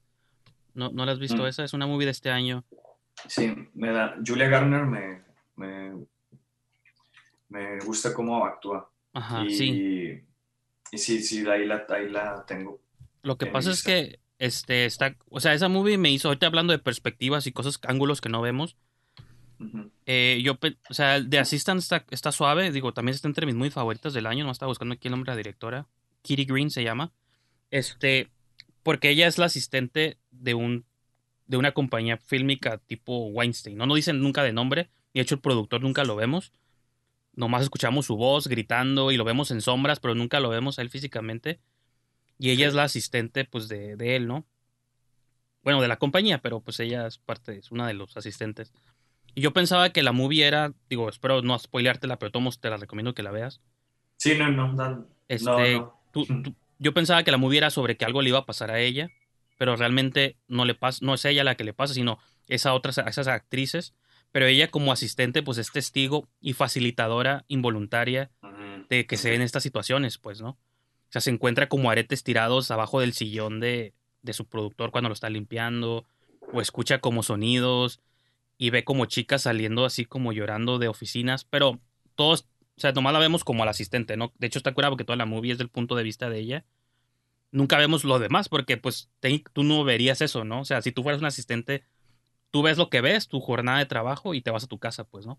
¿No, no la has visto mm. esa? Es una movie de este año. Sí, me da, Julia Garner me, me, me gusta cómo actúa. Ajá, y, sí. Y sí, sí, ahí la, ahí la tengo. Lo que pasa es que este está, o sea, esa movie me hizo, ahorita hablando de perspectivas y cosas, ángulos que no vemos. Eh, yo, o sea, The Assistant está, está, suave, digo, también está entre mis muy favoritas del año, no estaba buscando aquí el nombre de la directora. Kitty Green se llama. Este, porque ella es la asistente de un de una compañía fílmica tipo Weinstein. No nos dicen nunca de nombre, y de hecho el productor nunca lo vemos nomás escuchamos su voz gritando y lo vemos en sombras, pero nunca lo vemos a él físicamente. Y ella es la asistente, pues, de, de, él, ¿no? Bueno, de la compañía, pero pues ella es parte, es una de los asistentes. Yo pensaba que la movie era, digo, espero no spoileártela, pero todos te la recomiendo que la veas. Sí, no, no, no. Este, no, no. Tú, <laughs> tú, yo pensaba que la movie era sobre que algo le iba a pasar a ella, pero realmente no le pasa, no es ella la que le pasa, sino esa otras, esas actrices pero ella como asistente pues es testigo y facilitadora involuntaria de que se den estas situaciones, pues, ¿no? O sea, se encuentra como aretes tirados abajo del sillón de, de su productor cuando lo está limpiando, o escucha como sonidos y ve como chicas saliendo así como llorando de oficinas, pero todos, o sea, nomás la vemos como al asistente, ¿no? De hecho está curado porque toda la movie es del punto de vista de ella. Nunca vemos lo demás porque pues te, tú no verías eso, ¿no? O sea, si tú fueras un asistente tú ves lo que ves, tu jornada de trabajo y te vas a tu casa, pues, ¿no?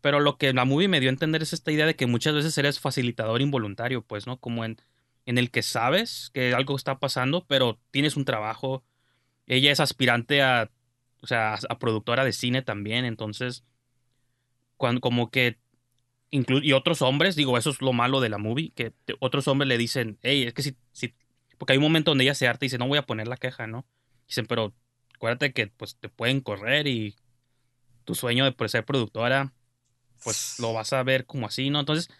Pero lo que la movie me dio a entender es esta idea de que muchas veces eres facilitador involuntario, pues, ¿no? Como en, en el que sabes que algo está pasando, pero tienes un trabajo. Ella es aspirante a, o sea, a productora de cine también, entonces, cuando, como que inclu- y otros hombres, digo, eso es lo malo de la movie, que otros hombres le dicen, hey, es que si, si, porque hay un momento donde ella se harta y dice, no voy a poner la queja, ¿no? Dicen, pero acuérdate que pues te pueden correr y tu sueño de pues, ser productora, pues lo vas a ver como así, ¿no? Entonces,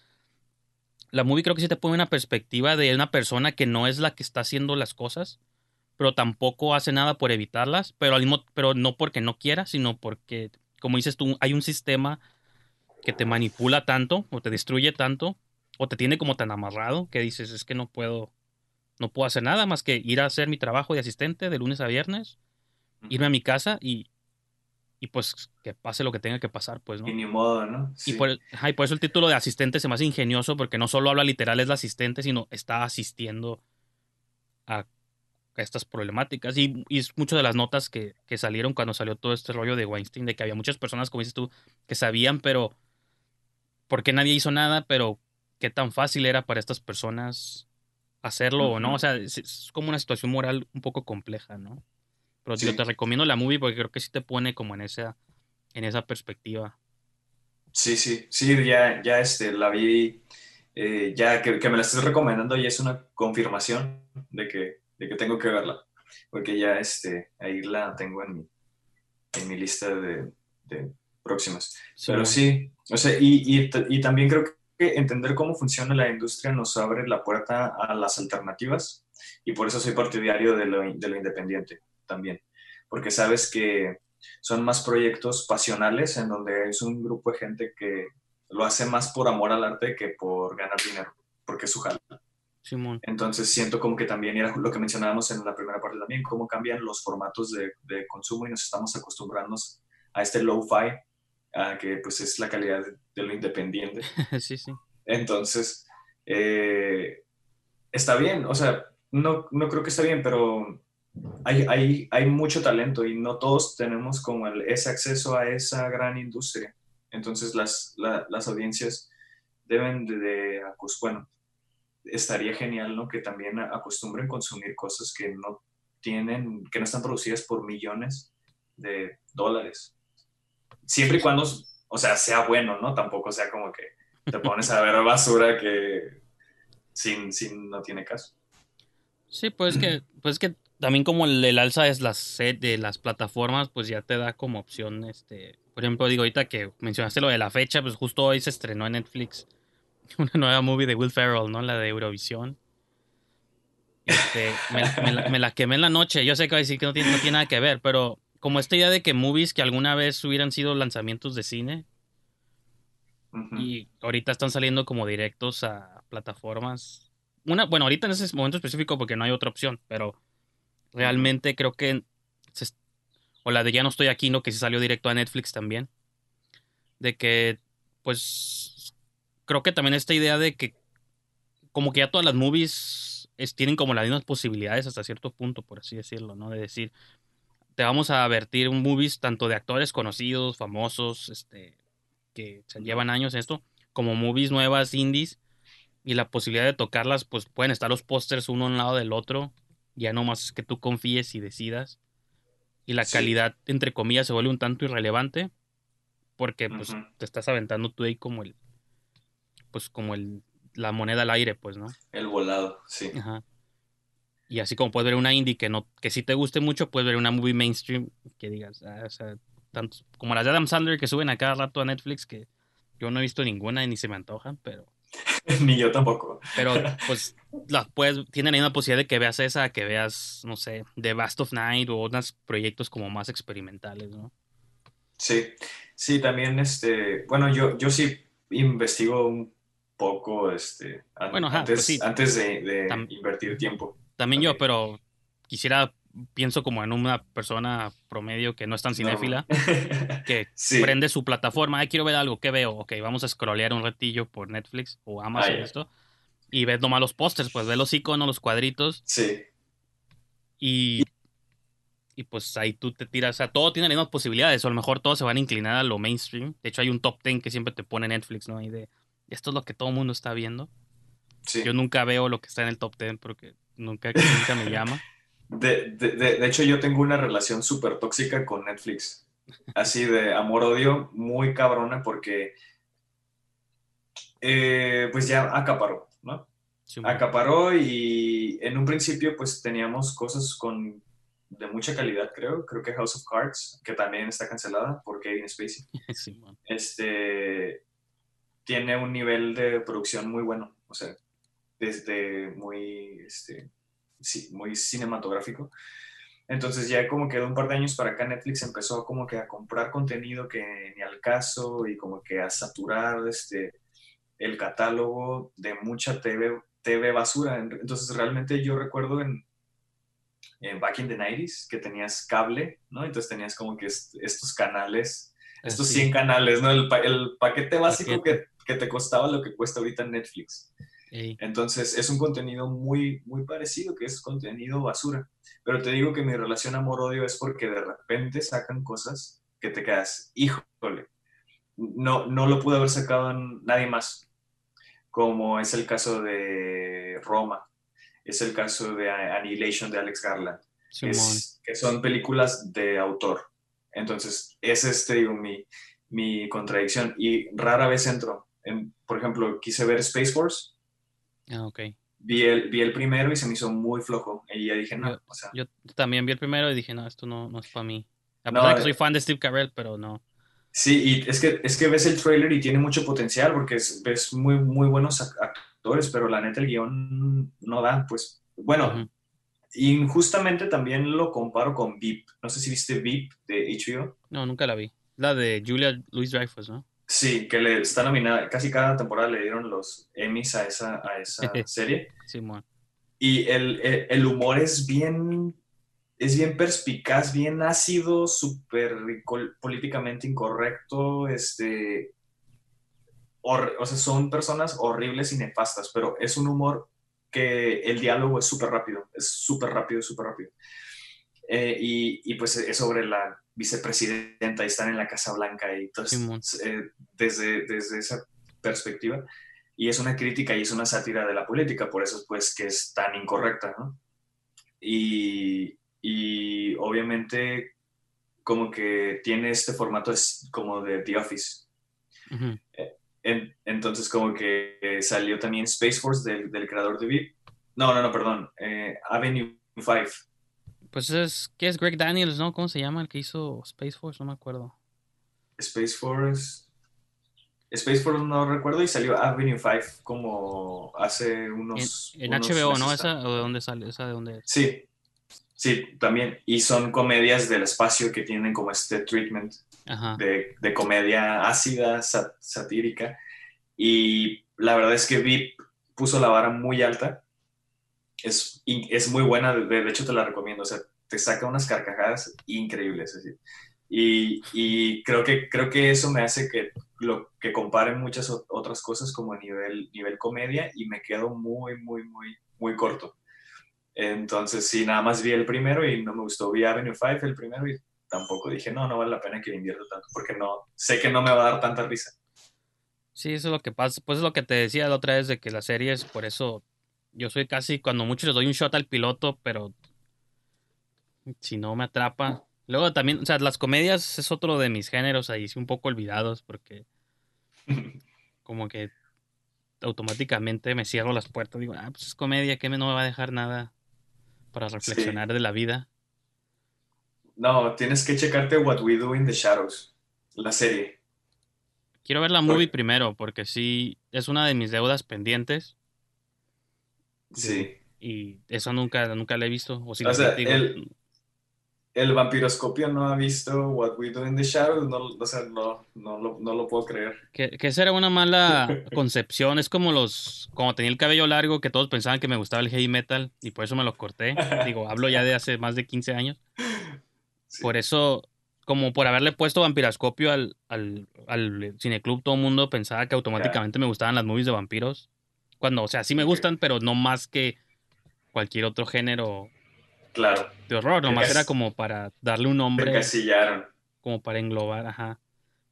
la movie creo que sí te pone una perspectiva de una persona que no es la que está haciendo las cosas, pero tampoco hace nada por evitarlas, pero al mismo, pero no porque no quiera, sino porque, como dices tú, hay un sistema que te manipula tanto, o te destruye tanto, o te tiene como tan amarrado que dices, es que no puedo, no puedo hacer nada más que ir a hacer mi trabajo de asistente de lunes a viernes, irme a mi casa y, y pues que pase lo que tenga que pasar, pues, ¿no? Y ni modo, ¿no? Y por, ajá, y por eso el título de asistente se me hace ingenioso, porque no solo habla literal es la asistente, sino está asistiendo a estas problemáticas. Y, y es mucho de las notas que, que salieron cuando salió todo este rollo de Weinstein, de que había muchas personas, como dices tú, que sabían, pero ¿por qué nadie hizo nada? Pero qué tan fácil era para estas personas hacerlo o no. O sea, es, es como una situación moral un poco compleja, ¿no? Pero Sí. yo te recomiendo la movie porque creo que sí te pone como en esa, en esa perspectiva. Sí, sí, sí, ya, ya este, la vi, eh, ya que, que me la estés recomendando ya es una confirmación de que, de que tengo que verla, porque ya este, ahí la tengo en mi, en mi lista de, de próximas. Pero sí, o sea, y, y, y también creo que entender cómo funciona la industria nos abre la puerta a las alternativas y por eso soy partidario de lo, de lo independiente también, porque sabes que son más proyectos pasionales en donde es un grupo de gente que lo hace más por amor al arte que por ganar dinero, porque es su jale. Simón. Entonces siento como que también era lo que mencionábamos en la primera parte también, cómo cambian los formatos de, de consumo y nos estamos acostumbrando a este low-fi, a que pues es la calidad de, de lo independiente. <laughs> sí, sí. Entonces, eh, está bien, o sea, no, no creo que está bien, pero hay, hay, hay mucho talento y no todos tenemos como el- ese acceso a esa gran industria. Entonces, las, la- las audiencias deben de, bueno, estaría genial, ¿no? Que también acostumbren consumir cosas que no tienen, que no están producidas por millones de dólares. Siempre y cuando, o sea, sea bueno, ¿no? Tampoco sea como que te pones a ver basura que sin, sin no tiene caso. Sí, pues es que, pues es que también como el, el alza es la sed de las plataformas, pues ya te da como opción, este, por ejemplo, digo ahorita que mencionaste lo de la fecha, pues justo hoy se estrenó en Netflix <laughs> una nueva movie de Will Ferrell, ¿no? La de Eurovisión. Este, me, la- me la, me la quemé en la noche. Yo sé que va a decir que no tiene, no tiene nada que ver, pero como esta idea de que movies que alguna vez hubieran sido lanzamientos de cine y ahorita están saliendo como directos a plataformas. Una, bueno, ahorita en ese momento específico porque no hay otra opción, pero realmente creo que se o la de ya no estoy aquí, no que se salió directo a Netflix también. De que pues creo que también esta idea de que como que ya todas las movies es- tienen como las mismas posibilidades hasta cierto punto, por así decirlo, ¿no? De decir, te vamos a vertir un movies tanto de actores conocidos, famosos, este, que se llevan años en esto, como movies nuevas, indies, y la posibilidad de tocarlas, pues pueden estar los pósters uno a un lado del otro, ya no más que tú confíes y decidas. Y la Sí. calidad, entre comillas, se vuelve un tanto irrelevante, porque pues te estás aventando tú ahí como el, pues como el, la moneda al aire, pues, ¿no? El volado, sí. Ajá. Y así como puedes ver una indie que no, que sí te guste mucho, puedes ver una movie mainstream que digas, ah, o sea, tantos, como las de Adam Sandler que suben a cada rato a Netflix, que yo no he visto ninguna y ni se me antojan, pero, <laughs> Ni yo tampoco. pero <laughs> pues las puedes, tienen ahí una posibilidad de que veas esa, que veas, no sé, The Bast of Night o unos proyectos como más experimentales, ¿no? Sí, sí, también, este, bueno, yo, yo sí investigo un poco, este, ajá, antes, pues sí. antes de, de Tam- invertir tiempo. También yo, pero quisiera, pienso como en una persona promedio que no es tan cinéfila. No. <laughs> que Sí. prende su plataforma, ay, quiero ver algo, ¿qué veo? Ok, vamos a scrollear un ratillo por Netflix o Amazon, Ah, esto, y ves nomás los pósters, pues ves los iconos, los cuadritos, Sí, y, y pues ahí tú te tiras, o sea, todo tiene las mismas posibilidades, o a lo mejor todos se van a inclinar a lo mainstream. De hecho, hay un top 10 que siempre te pone Netflix, ¿no? Ahí de, esto es lo que todo el mundo está viendo. sí. Yo nunca veo lo que está en el top 10 porque nunca, nunca me llama. <laughs> De, de, de, de hecho, yo tengo una relación súper tóxica con Netflix. Así de amor-odio, muy cabrona, porque eh, pues ya acaparó, ¿no? Sí. Acaparó y en un principio pues teníamos cosas con de mucha calidad, creo. Creo que House of Cards, que también está cancelada por Kevin Spacey. <laughs> Sí, man. este tiene un nivel de producción muy bueno, o sea, desde muy, este, sí, muy cinematográfico. Entonces ya como que de un par de años para acá Netflix empezó como que a comprar contenido que ni al caso y como que a saturar este, el catálogo de mucha TV, TV basura. Entonces realmente yo recuerdo en, en Back in the 90s que tenías cable, ¿no? Entonces tenías como que est- estos canales estos Así. 100 canales, ¿no? El, pa- el paquete básico Paquete. Que, te costaba lo que cuesta ahorita Netflix. Ey, Entonces, es un contenido muy, muy parecido, que es contenido basura. Pero te digo que mi relación amor-odio es porque de repente sacan cosas que te quedas, híjole, no, no lo pudo haber sacado en nadie más. Como es el caso de Roma, es el caso de Annihilation de Alex Garland es- que son películas de autor. Entonces, esa es, te digo, mi, mi contradicción. Y rara vez entro. En, por ejemplo, quise ver Space Force, Ah, ok. vi el, vi el primero y se me hizo muy flojo. Y ya dije, no, Yo- o sea, Yo también vi el primero y dije, no, esto no, no es para mí. A No, pesar de que eh. soy fan de Steve Carell, pero no. sí, y es que, es que ves el trailer y tiene mucho potencial porque es- ves muy, muy buenos ac- actores, pero la neta el guion no da, pues, bueno, Ujú. y justamente también lo comparo con VIP. No sé si viste VIP de HBO. No, nunca la vi. La de Julia Louis Dreyfus, ¿no? Sí, que le está nominada, casi cada temporada le dieron los Emmys a esa, a esa <laughs> serie. Simón. Y el, el- el humor es bien, es bien perspicaz, bien ácido, súper políticamente incorrecto, este, o sea, son personas horribles y nefastas, pero es un humor que el diálogo es súper rápido, es súper rápido, súper rápido. Eh, y, y, pues es sobre la vicepresidenta y están en la Casa Blanca y entonces eh, desde, desde esa perspectiva y es una crítica y es una sátira de la política, por eso pues que es tan incorrecta, ¿no? Y, y obviamente como que tiene este formato es como de The Office. Ujú. En- entonces como que eh, salió también Space Force del, del creador de VIP. No, no, no, perdón. eh, Avenue 5. Pues es, ¿qué es Greg Daniels, no? ¿Cómo se llama el que hizo Space Force? No me acuerdo. Space Force. Space Force no recuerdo y salió Avenue 5 como hace En, unos... en unos HBO, ¿no? ¿Esa o de dónde sale? ¿Esa de dónde es? Sí, sí, también. Y son comedias del espacio que tienen como este treatment de, de comedia ácida, sa- satírica. Y la verdad es que VIP puso la vara muy alta. Es, es muy buena, de, hecho te la recomiendo. O sea, te saca unas carcajadas increíbles. Y, y creo, que, creo que eso me hace que lo que comparen muchas otras cosas como a nivel, nivel comedia y me quedo muy, muy, muy, muy corto. Entonces, sí, nada más vi el primero y no me gustó. Vi Avenue 5 el primero y tampoco dije, no, no vale la pena que invierta tanto porque no, sé que no me va a dar tanta risa. Sí, eso es lo que pasa. Pues es lo que te decía la otra vez de que las series, por eso yo soy casi, cuando mucho les doy un shot al piloto, pero si no me atrapa. Luego también, o sea, las comedias es otro de mis géneros ahí, sí, un poco olvidados, porque <laughs> como que automáticamente me cierro las puertas. Digo, ah, pues es comedia, que me no me va a dejar nada para reflexionar de la vida. No, tienes que checarte What We Do in the Shadows, la serie. Quiero ver la movie primero, porque sí, es una de mis deudas pendientes Sí. y eso nunca, nunca la he visto. O si O la sea, digo, el- El vampiroscopio no ha visto What We Do in the Shadows, no, o sea, no, no, lo, no lo puedo creer. Que, que esa era una mala <laughs> concepción. Es como los. Como tenía el cabello largo, que todos pensaban que me gustaba el heavy metal y por eso me lo corté. <laughs> Digo, hablo ya de hace más de 15 años. Sí. Por eso, como por haberle puesto vampiroscopio al, al, al cineclub, todo el mundo pensaba que automáticamente me gustaban las movies de vampiros. Cuando, o sea, sí me gustan, pero no más que cualquier otro género Claro, de horror. Nomás Encas- era como para darle un nombre, encasillaron. como para englobar, ajá.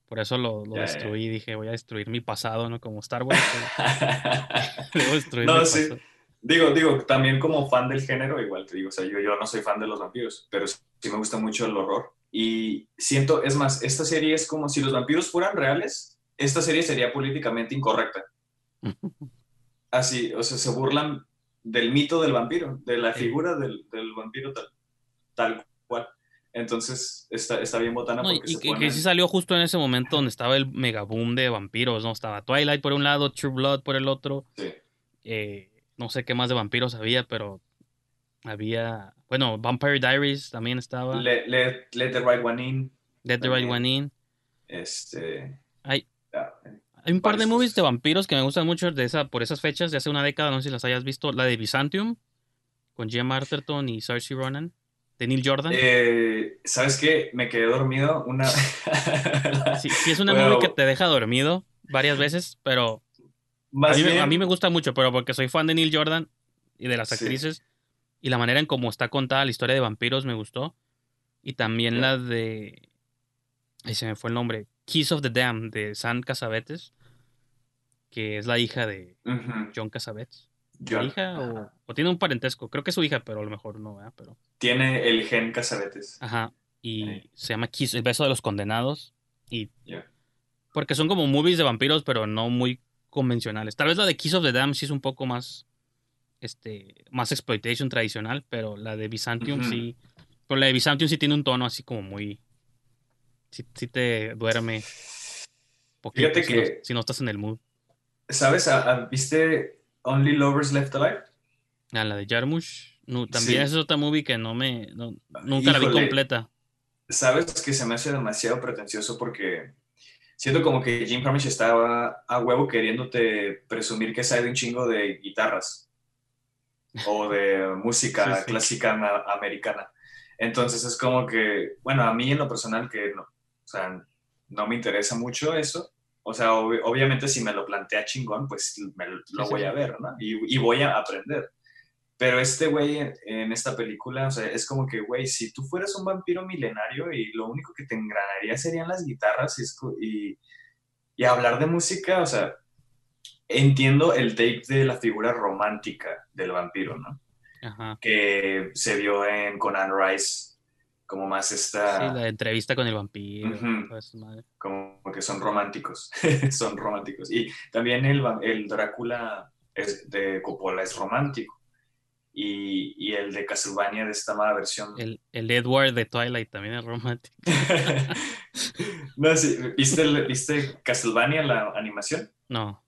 Por eso lo, lo Ya, ya. destruí. Dije, voy a destruir mi pasado, ¿no? Como Star Wars. <laughs> Debo destruir No, mi sí. pasado. Digo, digo, también como fan del género, igual te digo, o sea, yo, yo no soy fan de los vampiros, pero sí me gusta mucho el horror. Y siento, es más, esta serie es como si los vampiros fueran reales, esta serie sería políticamente incorrecta. <laughs> Así, o sea, se burlan del mito del vampiro, de la Sí. figura del, del vampiro tal, tal cual. Entonces, está, está bien botana No, porque y se que- ponen... que sí salió justo en ese momento donde estaba el mega boom de vampiros, ¿no? Estaba Twilight por un lado, True Blood por el otro. Sí. eh, no sé qué más de vampiros había, pero había. Bueno, Vampire Diaries también estaba. Let, let- let the right one in. Dead the Right. One In. Este... Hay, ah, hay un par de varias movies de vampiros que me gustan mucho de esa, por esas fechas, de hace una década, no sé si las hayas visto. La de Byzantium, con Gemma Arterton y Saoirse Ronan, de Neil Jordan. eh, ¿Sabes qué? Me quedé dormido una... sí, <laughs> sí, es una Bueno, movie que te deja dormido varias veces, pero a Más mí, me- bien, a mí me gusta mucho, pero porque soy fan de Neil Jordan y de las Sí. actrices y la manera en cómo está contada la historia de vampiros me gustó. Y también la de... Ahí se me fue el nombre. Kiss of the Dam, de San Casavetes, que es la hija de John Casavetes. John. ¿Hija o, o tiene un parentesco? Creo que es su hija, pero a lo mejor no, ¿verdad? Pero, Tiene el gen Casabetes. ajá. Y Sí. se llama Kiss, El beso de los condenados. Y porque son como movies de vampiros, pero no muy convencionales. Tal vez la de Kiss of the Dam sí es un poco más, este, más exploitation tradicional, pero la de Byzantium sí. Pero la de Byzantium sí tiene un tono así como muy, sí, sí te duerme. Poquito, Fíjate si, que- no, si no estás en el mood. ¿Sabes? ¿A- a- ¿Viste Only Lovers Left Alive? Ah, la de Jarmusch. No, también Sí. es otra movie que no me, no- nunca la vi completa. Sabes que se me hace demasiado pretencioso porque siento como que Jim Jarmusch estaba a huevo queriéndote presumir que sabe un chingo de guitarras o de <laughs> música Sí, sí. clásica americana. Entonces es como que, bueno, a mí en lo personal que no, o sea, no me interesa mucho eso. O sea, ob- obviamente si me lo plantea chingón, pues me lo Sí, voy sí. a ver, ¿no? Y, y voy a aprender. Pero este güey en, en esta película, o sea, es como que, güey, si tú fueras un vampiro milenario y lo único que te engranaría serían las guitarras y, escu- y, y hablar de música, o sea, entiendo el take de la figura romántica del vampiro, ¿no? Ajá. Que se vio en Conan Rice, como más esta, Sí, la entrevista con el vampiro. Toda esa madre. como que son románticos, <laughs> son románticos. Y también el, el Drácula es de Coppola es romántico. Y, y el de Castlevania de esta nueva versión. El, el Edward de Twilight también es romántico. <laughs> no, sí, ¿viste, el- ¿viste Castlevania, la animación? No.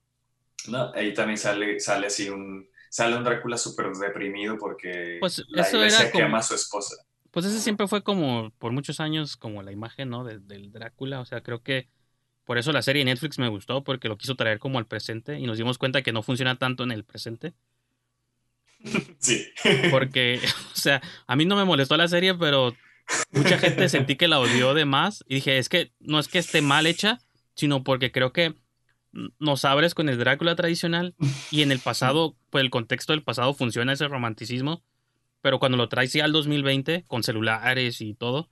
No, ahí también sale, sale así un, sale un Drácula súper deprimido porque Pues la eso iglesia era como- quema a su esposa. Pues ese siempre fue como, por muchos años, como la imagen, ¿no? de- del Drácula. O sea, creo que por eso la serie de Netflix me gustó, porque lo quiso traer como al presente y nos dimos cuenta que no funciona tanto en el presente. <laughs> Sí. Porque, <laughs> o sea, a mí no me molestó la serie, pero mucha gente sentí que la odió de más. Y dije, es que no es que esté mal hecha, sino porque creo que nos abres con el Drácula tradicional y en el pasado, pues el contexto del pasado funciona ese romanticismo, pero cuando lo traes ya al 2020, con celulares y todo,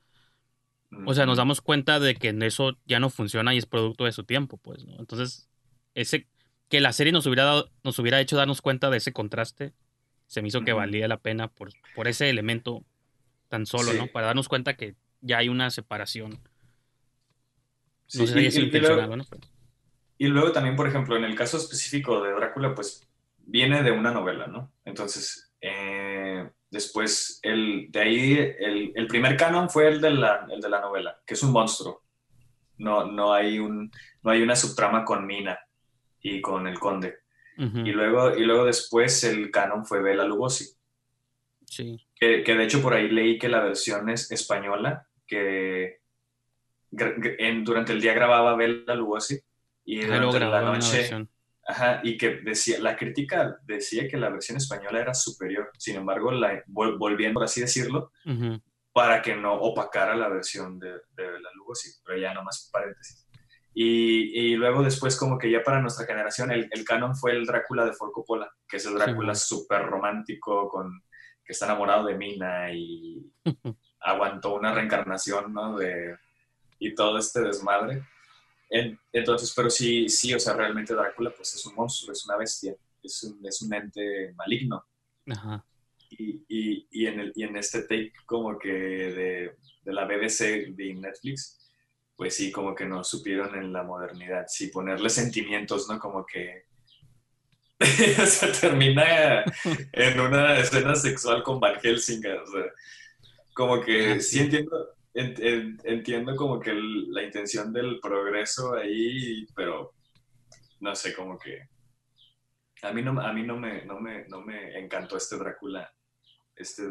o sea, nos damos cuenta de que eso ya no funciona y es producto de su tiempo, pues, ¿no? Entonces, ese, que la serie nos hubiera, dado- nos hubiera hecho darnos cuenta de ese contraste, se me hizo que valía la pena por, por ese elemento tan solo, Sí. ¿no? Para darnos cuenta que ya hay una separación. Sí, No sé si y- haya sido y- y luego- intencional, ¿no? Pero- Y luego también, por ejemplo, en el caso específico de Drácula, pues viene de una novela, ¿no? Entonces, eh, después, el, de ahí, el, el primer canon fue el de, la, el de la novela, que es un monstruo. No, no, hay un, no hay una subtrama con Mina y con el conde. Y, luego, y luego después el canon fue Bela Lugosi, Sí. que, que de hecho por ahí leí que la versión es española, que en- durante el día grababa Bela Lugosi y lo durante la noche... Ajá, y que decía, la crítica decía que la versión española era superior. Sin embargo, la, vol- volviendo, por así decirlo, Ujú, para que no opacara la versión de, de la Lugosi, pero ya nomás paréntesis. Y, y luego después, como que ya para nuestra generación, el, el canon fue el Drácula de Ford Coppola, que es el Drácula Sí. súper romántico, con, que está enamorado de Mina y <laughs> aguantó una reencarnación, ¿no? De, y todo este desmadre. En- entonces, pero sí, sí, o sea, realmente Drácula pues es un monstruo, es una bestia, es un, es un ente maligno. Ajá. Y, y, y, en el, y en este take como que de, de la BBC de Netflix, pues sí, como que no supieron en la modernidad, sí, ponerle sentimientos, ¿no? Como que <laughs> se termina en una escena sexual con Van Helsing. O sea, como que Ah, sí, entiendo, en- en- entiendo como que el- la intención del progreso ahí, pero no sé, como que a mí no, a mí no me, no me, no me encantó este Drácula, este,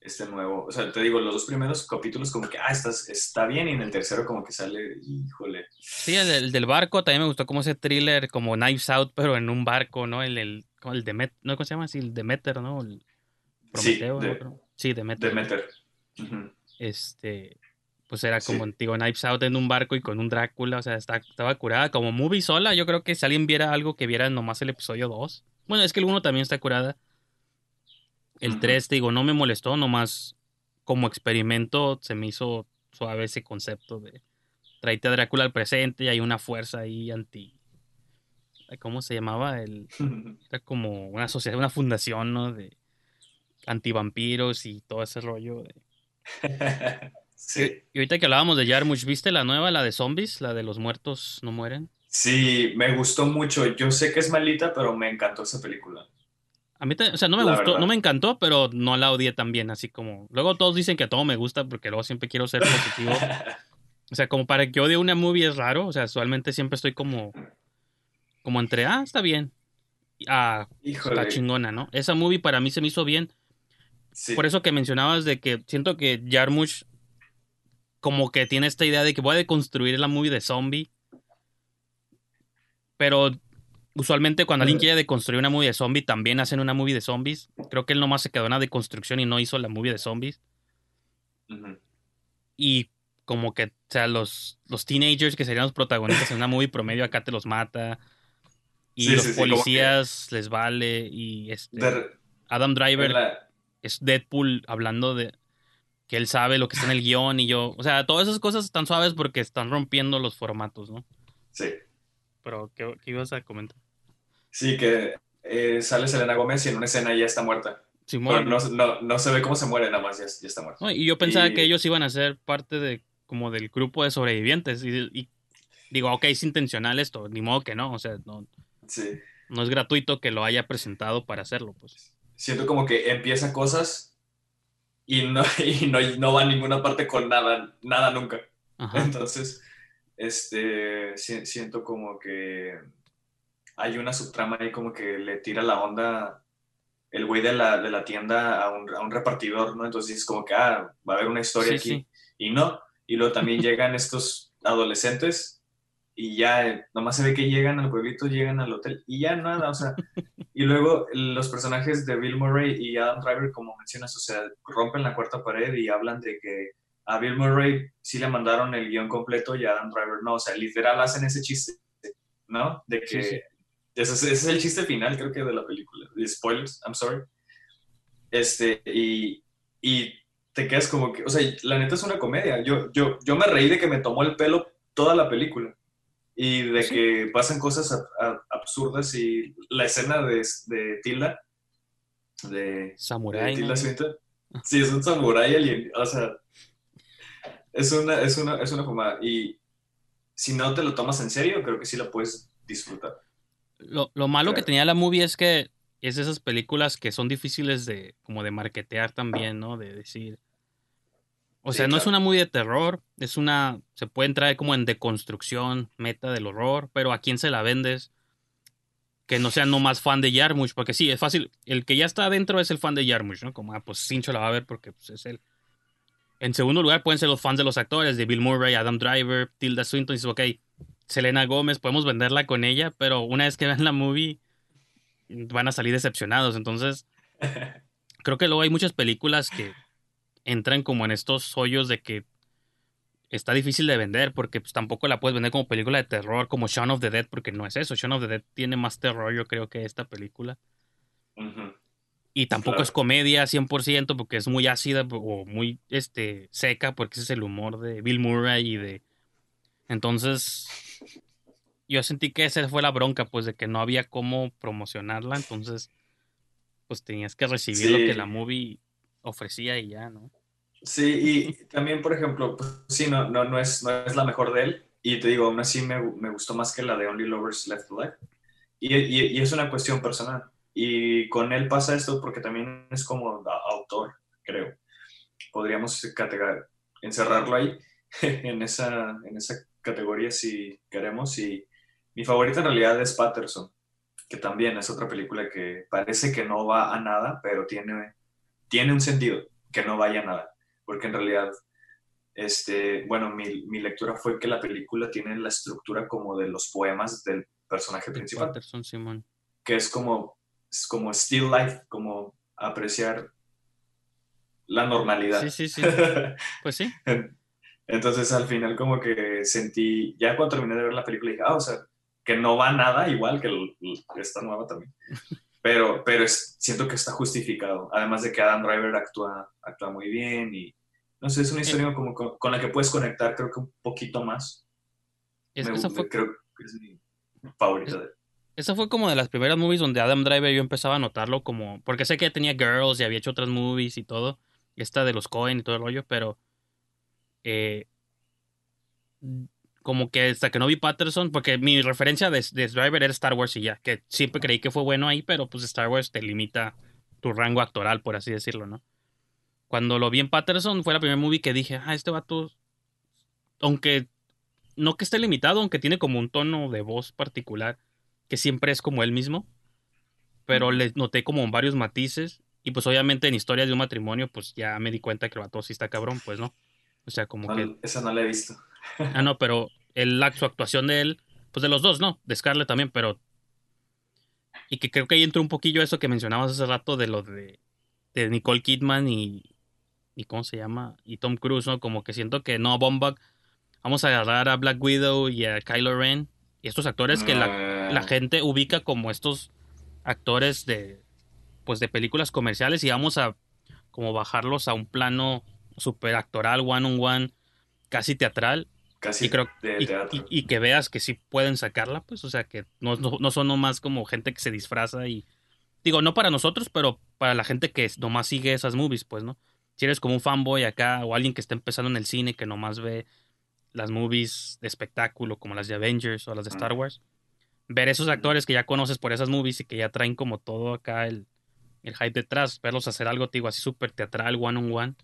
este nuevo. O sea, te digo, los dos primeros capítulos como que, ah, estás, está bien, y en el tercero como que sale, híjole. Sí, el, el del barco también me gustó como ese thriller, como Knives Out, pero en un barco, ¿no? El, el, el Demet, ¿no? ¿Cómo se llama? Sí, el Demeter, ¿no? El Sí, Prometeo, de- ¿no? Creo. Sí, Demeter. Demeter. Ujú. Este, pues era Sí. como, digo, Knives Out en un barco y con un Drácula, o sea, está- estaba curada. Como movie sola, yo creo que si alguien viera algo que viera nomás el episodio 2. Bueno, es que el 1 también está curada. El Ujú. 3, te digo, no me molestó, nomás como experimento se me hizo suave ese concepto de traerte a Drácula al presente y hay una fuerza ahí anti... ¿Cómo se llamaba? El, <laughs> era como una sociedad, una fundación, ¿no? De antivampiros y todo ese rollo. de- <laughs> sí. Y ahorita que hablábamos de Jarmusch, ¿viste la nueva, la de zombies? La de los muertos no mueren. Sí, me gustó mucho. Yo sé que es malita, pero me encantó esa película. A mí, o sea, no me La gustó, verdad. no me encantó, pero no la odié también, así como... Luego todos dicen que todo me gusta porque luego siempre quiero ser positivo. <laughs> O sea, como para que odie una movie es raro, o sea, usualmente siempre estoy como... Como entre, ah, está bien. Ah, Híjole. está chingona, ¿no? Esa movie para mí se me hizo bien. Sí. Por eso que mencionabas de que siento que Jarmusch como que tiene esta idea de que voy a deconstruir la movie de zombie. Pero usualmente cuando alguien quiere deconstruir una movie de zombie, también hacen una movie de zombies. Creo que él nomás se quedó en la deconstrucción y no hizo la movie de zombies. Y como que, o sea, los, los teenagers que serían los protagonistas en una movie promedio acá te los mata. Y Sí, los sí, sí, policías les vale. Y este Adam Driver la- es Deadpool hablando de que él sabe lo que está en el guion y yo, o sea, todas esas cosas están suaves porque están rompiendo los formatos, ¿no? Sí. Pero, ¿qué, qué ibas a comentar? Sí, que eh, sale Selena Gómez y en una escena ya está muerta. Simón. Bueno, no, no, no se ve cómo se muere, nada más ya, ya está muerta. No, y yo pensaba y- que ellos iban a ser parte de como del grupo de sobrevivientes y, y digo, ok, es intencional esto, ni modo que no, o sea, no, Sí. no es gratuito que lo haya presentado para hacerlo, pues. Siento como que empieza cosas y no, <laughs> y no, no va a ninguna parte con nada, nada nunca. Ajá. Entonces, este, si- siento como que hay una subtrama ahí como que le tira la onda el güey de la, de la tienda a un, a un repartidor, ¿no? Entonces es como que, ah, va a haber una historia Sí, aquí. sí. Y no. Y luego también <laughs> llegan estos adolescentes y ya eh, nomás se ve que llegan al pueblito, llegan al hotel y ya nada, o sea. <laughs> Y luego los personajes de Bill Murray y Adam Driver, como mencionas, o sea, rompen la cuarta pared y hablan de que a Bill Murray sí le mandaron el guion completo y a Adam Driver no, o sea, literal hacen ese chiste, ¿no? De que Sí, sí. Ese, es, ese es el chiste final, creo que, de la película. De spoilers, I'm sorry. Este, y, y te quedas como que, o sea, la neta es una comedia. Yo, yo, yo me reí de que me tomó el pelo toda la película y de Sí. que pasan cosas a- a- absurdas y la escena de, de Tilda, de, de Samurai. Swinton, sí, es un samurái alien, o sea, es una, es una, es una fumada. Y si no te lo tomas en serio, creo que sí la puedes disfrutar. Lo, lo malo que tenía la movie es que es de esas películas que son difíciles de como de marketear también, ¿no? De decir. O Sí, sea, no es una movie de terror, es una se puede entrar como en deconstrucción, meta del horror, pero a quién se la vendes que no sea nomás fan de Yarmush, porque sí, es fácil, el que ya está adentro es el fan de Yarmush, ¿no? Como ah, pues Cincho la va a ver porque pues, es él. En segundo lugar pueden ser los fans de los actores, de Bill Murray, Adam Driver, Tilda Swinton, y dices, ok, Selena Gómez, podemos venderla con ella, pero una vez que vean la movie van a salir decepcionados. Entonces, <laughs> creo que luego hay muchas películas que entran como en estos hoyos de que está difícil de vender porque pues, tampoco la puedes vender como película de terror, como Shaun of the Dead, porque no es eso. Shaun of the Dead tiene más terror, yo creo, que esta película. Y tampoco Claro. es comedia 100% porque es muy ácida o muy este, seca porque ese es el humor de Bill Murray y de... Entonces, yo sentí que esa fue la bronca, pues de que no había cómo promocionarla, entonces, pues tenías que recibir lo que la movie ofrecía y ya, ¿no? Sí, y también, por ejemplo, pues, sí, no, no, no, es, no es la mejor de él. Y te digo, aún así me, me gustó más que la de Only Lovers Left Alive. y, y, y es una cuestión personal. Y con él pasa esto porque también es como autor, creo. Podríamos encerrarlo ahí, <laughs> en esa, en esa categoría si queremos. Y mi favorita en realidad es Patterson, que también es otra película que parece que no va a nada, pero tiene, tiene un sentido que no vaya a nada. Porque en realidad, este, bueno, mi, mi lectura fue que la película tiene la estructura como de los poemas del personaje principal. Patterson, Simón. Que es como es como still life, como apreciar la normalidad. Sí, sí, sí. <laughs> Pues sí. Entonces al final como que sentí, ya cuando terminé de ver la película dije, ah, o sea, que no va nada igual que esta nueva también. <laughs> Pero, pero siento que está justificado. Además de que Adam Driver actúa, actúa muy bien y no sé, es una historia como con, la que puedes conectar creo que un poquito más. esa fue... Creo que es mi favorita de esa fue como de las primeras movies donde Adam Driver yo empezaba a notarlo como. Porque sé que ya tenía Girls y había hecho otras movies y todo. Esta de los Cohen y todo el rollo, pero. Eh, como que hasta que no vi Patterson, porque mi referencia de, Driver era Star Wars y ya, que siempre creí que fue bueno ahí, pero pues Star Wars te limita tu rango actoral, por así decirlo, ¿no? Cuando lo vi en Patterson fue la primera movie que dije, ah, este vato, aunque no que esté limitado, aunque tiene como un tono de voz particular, que siempre es como él mismo, pero le noté como varios matices y pues obviamente en historias de un matrimonio pues ya me di cuenta que el vato sí está cabrón, pues no. O sea, como que... Esa no la he visto. <laughs> ah, no, pero el, su actuación de él, pues de los dos, ¿no? De Scarlett también, pero... Y que creo que ahí entró un poquillo eso que mencionabas hace rato de lo de, de Nicole Kidman y, y... ¿Cómo se llama? Y Tom Cruise, ¿no? Como que siento que no, Bombach, vamos a agarrar a Black Widow y a Kylo Ren y estos actores que la, la, gente ubica como estos actores de pues de películas comerciales y vamos a como bajarlos a un plano super actoral, one on one, casi teatral. Casi y, creo, y, que veas que sí pueden sacarla, pues, o sea, que no, no, son nomás como gente que se disfraza y... Digo, no para nosotros, pero para la gente que nomás sigue esas movies, pues, ¿no? Si eres como un fanboy acá o alguien que está empezando en el cine que nomás ve las movies de espectáculo como las de Avengers o las de Star Wars, ver esos actores que ya conoces por esas movies y que ya traen como todo acá el, el hype detrás, verlos hacer algo, digo, así súper teatral, one on one,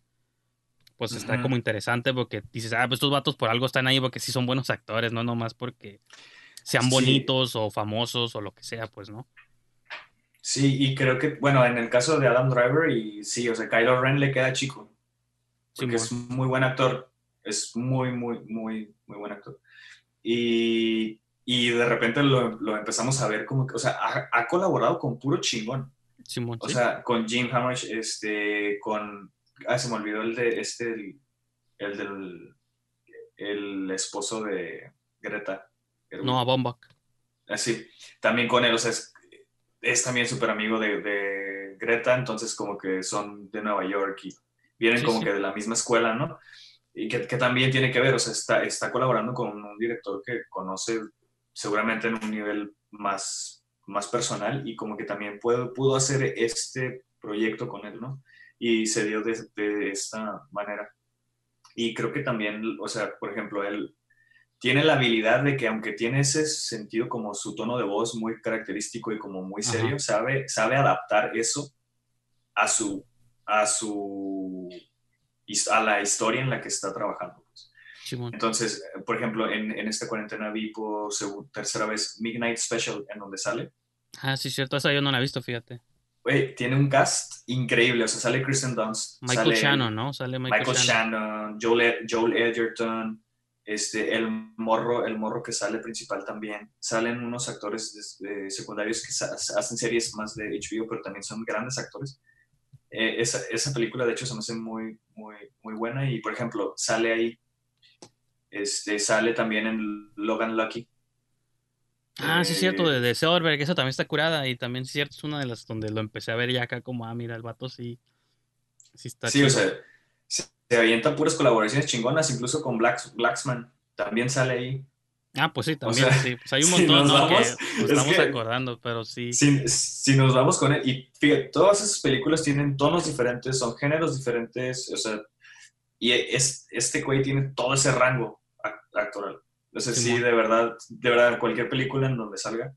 pues está como interesante porque dices, ah, pues estos vatos por algo están ahí porque sí son buenos actores, no nomás porque sean bonitos o famosos o lo que sea, pues, ¿no? Sí, y creo que, bueno, en el caso de Adam Driver, y sí, o sea, Kylo Ren le queda chico. Porque es muy buen actor es muy, muy, muy, muy buen actor. Y, y de repente lo, lo, empezamos a ver como que, o sea, ha, colaborado con puro chingón. o sea, con Jim Hamish, este, con, ah, se me olvidó el de, este, el, el del, el esposo de Greta. No, a Bombach. Así, también con él, o sea, es, es también súper amigo de, de, Greta, entonces como que son de Nueva York y vienen como que de la misma escuela, ¿no? y que, también tiene que ver, o sea, está, está colaborando con un director que conoce seguramente en un nivel más, más personal y como que también pudo, pudo hacer este proyecto con él, ¿no? Y se dio de, de esta manera. Y creo que también, o sea, por ejemplo, él tiene la habilidad de que aunque tiene ese sentido como su tono de voz muy característico y como muy serio, sabe, sabe adaptar eso a su, a su a la historia en la que está trabajando. Pues. Entonces, por ejemplo, en, en, esta cuarentena vi por tercera vez Midnight Special, en donde sale. Ah, sí, cierto, esa yo no la he visto, fíjate. Tiene un cast increíble, o sea, sale Kristen Dunst. Michael Shannon, ¿no? Sale Michael, Michael Shannon, Joel, Joel Edgerton, este, el morro, el morro que sale principal también. Salen unos actores secundarios que hacen series más de HBO, pero también son grandes actores. Eh, esa, esa, película, de hecho, se me hace muy, muy, muy buena y, por ejemplo, sale ahí, este, sale también en Logan Lucky. Ah, sí, es cierto, de, de que esa también está curada y también, es cierto, es una de las donde lo empecé a ver ya acá como, ah, mira, el vato sí, sí está Sí, o sea, se, se, avientan puras colaboraciones chingonas, incluso con Black, Blacksman, también sale ahí. Ah, pues sí, también, sí. Pues hay <laughs> un montón, ¿no? que nos estamos acordando, pero sí. Si, si, nos vamos con él, y fíjate, todas esas películas tienen tonos diferentes, son géneros diferentes, o sea, y es, este güey tiene todo ese rango actoral. No sé si de verdad, de verdad, cualquier película en donde salga,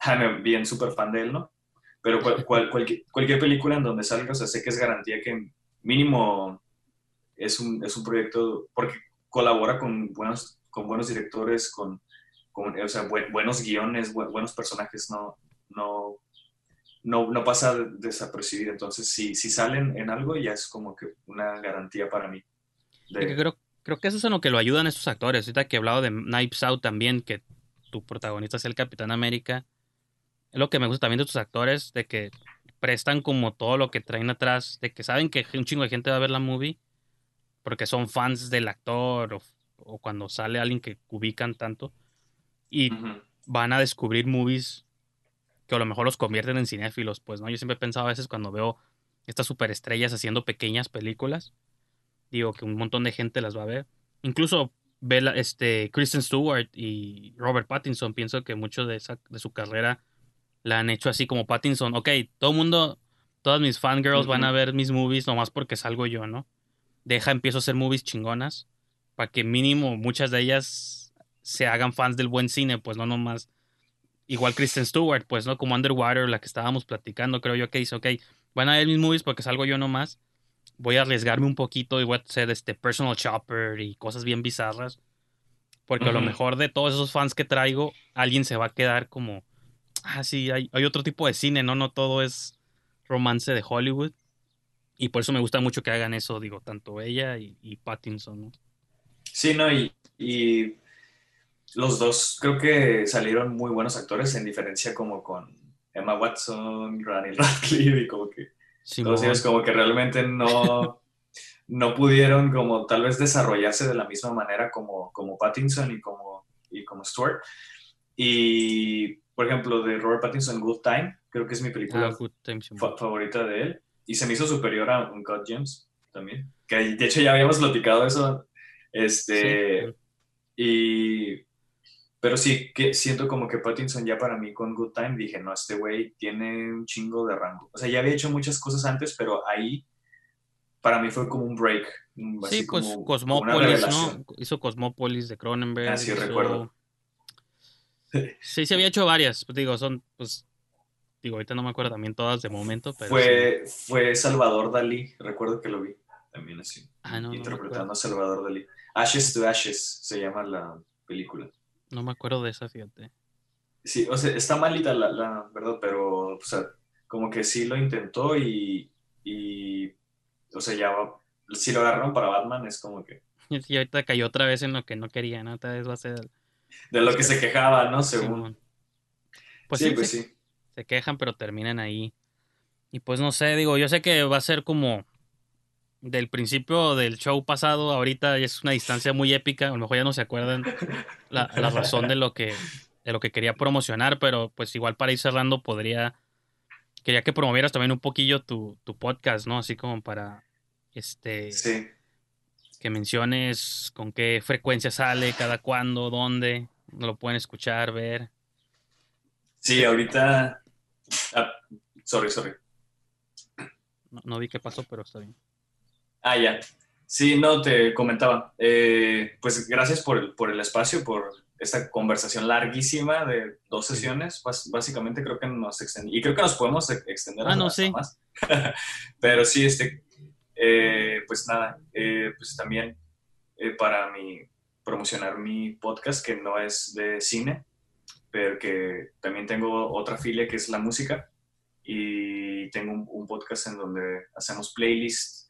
<laughs> bien súper fan de él, ¿no? Pero cual, cualquier, cualquier, película en donde salga, o sea, sé que es garantía que mínimo es un, es un proyecto, porque colabora con buenos, con buenos directores, con, con o sea, buenos guiones, buenos personajes, no, no, no, no pasa desapercibido. Entonces, si, si salen en algo, ya es como que una garantía para mí. Creo, creo que eso es en lo que lo ayudan estos actores. Ahorita que he hablado de Knives Out también, que tu protagonista sea el Capitán América es lo que me gusta también de estos actores, de que prestan como todo lo que traen atrás, de que saben que un chingo de gente va a ver la movie porque son fans del actor o, cuando sale alguien que ubican tanto y van a descubrir movies que a lo mejor los convierten en cinéfilos, pues, ¿no? Yo siempre he pensado a veces cuando veo estas superestrellas haciendo pequeñas películas, digo que un montón de gente las va a ver. Incluso ve este Kristen Stewart y Robert Pattinson, pienso que mucho de, esa, de su carrera la han hecho así como Pattinson. Ok, todo el mundo, todas mis fangirls van a ver mis movies nomás porque salgo yo, ¿no? Deja, empiezo a hacer movies chingonas para que mínimo muchas de ellas se hagan fans del buen cine, pues no nomás. Igual Kristen Stewart, pues, ¿no? Como Underwater, la que estábamos platicando, creo yo que dice, ok, van a ver mis movies porque salgo yo nomás. Voy a arriesgarme un poquito y voy a hacer este personal shopper y cosas bien bizarras. Porque a lo mejor de todos esos fans que traigo, alguien se va a quedar como, ah, sí, hay, hay otro tipo de cine, ¿no? No todo es romance de Hollywood. Y por eso me gusta mucho que hagan eso, digo, tanto ella y, Pattinson, ¿no? Sí, no, y, y, los dos creo que salieron muy buenos actores, en diferencia como con Emma Watson, Rani Radcliffe, y como que todos ellos como que realmente no, no pudieron como tal vez desarrollarse de la misma manera como, como Pattinson y como, y como Stewart. Y por ejemplo, de Robert Pattinson, Good Time, creo que es mi película ah, favorita de él. Y se me hizo superior a God James también. Que de hecho ya habíamos platicado eso. Este. Y. Pero sí, que siento como que Pattinson ya para mí con Good Time dije, no, este güey tiene un chingo de rango. O sea, ya había hecho muchas cosas antes, pero ahí para mí fue como un break. sí, pues Cosmópolis, ¿no? Hizo Cosmópolis de Cronenberg. Así recuerdo. <laughs> Sí, se había hecho varias. Pues digo, son, pues, digo, ahorita no me acuerdo también todas de momento, pero. Fue, fue Salvador Dalí, recuerdo que lo vi también así. Ah, interpretando a Salvador Dalí. Ashes to Ashes se llama la película. No me acuerdo de esa, fíjate. Sí, o sea, está malita la, la verdad, pero, o sea, como que sí lo intentó y, y o sea, ya si lo agarraron para Batman es como que... <laughs> Y ahorita cayó otra vez en lo que no quería, ¿no? Otra vez va a ser de lo que se quejaba, ¿no? <laughs> Según. pues sí, pues sí. Se quejan, pero terminan ahí. Y pues no sé, digo, yo sé que va a ser como del principio del show pasado, ahorita es una distancia muy épica, a lo mejor ya no se acuerdan la, razón de lo que de lo que quería promocionar, pero pues igual para ir cerrando podría quería que promovieras también un poquillo tu, tu podcast, ¿no? Así como para este sí que menciones con qué frecuencia sale, cada cuándo, dónde, lo pueden escuchar, ver. Sí, ahorita. Ah, sorry, sorry. No, vi qué pasó, pero está bien. Ah, ya. Sí, no, te comentaba. Eh, pues gracias por el, por el espacio, por esta conversación larguísima de dos sesiones. básicamente creo que nos extendimos. Y creo que nos podemos extender ah, no, sí. más. <laughs> pero sí, este, eh, pues nada, eh, pues también eh, para mi, promocionar mi podcast, que no es de cine, pero que también tengo otra filia que es la música y tengo un, podcast en donde hacemos playlists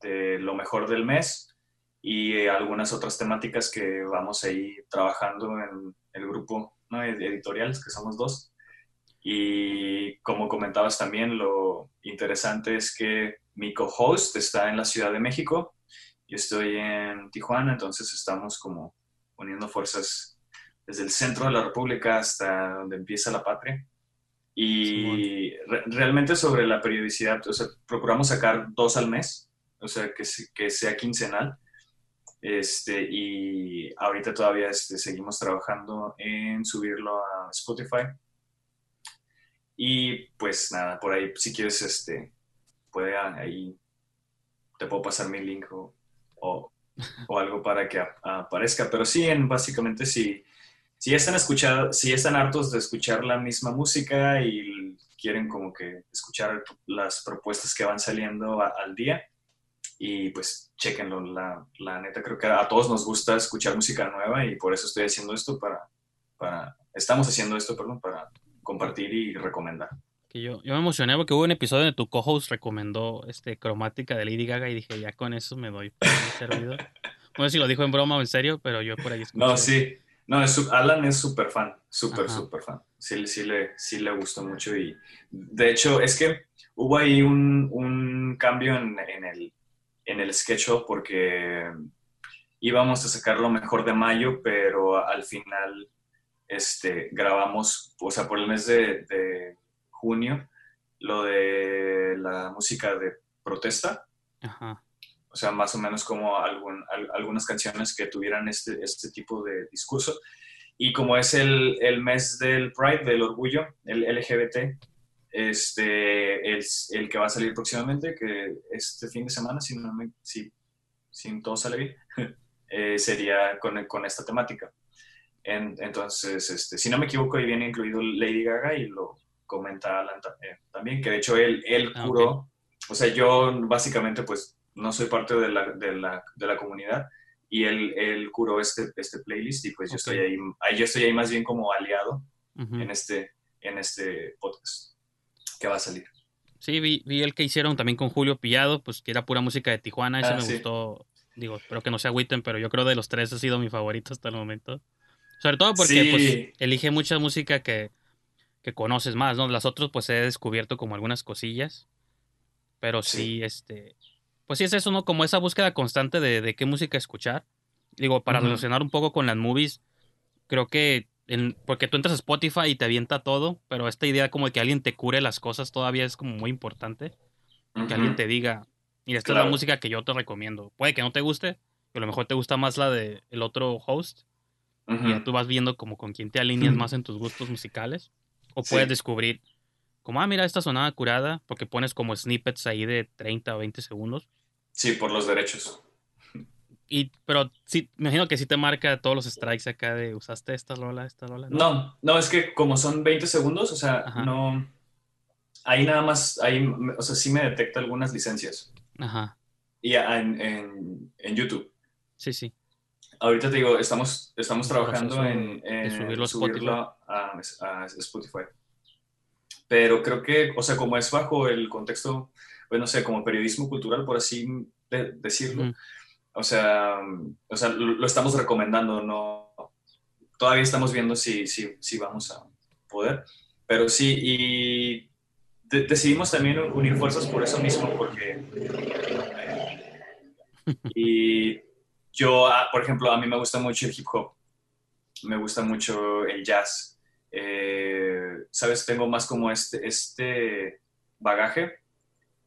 de lo mejor del mes y algunas otras temáticas que vamos a ir trabajando en el grupo ¿no? editoriales, que somos dos. Y como comentabas también, lo interesante es que mi co-host está en la Ciudad de México, yo estoy en Tijuana, entonces estamos como uniendo fuerzas desde el centro de la República hasta donde empieza la patria. Y realmente sobre la periodicidad, o sea, procuramos sacar dos al mes, o sea, que, que sea quincenal. Este, y ahorita todavía este, seguimos trabajando en subirlo a Spotify y pues nada, por ahí si quieres, este, puede ahí, te puedo pasar mi link o, o, algo para que aparezca. Pero sí, en, básicamente si, si están escuchando, si están hartos de escuchar la misma música y quieren como que escuchar las propuestas que van saliendo al día, y pues chequenlo, la, la, neta creo que a todos nos gusta escuchar música nueva y por eso estoy haciendo esto para, para estamos haciendo esto, perdón, para compartir y recomendar. Que yo, yo me emocioné porque hubo un episodio donde tu co-host recomendó este cromática de Lady Gaga y dije, ya con eso me doy servido. No sé si lo dijo en broma o en serio, pero yo por ahí escuché. No, sí. No, es, Alan es súper fan, súper, súper fan. Sí, sí, le, sí le gustó mucho y de hecho es que hubo ahí un, un cambio en, en, el, en el sketch porque íbamos a sacar lo mejor de mayo, pero al final este, grabamos, o sea, por el mes de, junio, lo de la música de protesta. O sea, más o menos como algún, algunas canciones que tuvieran este, este tipo de discurso. Y como es el, el, mes del Pride, del orgullo, el LGBT, este, es el que va a salir próximamente, que este fin de semana, si, no me, si, si todo sale bien, <laughs> eh, sería con, con, esta temática. entonces, este, si no me equivoco, ahí viene incluido Lady Gaga y lo comenta Alan también, que de hecho él, él ah, curó, o sea, yo básicamente pues no soy parte de la, de la, de la comunidad y él, él curó este, este playlist y pues yo, estoy ahí, yo estoy ahí más bien como aliado en, este, en este podcast que va a salir. Sí, vi, vi, el que hicieron también con Julio Pillado, pues que era pura música de Tijuana, ese ah, me gustó, digo, espero que no se agüiten, pero yo creo de los tres ha sido mi favorito hasta el momento. Sobre todo porque pues, elige mucha música que, que conoces más, ¿no? Las otras pues he descubierto como algunas cosillas, pero sí, este, pues sí es eso, ¿no? Como esa búsqueda constante de, de qué música escuchar. Digo, para relacionar un poco con las movies, creo que porque tú entras a Spotify y te avienta todo, pero esta idea como de que alguien te cure las cosas todavía es como muy importante. Que alguien te diga, mira, esta es la música que yo te recomiendo. Puede que no te guste, pero a lo mejor te gusta más la del el otro host. Y ya tú vas viendo como con quién te alineas más en tus gustos musicales. O puedes descubrir, como, ah, mira, esta sonada curada, porque pones como snippets ahí de 30 o 20 segundos. Sí, por los derechos. Y, pero sí, me imagino que sí te marca todos los strikes acá de usaste esta rola, esta rola. No, no, es que como son 20 segundos, o sea, no. Ahí nada más, ahí, o sea, sí me detecta algunas licencias. Ajá. Y en, en, YouTube. Sí, sí. Ahorita te digo, estamos, estamos trabajando en, subirlo, a, Spotify. Pero creo que, o sea, como es bajo el contexto, bueno, no sé, como periodismo cultural, por así decirlo. O sea, o sea lo, estamos recomendando, no. Todavía estamos viendo si, si, si vamos a poder. Pero sí, y decidimos también unir fuerzas por eso mismo, porque. <laughs> y yo, ah, por ejemplo, a mí me gusta mucho el hip hop, me gusta mucho el jazz. Eh, Sabes, tengo más como este, este bagaje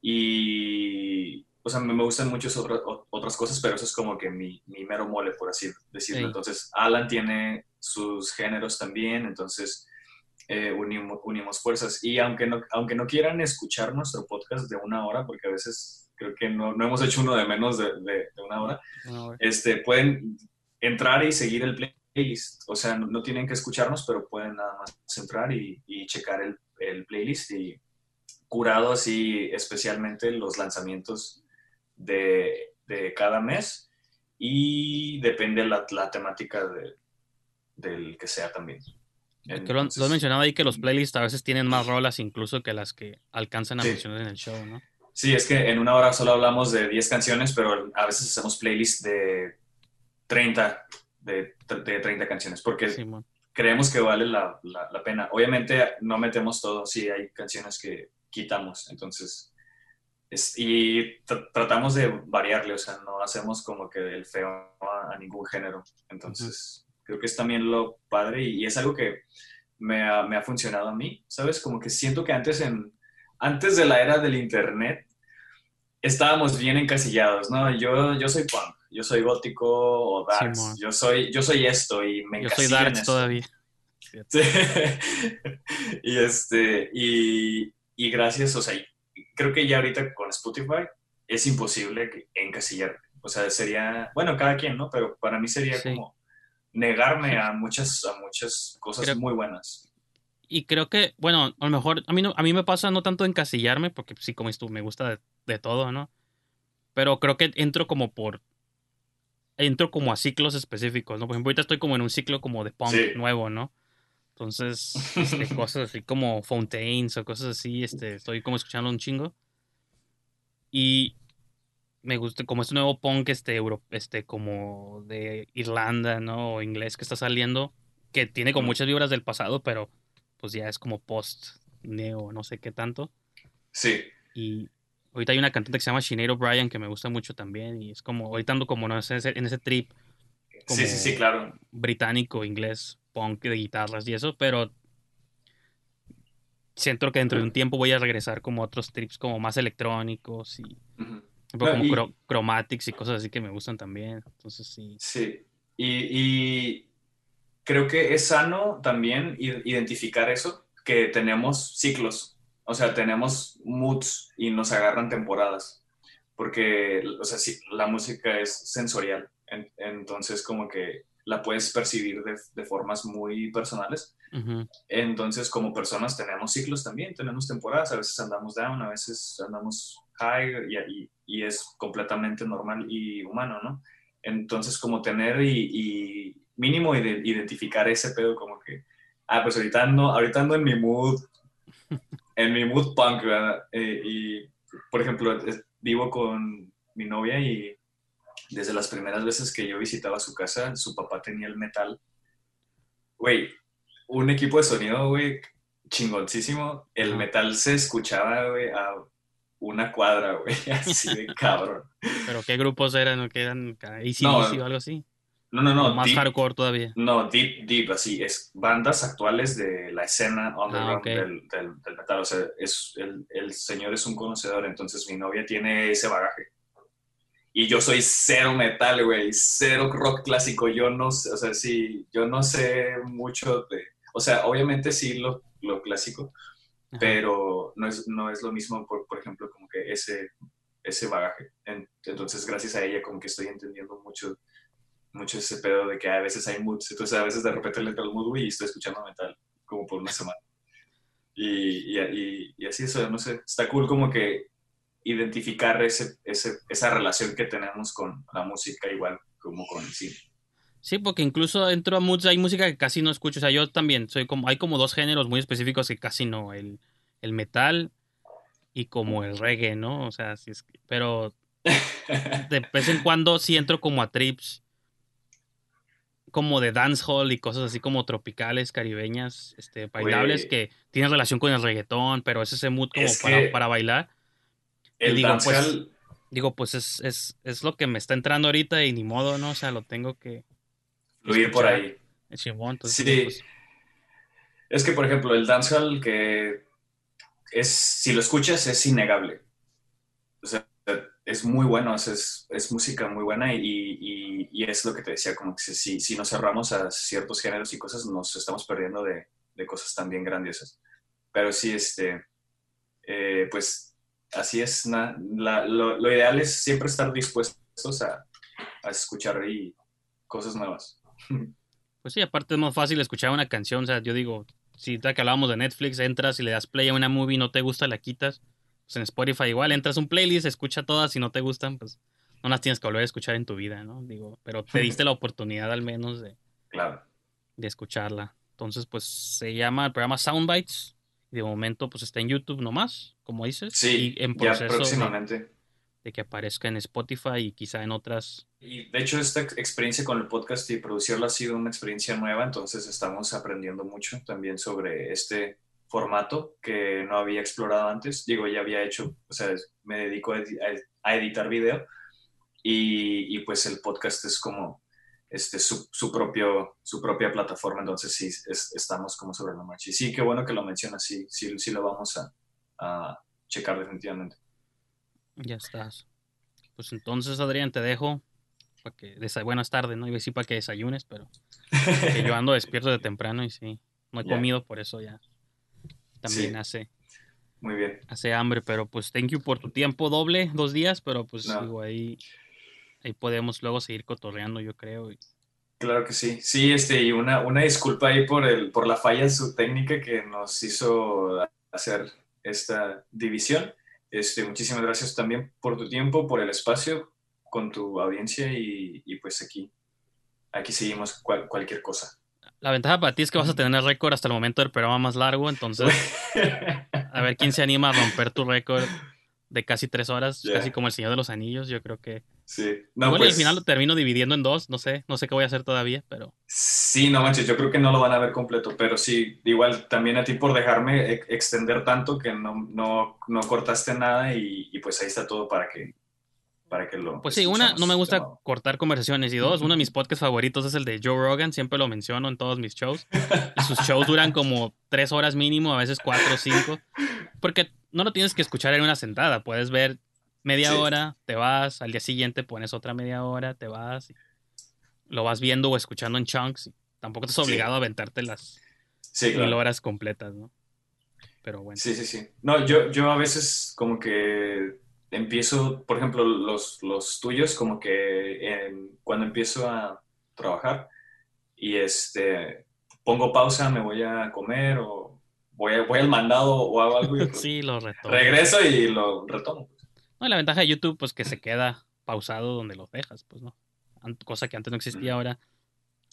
y o sea, me, gustan muchas otras cosas, pero eso es como que mi, mi mero mole, por así decirlo. Entonces, Alan tiene sus géneros también, entonces eh, unimos, unimos, fuerzas. Y aunque no, aunque no quieran escuchar nuestro podcast de una hora, porque a veces creo que no, no hemos hecho uno de menos de, de, una hora, este, pueden entrar y seguir el playlist. O sea, no, tienen que escucharnos, pero pueden nada más entrar y, y checar el, el playlist y curado así especialmente los lanzamientos de, de cada mes y depende la, la temática de, del que sea también. Entonces, lo, has mencionado ahí que los playlists a veces tienen más rolas incluso que las que alcanzan a mencionar en el show, ¿no? Sí, es que en una hora solo hablamos de 10 canciones, pero a veces hacemos playlists de 30, de, de 30 canciones, porque creemos que vale la, la, la, pena. Obviamente no metemos todo, sí hay canciones que quitamos, entonces y tratamos de variarle, o sea, no hacemos como que el feo a, ningún género. Entonces, creo que es también lo padre y, es algo que me ha, me ha, funcionado a mí, ¿sabes? Como que siento que antes, en, antes de la era del Internet estábamos bien encasillados, ¿no? Yo, yo soy punk, yo soy gótico o darks, yo, soy, yo soy esto y me Yo soy darks todavía. <laughs> Sí. y, este, y, y gracias, o sea, creo que ya ahorita con Spotify es imposible encasillar. O sea, sería, bueno, cada quien, ¿no? Pero para mí sería como negarme a muchas, a muchas cosas Creo- muy buenas. Y creo que, bueno, a lo mejor a mí, no, a mí me pasa no tanto encasillarme, porque sí, como tú, me gusta de, de todo, ¿no? Pero creo que entro como por... Entro como a ciclos específicos, ¿no? Por ejemplo, ahorita estoy como en un ciclo como de punk Sí. nuevo, ¿no? Entonces, <laughs> este, cosas así como Fountains o cosas así, este, estoy como escuchando un chingo. Y me gusta como este nuevo punk, este, euro, este, como de Irlanda, ¿no? O inglés que está saliendo, que tiene como muchas vibras del pasado, pero pues ya es como post neo, no sé qué tanto. Sí, Y ahorita hay una cantante que se llama Sinead O'Brien que me gusta mucho también. Y es como, ahorita ando como ¿no? en, ese, en ese trip como sí, sí, sí, claro. británico, inglés, punk de guitarras y eso, pero siento que dentro de un tiempo voy a regresar como a otros trips como más electrónicos y ejemplo, como y- cro- chromatics y cosas así que me gustan también. Entonces sí. Sí, y, y creo que es sano también identificar eso, que tenemos ciclos, o sea, tenemos moods y nos agarran temporadas, porque, o sea, sí, la música es sensorial, en- entonces como que la puedes percibir de, de formas muy personales. Entonces, como personas tenemos ciclos también, tenemos temporadas, a veces andamos down, a veces andamos high y, y- y es completamente normal y humano, ¿no? Entonces, como tener y, y mínimo ide- identificar ese pedo como que, ah, pues ahorita ando, ahorita ando en mi mood, en mi mood punk, ¿verdad? Eh, y, por ejemplo, es- vivo con mi novia y desde las primeras veces que yo visitaba su casa, su papá tenía el metal. Güey, un equipo de sonido, güey, chingoncísimo. El metal se escuchaba, güey, a una cuadra, <laughs> güey, así de <laughs> cabrón. Pero ¿qué grupos eran? ¿O ¿Qué eran? ACDC No, o algo así? No, no, ¿O no, más deep, hardcore todavía. no, deep, deep, así, es bandas actuales de la escena underground Ah, ok. del, del, del metal, o sea, es, el, el señor es un conocedor, entonces mi novia tiene ese bagaje. Y yo soy cero metal, güey, cero rock clásico, yo no o sea, sí, yo no sé mucho de, o sea, obviamente sí lo, lo clásico, Ajá. pero no es, no es lo mismo, por, por ejemplo, como que ese, ese bagaje. En- Entonces, gracias a ella, como que estoy entendiendo mucho, mucho ese pedo de que a veces hay moods. Entonces, a veces de repente le entra el mood, güey, y estoy escuchando metal, como por una semana. Y, y, y- y así, eso, no sé, está cool como que identificar ese, ese, esa relación que tenemos con la música, igual como con el cine. Sí, porque incluso dentro de moods hay música que casi no escucho. O sea, yo también soy como, hay como dos géneros muy específicos que casi no. El, el metal y como el reggae, ¿no? O sea, sí es que- pero de vez en cuando sí entro como a trips como de dancehall y cosas así como tropicales, caribeñas, este, bailables que tienen relación con el reggaetón, pero es ese mood como para, que- para bailar. El digo, pues, dancehall, Digo, pues es, es, es lo que me está entrando ahorita y ni modo, ¿no? O sea, lo tengo que... fluir por ahí. el chimón, entonces, Sí. pues, Es que, por ejemplo, el dancehall que es, si lo escuchas, es innegable. O sea, es muy bueno, es, es, es música muy buena y, y- y es lo que te decía, como que si, si nos cerramos a ciertos géneros y cosas, nos estamos perdiendo de, de cosas también grandiosas. Pero sí, este, eh, pues así es, na- la- lo, lo ideal es siempre estar dispuestos a, a escuchar y cosas nuevas. Pues sí, aparte es más fácil escuchar una canción. O sea, yo digo, si ahorita que hablábamos de Netflix, entras y le das play a una movie, no te gusta, la quitas. Pues en Spotify igual, entras a un playlist, escucha todas, si no te gustan, pues no las tienes que volver a escuchar en tu vida, ¿no? Digo, pero te <laughs> diste la oportunidad al menos de, Claro. de escucharla. Entonces, pues se llama el programa Soundbites. De momento, pues está en YouTube nomás, como dices. Sí, y en ya proceso de, próximamente. de que aparezca en Spotify y quizá en otras. Y de hecho esta ex- experiencia con el podcast y producirlo ha sido una experiencia nueva, entonces estamos aprendiendo mucho también sobre este formato que no había explorado antes. Digo, ya había hecho, o sea, me dedico a, edi- a- a editar video y, y, pues el podcast es como este, su, su, propio, su propia plataforma, entonces sí, es- estamos como sobre la marcha. Y sí, qué bueno que lo mencionas, sí, sí, sí lo vamos a, a checar definitivamente. Ya estás. Pues entonces, Adrián, te dejo. Para que desa- Buenas tardes, ¿no? Iba a decir para que desayunes, pero que yo ando despierto de temprano y sí. No he Ya. comido, por eso ya. También Sí. hace, Muy bien. hace hambre, pero pues thank you por tu tiempo doble, dos días, pero pues No. digo, ahí, ahí podemos luego seguir cotorreando, yo creo. y Claro que sí. Sí, este, y una, una disculpa ahí por, el, por la falla de su técnica que nos hizo hacer esta división. Este, muchísimas gracias también por tu tiempo, por el espacio con tu audiencia y, y pues aquí, aquí seguimos cual, cualquier cosa. La ventaja para ti es que vas a tener el récord hasta el momento del programa más largo, entonces <laughs> a ver quién se anima a romper tu récord de casi tres horas, Yeah. casi como el Señor de los Anillos. Yo creo que. Sí, no, y pues, al final lo termino dividiendo en dos, no sé, no sé qué voy a hacer todavía, pero sí, no manches, yo creo que no lo van a ver completo, pero sí, igual también a ti por dejarme e- extender tanto que no, no, no cortaste nada y, y pues ahí está todo para que, para que lo... Pues sí, una, no me gusta nuevo. cortar conversaciones. Y dos, uno de mis podcasts favoritos es el de Joe Rogan. Siempre lo menciono en todos mis shows. Y sus shows duran <laughs> como tres horas mínimo, a veces cuatro o cinco. Porque no lo tienes que escuchar en una sentada. Puedes ver media Sí. hora, te vas, al día siguiente pones otra media hora, te vas. y lo vas viendo o escuchando en chunks. y tampoco estás Sí. obligado a aventarte las Sí, mil horas completas, ¿no? Pero bueno. Sí, sí, sí. No, yo, yo a veces como que empiezo, por ejemplo, los, los tuyos, como que cuando empiezo a trabajar y este, pongo pausa, me voy a comer o voy, voy al mandado o hago algo y <laughs> Sí, lo retomo. regreso y lo retomo. No, y la ventaja de YouTube, pues que se queda pausado donde lo dejas, pues no. Cosa que antes no existía, ahora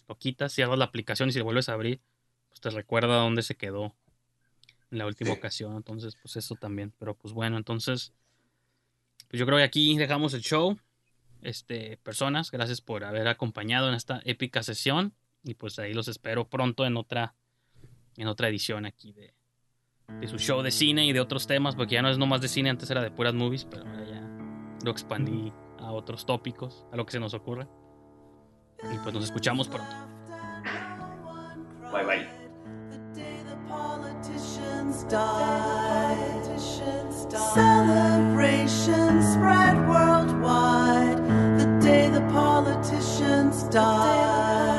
lo quitas, cierras la aplicación y si lo vuelves a abrir, pues te recuerda dónde se quedó en la última Sí. ocasión. Entonces, pues eso también. Pero pues bueno, entonces, pues yo creo que aquí dejamos el show. Este, personas, gracias por haber acompañado en esta épica sesión. Y pues ahí los espero pronto en otra, en otra edición aquí de, de su show de cine y de otros temas, porque ya no es nomás de cine, antes era de puras movies, pero ahora ya lo expandí a otros tópicos, a lo que se nos ocurra. Y pues nos escuchamos pronto. Bye bye. The day the politicians died. Celebration spread worldwide. The day the politicians died.